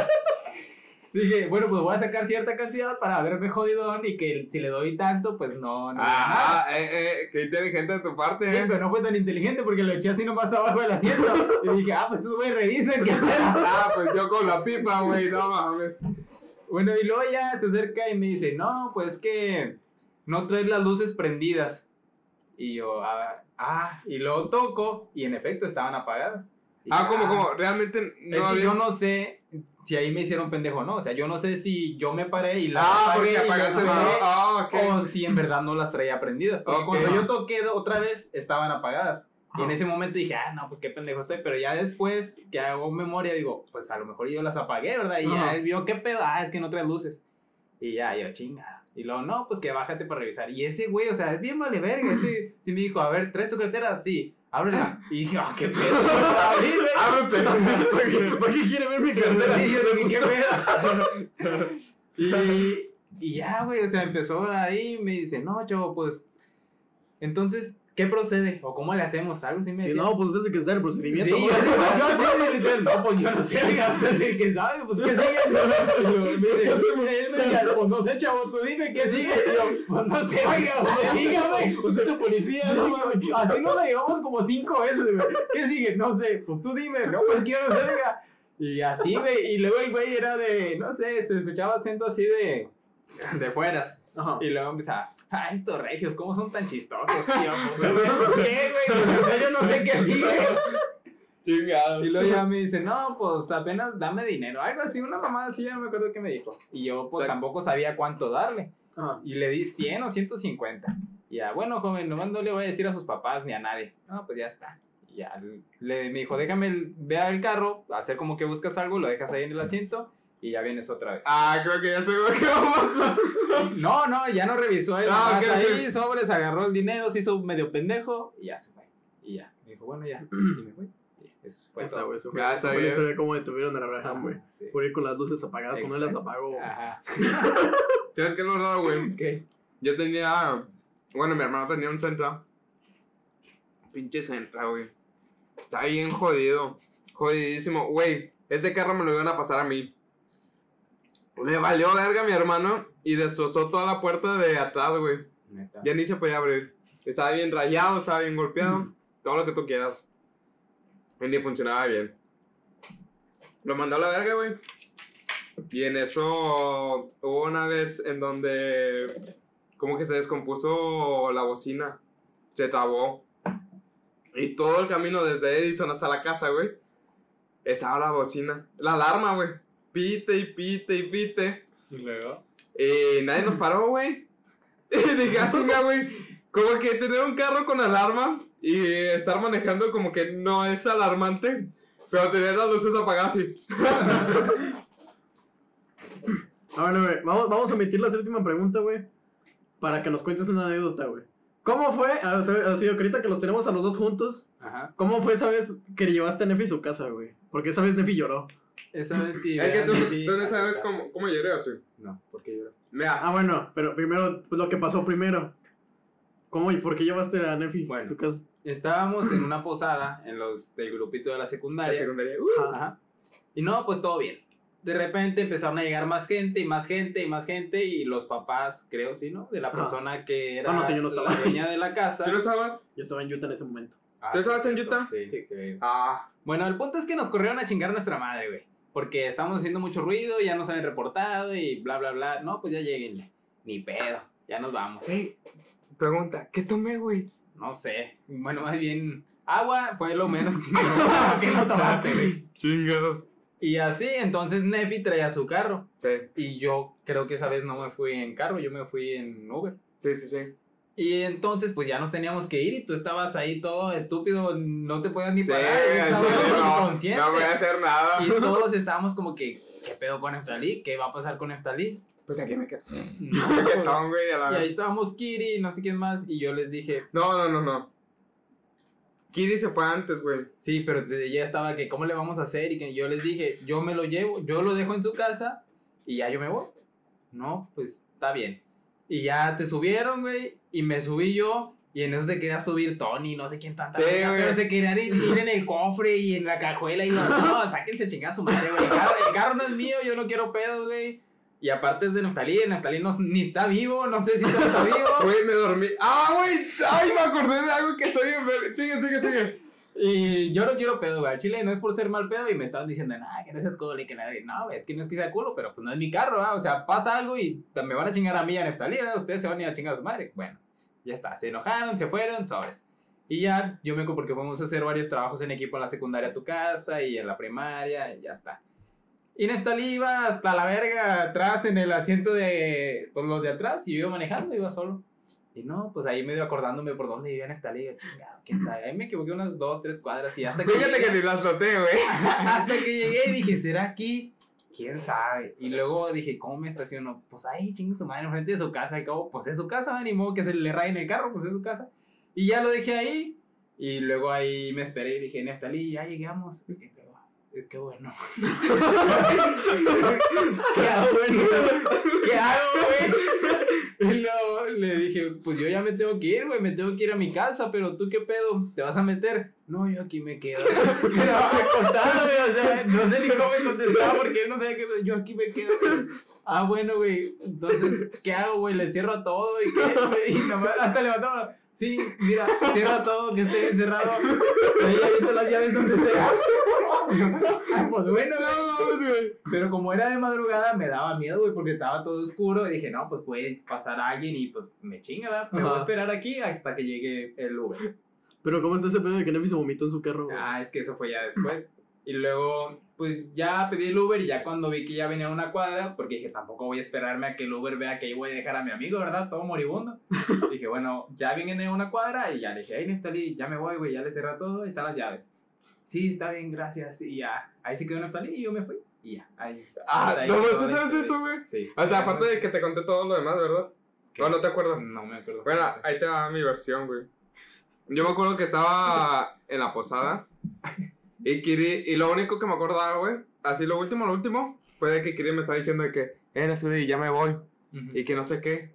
B: Dije, bueno, pues voy a sacar cierta cantidad para verme jodidón y que si le doy tanto, pues no.
C: Ah, eh, eh, qué inteligente de tu parte,
B: Sí,
C: eh.
B: pero no fue tan inteligente porque lo eché así nomás abajo del asiento. Y dije, ah, pues estos güeyes revisen qué.
C: Ah, pues yo con la pipa, güey, no mames.
B: Bueno, y luego ya se acerca y me dice, no, pues que no traes las luces prendidas. Y yo, ah, ah, y luego toco y en efecto estaban apagadas. Y
C: Ah, como, como, realmente
B: Es
C: no
B: que
C: había...
B: yo no sé si ahí me hicieron pendejo o no. O sea, yo no sé si yo me paré y las
C: Ah,
B: apagué
C: porque
B: y las
C: apagaste
B: apagué,
C: la... Ah, ok.
B: o si en verdad no las traía prendidas. Porque
C: Ok.
B: cuando yo toqué otra vez, estaban apagadas. Y en
A: Ajá.
B: ese momento dije, ah, no, pues qué pendejo estoy. Pero ya después que hago memoria, digo, pues a lo mejor yo las apagué, ¿verdad? Y ya
A: Ajá.
B: él vio qué pedo, ah, es que no trae luces. Y ya, yo, chinga. Y luego, no, pues que bájate para revisar. Y ese güey, o sea, es bien vale verga. Ese sí me dijo, a ver, ¿traes tu cartera? Sí, ábrela. Y dije, ah, qué pedo. [laughs]
C: Ábrete.
A: ¿Para [laughs] qué, para qué quiere ver mi cartera?
B: Sí, yo dije, ¿qué pedo? [laughs] y, y ya, güey, o sea, empezó ahí me dice, no, chavo, pues, entonces, ¿qué procede? ¿O cómo le hacemos? Algo así me
A: Si no, pues usted es el que en el procedimiento.
B: yo sí, [laughs] no, pues yo no sé, usted es el que sabe, pues, ¿qué sigue? Luego me dice, él me pues, no sé, chavo, tú dime, ¿qué sigue? Yo, pues, no sé, oiga, pues, dígame.
A: Usted es el policía,
B: No,
A: ¿no?
B: así nos la llevamos como cinco veces, güey. ¿Qué sigue? No sé, pues tú dime, no, pues quiero no sé, oiga. Y así, güey, y luego el güey era de, no sé, se escuchaba acento así de, de fueras.
A: Ajá.
B: Y luego empezaba, ah, estos regios, ¿cómo son tan chistosos, tío? [laughs] ¿Qué, güey? En serio no sé qué sigue.
C: Chingados.
B: Y luego ya me dice, no, pues apenas dame dinero. Algo así, una mamá así, ya no me acuerdo qué me dijo. Y yo, pues
C: O sea,
B: tampoco sabía cuánto darle.
A: Ajá.
B: Y le di 100 o 150. Y ya, bueno, joven, nomás no le voy a decir a sus papás ni a nadie. No, pues ya está. Y ya, le, me dijo, déjame ver el carro, hacer como que buscas algo, lo dejas ahí en el asiento y ya vienes otra vez.
C: Ah, creo que ya sé lo que vamos a
B: No, no, ya no revisó él.
C: Ah,
B: nomás
C: ok,
B: ahí,
C: ok.
B: sobres, agarró el dinero, se hizo medio pendejo y ya se fue. Y ya, me dijo, bueno, ya. [clears throat] Y me fui. Y eso fue
A: está,
B: todo.
A: güey. Eso fue,
C: Ya
A: esa fue la historia de cómo detuvieron a Abraham, güey.
B: Sí.
A: Por ir con las luces apagadas, cuando él las apagó.
B: Ajá. [laughs]
C: ¿Sabes qué es lo raro, güey?
B: ¿Qué?
C: Yo tenía. Bueno, mi hermano tenía un Sentra. Pinche Sentra, güey. Está bien jodido. Jodidísimo. Güey, ese carro me lo iban a pasar a mí. Le valió verga a mi hermano y destrozó toda la puerta de atrás, güey.
B: Neta.
C: Ya ni se podía abrir. Estaba bien rayado, estaba bien golpeado. Todo lo que tú quieras. Y ni funcionaba bien. Lo mandó a la verga, güey. Y en eso hubo una vez en donde como que se descompuso la bocina. Se trabó. Y todo el camino desde Edison hasta la casa, güey. Estaba la bocina. La alarma, güey. Pite y pite y pite.
B: Y luego.
C: Y nadie nos paró, güey. [laughs] Y dije, ah, chinga, güey. Como que tener un carro con alarma y estar manejando como que no es alarmante, pero tener las luces apagadas sí.
A: Ah, bueno, güey. Vamos, vamos a omitir la séptima pregunta, güey. Para que nos cuentes una anécdota, güey. ¿Cómo fue? Así, ahorita que los tenemos a los dos juntos.
B: Ajá.
A: ¿Cómo fue esa vez que llevaste a Nefi a su casa, güey? Porque esa vez Nefi lloró.
B: Esa vez que
C: Es que tú, tú no sabes cómo, cómo lloré así.
B: No, ¿por qué lloraste?
C: Mira,
A: Ah, bueno, pero primero, pues lo que pasó primero. ¿Cómo y por qué llevaste a Nefi
B: Bueno.
A: a su casa?
B: Estábamos en una posada en los del grupito de la
C: la
B: secundaria.
C: secundaria. uh,
B: Ajá. Y no, pues todo bien. De repente empezaron a llegar más gente y más gente y más gente y los papás, creo, sí, ¿no? De la
A: Ajá.
B: persona que era
A: Bueno, sí, yo no estaba
B: la dueña de la [laughs] casa.
C: ¿Tú no estabas?
A: Yo estaba en Utah en ese momento.
B: Ah,
C: ¿Tú estabas
B: sí,
C: en
B: cierto.
C: Utah?
B: Sí,
A: Sí.
B: sí.
C: Ah,
B: Bueno, el punto es que nos corrieron a chingar nuestra madre, güey. Porque estamos haciendo mucho ruido, ya nos habían reportado y bla, bla, bla. No, pues ya lleguen. Ni pedo, ya nos vamos.
C: hey, pregunta, ¿qué tomé, güey?
B: No sé. Bueno, más bien, agua fue lo menos que, [laughs] que no tomaste, güey.
C: Chingados.
B: Y así, entonces Nefi traía su carro.
C: Sí,
B: Y yo creo que esa vez no me fui en carro, yo me fui en Uber.
C: sí, sí, sí.
B: Y entonces, pues ya nos teníamos que ir y tú estabas ahí todo estúpido, no te podías ni parar, estabas
C: no,
B: inconsciente.
C: no voy a hacer nada.
B: Y todos estábamos como que, ¿qué pedo con Neftalí? ¿Qué va a pasar con Neftalí?
C: Pues aquí me quedo.
B: No,
C: ¿Qué [laughs]
B: pues,
C: tal, güey? A
B: y ahí estábamos Kiri, no sé quién más, y yo les dije,
C: No, no, no, no. Kiri se fue antes, güey.
B: sí, pero ya estaba que, ¿cómo le vamos a hacer? Y que yo les dije, yo me lo llevo, yo lo dejo en su casa y ya yo me voy. No, pues está bien. Y ya te subieron, güey, y me subí yo. Y en eso se quería subir Tony, no sé quién tanta.
C: Sí,
B: verga, pero se querían ir, en el cofre y en la cajuela. Y yo, [laughs] no, sáquense a chingar a su madre, güey. El carro, el carro no es mío, yo no quiero pedos, güey. Y aparte es de Neftalí, Neftalí no, ni está vivo, no sé si está [laughs] vivo.
C: Güey, me dormí. ¡Ah, güey! ¡Ay, me acordé de algo que estoy en ver! Sigue, sigue, sigue.
B: Y yo no quiero pedo, güey. Chile no es por ser mal pedo y me estaban diciendo, nah, que no seas culo y que nada. No, es que no es que sea culo, pero pues no es mi carro, ¿ah? O sea, pasa algo y me van a chingar a mí y a Neftalí, ¿verdad? Ustedes se van a ir a chingar a su madre. Bueno, ya está. Se enojaron, se fueron, sobres. Y ya, yo me porque fuimos a hacer varios trabajos en equipo en la secundaria a tu casa y en la primaria, y ya está. Y Neftalí iba hasta la verga atrás en el asiento de pues, los de atrás y yo iba manejando, iba solo. Y no, pues ahí medio acordándome por dónde vivía Neftalí, yo, chingado, quién sabe. Ahí me equivoqué unas dos, tres cuadras y hasta que
C: Fíjate
B: llegué,
C: que ni las noté, güey. [laughs]
B: hasta que llegué y dije, ¿será aquí? ¿Quién sabe? Y luego dije, ¿cómo me estaciono? Pues ahí, chingue su madre, enfrente de su casa. Al cabo, pues es su casa, ni modo que se le rayen el carro, pues es su casa. Y ya lo dejé ahí. Y luego ahí me esperé y dije, Neftalí, ya llegamos. "Eh, qué [laughs] bueno. ¿Qué hago, güey? ¿Qué hago, güey? Y luego le dije, pues yo ya me tengo que ir, güey, me tengo que ir a mi casa, pero tú qué pedo, ¿te vas a meter? No, yo aquí me quedo. [laughs] Pero acostado, güey, o sea, no sé ni cómo me contestaba porque él no sabía qué yo aquí me quedo. Ah, bueno, güey, entonces, ¿qué hago, güey? Le cierro todo y qué, y nomás, hasta levantaba, Sí, mira, cierra todo, que esté encerrado. Ahí ya visto las llaves donde sea. Ah, pues bueno, güey. Pero como era de madrugada, me daba miedo, güey, porque estaba todo oscuro. Y dije, no, pues puede pasar alguien y pues me chinga, ¿verdad? Me voy a esperar aquí hasta que llegue el Uber.
A: Pero ¿cómo está ese pedo de que Nefi se vomitó en su carro? güey?
B: Ah, es que eso fue ya después. Y luego, pues ya pedí el Uber y ya cuando vi que ya venía una cuadra, porque dije, tampoco voy a esperarme a que el Uber vea que ahí voy a dejar a mi amigo, ¿verdad? Todo moribundo. [laughs] dije, bueno, ya viene una cuadra y ya le dije, hey, Neftali, ya me voy, güey, ya le cerré todo y están las llaves. Sí, está bien, gracias. Y ya, ahí se quedó Neftali y yo me fui. Y ya, ahí.
C: Ah,
B: ahí
C: ¿no,
B: quedó
C: ¿tú sabes eso, güey?
B: Sí.
C: O sea, aparte de que te conté todo lo demás, ¿verdad? ¿O no te acuerdas?
B: No me acuerdo.
C: Bueno, ahí te va mi versión, güey. Yo me acuerdo que estaba en la posada [laughs] y Kiri, y lo único que me acordaba, güey, así lo último, lo último, fue de que Kiri me estaba diciendo de que, eh, Nefudi, ya me voy,
B: Ujú.
C: y que no sé qué.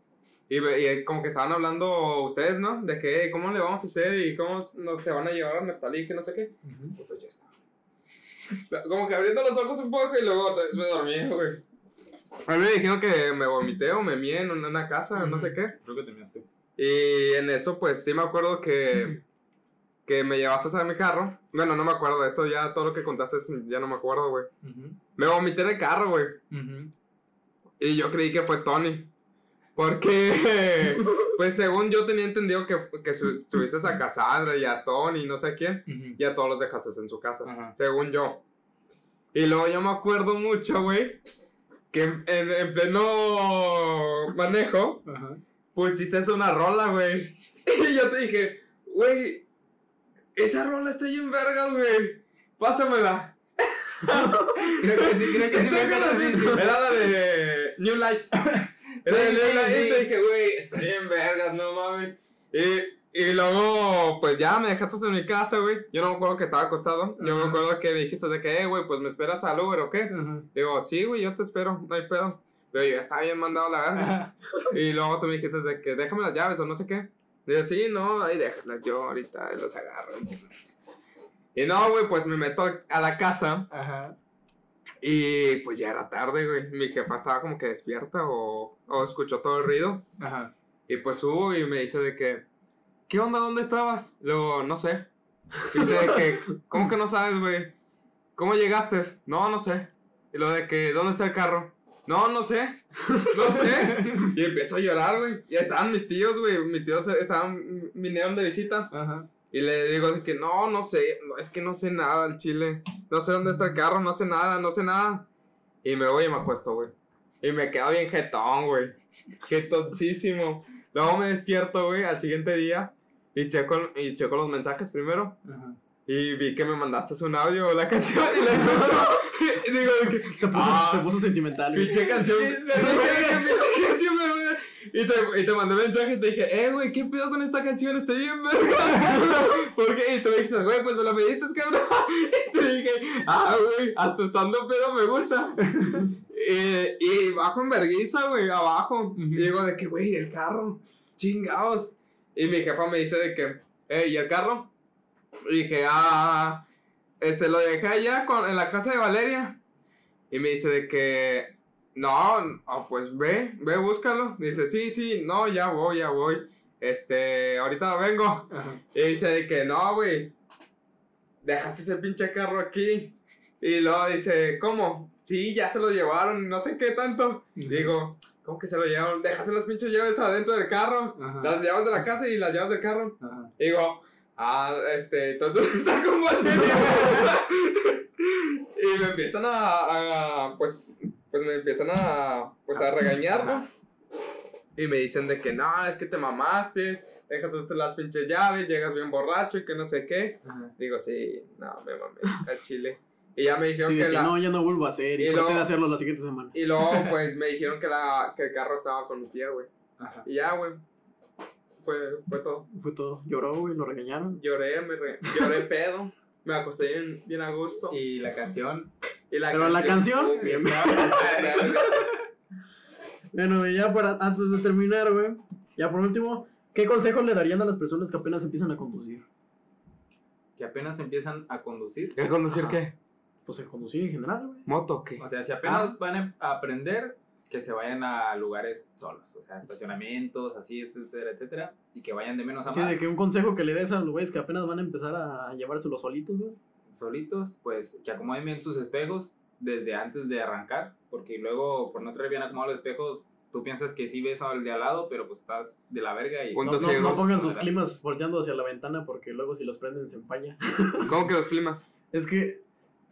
C: Y, y como que estaban hablando ustedes, ¿no? De que, "Eh, ¿cómo le vamos a hacer? Y cómo nos se van a llevar a Neftalí, que no sé qué.
B: Ujú.
C: Y pues ya está. Como que abriendo los ojos un poco y luego me dormí, güey. A mí me dijeron que me vomité o me mié en una casa, no sé qué.
B: Creo que te miraste.
C: Y en eso, pues sí me acuerdo que, [laughs] que me llevaste a mi carro. Bueno, no me acuerdo de esto, ya todo lo que contaste ya no me acuerdo, güey. Me vomité en el carro, güey. Y yo creí que fue Tony. Porque, [laughs] pues según yo tenía entendido que, que su- subiste a Cassandra y a Tony y no sé quién.
B: Ujú.
C: Y a todos los dejaste en su casa. Según yo. Y luego yo me acuerdo mucho, güey. Que en, en pleno manejo pusiste una rola, güey. [laughs] Y yo te dije, güey, esa rola está bien vergas, güey. Pásamela. [laughs]
B: Creo que sí, creo que sí me acuerdo, sí, sí.
C: Era la de New Light. [laughs] Era de New Light. Y te dije, güey, está bien vergas, no mames. Y, y luego, pues ya me dejaste en mi casa, güey. Yo no me acuerdo que estaba acostado. Yo me acuerdo que dijiste de que, eh, güey, pues me esperas al Uber o qué. Digo, sí, güey, yo te espero, no hay pedo. Pero yo ya estaba bien mandado a la verga.
B: Ajá.
C: Y luego tú me dijiste de que déjame las llaves o no sé qué. Digo, sí, no, ahí déjalas yo ahorita los agarro. Y no, güey, pues me meto a la casa
B: Ajá.
C: y pues ya era tarde, güey. Mi jefa estaba como que despierta o, o escuchó todo el ruido.
B: Ajá.
C: Y pues subo y me dice de que, ¿qué onda? ¿Dónde estabas? Luego, no sé. Y dice de que, ¿cómo que no sabes, güey? ¿Cómo llegaste? No, no sé. Y lo de que, ¿dónde está el carro? No, no sé. [laughs] No sé. Y empezó a llorar, güey. Y estaban mis tíos, güey. Mis tíos estaban, vinieron de visita.
B: Ajá.
C: Y le digo de que, no, no sé. No, es que no sé nada al chile. No sé dónde está el carro, no sé nada, no sé nada. Y me voy y me acuesto, güey. Y me quedo bien jetón, güey. Jetoncísimo. Luego me despierto, güey, al siguiente día. Y checo, y checo los mensajes primero.
B: Ajá.
C: Y vi que me mandaste un audio o la canción y la [laughs] escucho. y digo que,
A: Se puso,
C: Ah.
A: se puso sentimental.
C: pinche canción. [laughs] Y te, y te mandé mensaje y te dije, eh, güey, ¿qué pedo con esta canción? Estoy bien verga. [laughs] ¿Por qué? Y tú me dijiste, güey, pues me la pediste, cabrón. Y te dije, ah, güey, hasta estando pedo me gusta. y, y bajo en vergüenza, güey, abajo. Y digo de que, güey, el carro, chingados. Y mi jefa me dice de que, eh, ¿y el carro? Y dije, ah, este, lo dejé allá con, en la casa de Valeria. Y me dice de que, no, no, pues ve, ve, búscalo. Dice, sí, sí, no, ya voy, ya voy. Este, ahorita vengo.
B: Ajá.
C: Y dice de que, no, güey, dejaste ese pinche carro aquí. Y luego dice, ¿cómo? Sí, ya se lo llevaron, no sé qué tanto. Digo, ¿cómo que se lo llevaron? Dejaste las pinches llaves adentro del carro.
B: Ajá.
C: Las llaves de la casa y las llaves del carro. Digo, ah, este, entonces [laughs] está con [laughs] y me empiezan a, a, pues, pues me empiezan a, pues a regañar, ¿no? Y me dicen de que no, es que te mamaste, dejaste las pinches llaves, llegas bien borracho y que no sé qué.
B: Ajá.
C: Digo, sí, no, me mamé al chile. Y ya me dijeron
A: Sí,
C: que
A: que
C: la...
A: no, ya no vuelvo a hacer. Y,
C: Y luego-
A: hacerlo la siguiente semana.
C: Y luego, [laughs] pues, me dijeron que, la, que el carro estaba con mi tía, güey.
B: Ajá.
C: Y ya, güey. Fue, fue todo.
A: Fue todo. Lloró, güey, lo regañaron.
C: Lloré, me re- lloré pedo. Me acosté bien, bien a gusto.
B: Y la canción.
C: Y la
A: Pero la canción, bien.
C: estaba- [laughs]
A: Bueno, y ya para, antes de terminar, güey. Ya por último, ¿qué consejos le darían a las personas que apenas empiezan a conducir?
B: Que apenas empiezan a conducir.
C: ¿A conducir
A: Ajá.
C: qué?
A: Pues a conducir en general, güey.
C: ¿Moto o qué?
B: O sea, si apenas van a aprender, que se vayan a lugares solos, o sea, estacionamientos, así, etcétera, etcétera, y que vayan de menos a más.
A: de que un consejo que le des a los güeyes que apenas van a empezar a llevárselo solitos, güey.
B: solitos, pues que acomoden bien sus espejos desde antes de arrancar, porque luego por no traer bien acomodados los espejos, tú piensas que sí ves al de al lado, pero pues estás de la verga y...
A: No, no, no pongan sus climas volteando hacia la ventana porque luego si los prenden se empaña.
C: ¿Cómo que los climas? [laughs]
A: Es que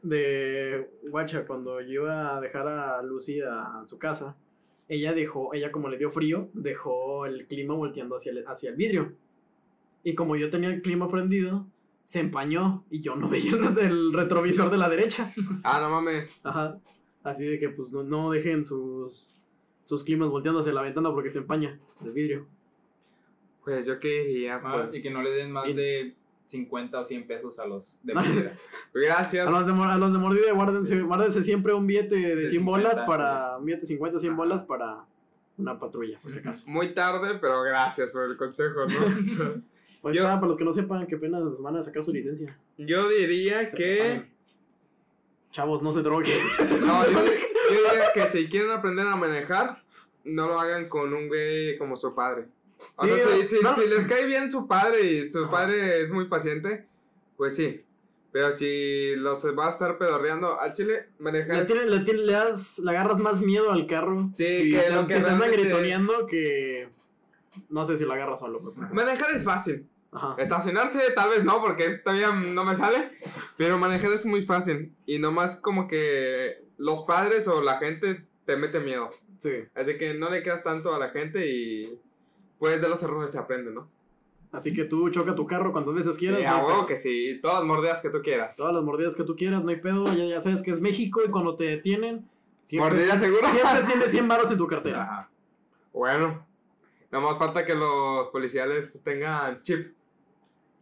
A: de guacha, cuando yo iba a dejar a Lucy a su casa, ella dejó, ella como le dio frío, dejó el clima volteando hacia el, hacia el vidrio. Y como yo tenía el clima prendido, se empañó y yo no [laughs] veía el, el retrovisor de la derecha. [laughs]
C: Ah, no mames.
A: Ajá. Así de que pues no, no dejen sus, sus climas volteando hacia la ventana porque se empaña el vidrio.
C: Pues yo qué diría,
B: Ah,
C: pues.
B: y que no le den más
A: Y-
B: de 50 o 100 pesos a los de [laughs] mordida.
C: Gracias.
A: A los de, a los de mordida, guárdense, guárdense siempre un billete de,
B: De
A: 100
B: 50,
A: bolas
B: sí.
A: para. Un billete de 50, 100
B: Ajá.
A: bolas para una patrulla, por si acaso. [laughs]
C: Muy tarde, pero gracias por el consejo, ¿no? [laughs]
A: Pues
C: Yo-
A: está, para los que no sepan que apenas van a sacar su licencia.
C: yo diría
A: Se
C: que.
A: preparen. Chavos, no se droguen.
C: No, yo, yo diría que si quieren aprender a manejar, no lo hagan con un güey como su padre. O
A: Sí,
C: sea, si, si-
A: no.
C: si les cae bien su padre y su padre es muy paciente, pues sí. Pero si los va a estar pedorreando al chile, manejar
A: Le, tiene- le, tiene- le das, le agarras más miedo al carro.
C: Sí,
A: si
C: que
A: te,
C: lo que
A: si te andan gritoneando que. No sé si lo agarras solo, pero.
C: Manejar es fácil.
A: Ajá.
C: Estacionarse tal vez no, porque todavía no me sale. Pero manejar es muy fácil. Y nomás como que los padres o la gente te mete miedo.
A: Sí.
C: Así que no le creas tanto a la gente y pues de los errores se aprende, ¿no?
A: Así que tú choca tu carro cuantas veces quieras.
C: Sí,
A: no
C: a huevo que sí. Todas las mordidas que tú quieras.
A: Todas las mordidas que tú quieras, no hay pedo. Ya, ya sabes que es México y cuando te detienen. Siempre,
C: ¿Mordida segura?
A: siempre [laughs] tienes 100 baros en tu cartera.
B: Ajá.
C: Bueno. Nomás falta que los policiales tengan chip.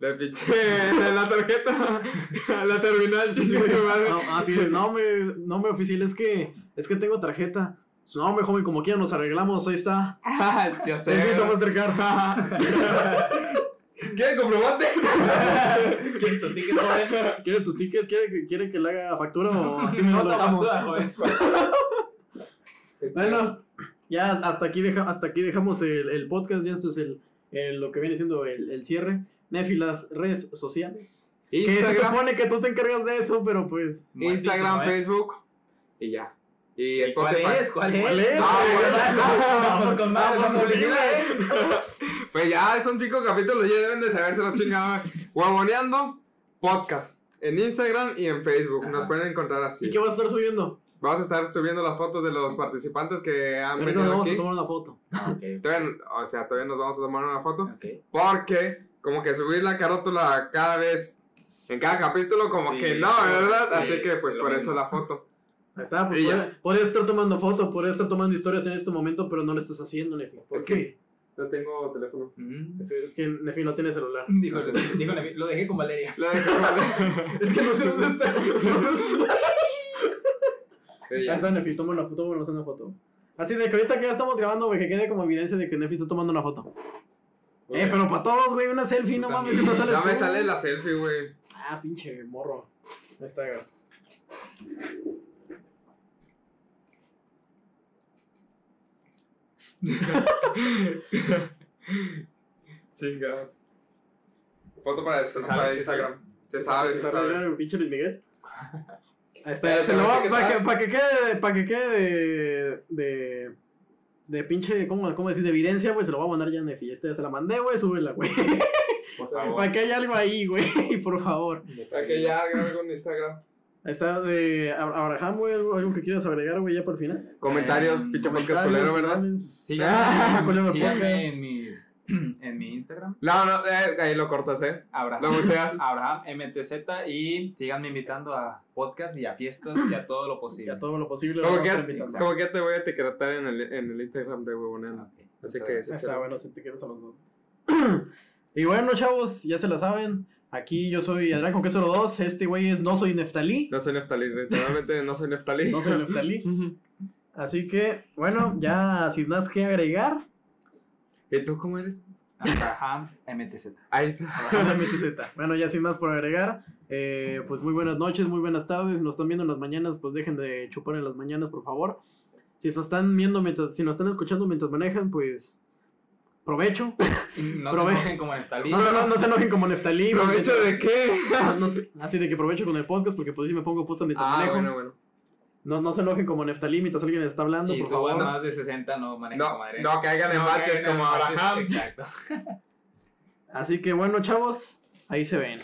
C: De pinche. [laughs] de la tarjeta. [laughs] la terminal, madre.
A: No, así de, no, me, no, me oficial, es que, es que tengo tarjeta. No, me joven, como quiera nos arreglamos, ahí está.
C: Yo sé.
A: Es Visa Mastercard. [laughs]
C: ¿Quieren comprobante? [laughs]
B: ¿Quieres tu ticket, joven?
A: ¿Quiere tu ticket? ¿Quiere, que- quiere que le haga factura o [laughs] así me lo dejamos?
B: factura, joven.
A: Bueno, ya hasta aquí, deja, hasta aquí dejamos el, el podcast. Ya esto es el, el- lo que viene siendo el, el cierre. Nefi, las redes sociales. Que se
C: Instagram,
A: supone que tú te encargas de eso, pero pues.
C: Instagram,
B: ¿eh?
C: Facebook. Y ya. Y
B: ¿Y ¿Cuál es? ¿Cuál es?
A: ¿Cuál es?
C: Ah, bueno. [laughs]
B: Vamos con más,
A: Vamos,
B: vamos. [laughs]
C: Pues ya son cinco capítulos, ya deben de saberse los chingados. Guaboneando podcast en Instagram y en Facebook. Nos pueden encontrar así.
A: ¿Y qué vas a estar subiendo?
C: Vamos a estar subiendo las fotos de los participantes que han
A: nos
C: venido
A: vamos
C: aquí.
A: a tomar una foto. [laughs]
C: Todavía, o sea, todavía nos vamos a tomar una foto. Porque, como que subir la carátula cada vez, en cada capítulo, como
B: Sí,
C: que no, ¿verdad?
B: sí,
C: Así que, pues por
B: mismo.
C: eso la foto.
A: Ahí está, pues puede- puedes estar tomando foto, puedes estar tomando historias en este momento, pero no lo estás haciendo, Nefi. ¿Por
C: Es
A: qué?
C: No tengo teléfono.
B: Mm.
A: Es, es que Nefi no tiene celular. [laughs]
B: Dijo, dijo, Nevi, lo dejé con Valeria.
C: La dejé mal. [laughs]
A: Es que no sé dónde está. [laughs] Ahí está Nefi, toma una foto, tómanos una foto. Así de que ahorita que ya estamos grabando, güey, que quede como evidencia de que Nefi está tomando una foto. Eh, pero para todos, güey, una selfie, no mames, que no sales
C: No me sale la selfie, güey.
A: Ah, pinche morro. Ahí está, güey. [laughs]
C: Chingados. Foto para,
B: Se sabe,
C: para
B: se
C: Instagram. Se sabe, se
A: ¿Se
C: sabe.
A: sabe el pinche Luis Miguel? Ahí [laughs]
C: Eh,
A: está, se
C: ¿te
A: lo va, para que, para que quede, para que quede de, de, de pinche, ¿cómo, cómo decir? De evidencia, güey, se lo va a mandar ya a Nefi. Este ya se la mandé, güey, súbela, güey. [laughs] Para que haya algo ahí, güey, por favor.
C: Para que ya haga algo en Instagram.
A: Ahí está de Ab- Abraham, güey, algo, algo que quieras agregar, güey, ya por el final.
C: Comentarios,
B: Eh,
C: pinche podcast culero, ¿verdad?
B: Síganme, síganme
A: podcast.
B: en, mis, [clears throat] en mi Instagram,
C: No, no, eh, ahí lo cortas, ¿eh? Lo [laughs]
B: Abraham,
C: muteas.
B: Abraham MTZ, y síganme invitando a podcast y a fiestas y a todo lo
A: Y
B: posible.
A: a todo lo posible. lo
C: Como
A: vamos a
C: que,
A: invitando.
C: como que ya te voy a etiquetar en el, en el Instagram de Huevoneando.
B: Ok,
C: Así que-
B: gracias.
A: Está bueno, si te quieres a los dos. [clears throat] y bueno, chavos, ya se la saben. Aquí yo soy Adrián con queso 2. Este güey es No Soy Neftalí.
C: No soy Neftalí, literalmente no soy Neftalí.
A: No soy Neftalí. [laughs] Así que, bueno, ya sin más que agregar.
C: ¿Y tú cómo eres?
B: Abraham MTZ.
C: Ahí está.
A: MTZ. Bueno, ya sin más por agregar. eh, pues muy buenas noches, muy buenas tardes. Nos están viendo en las mañanas, pues dejen de chupar en las mañanas, por favor. Si nos están viendo mientras, si nos están escuchando mientras manejan, pues provecho. [laughs]
B: No
A: Prove-
B: se enojen como Nestalí.
A: No, no, no, no se enojen como Neftalí. porque-
C: ¿Provecho de qué?
A: No, no, así de que provecho con el podcast, porque pues si me pongo posta mientras
C: Ah,
A: manejo.
C: bueno, bueno.
A: No, no se enojen como Neftalí mientras alguien está hablando,
B: Y
A: por favor.
B: más de 60 no manejen
C: No,
B: Adrián.
C: no caigan en baches como Abraham.
B: Exacto.
A: Así que bueno, chavos, ahí se ven.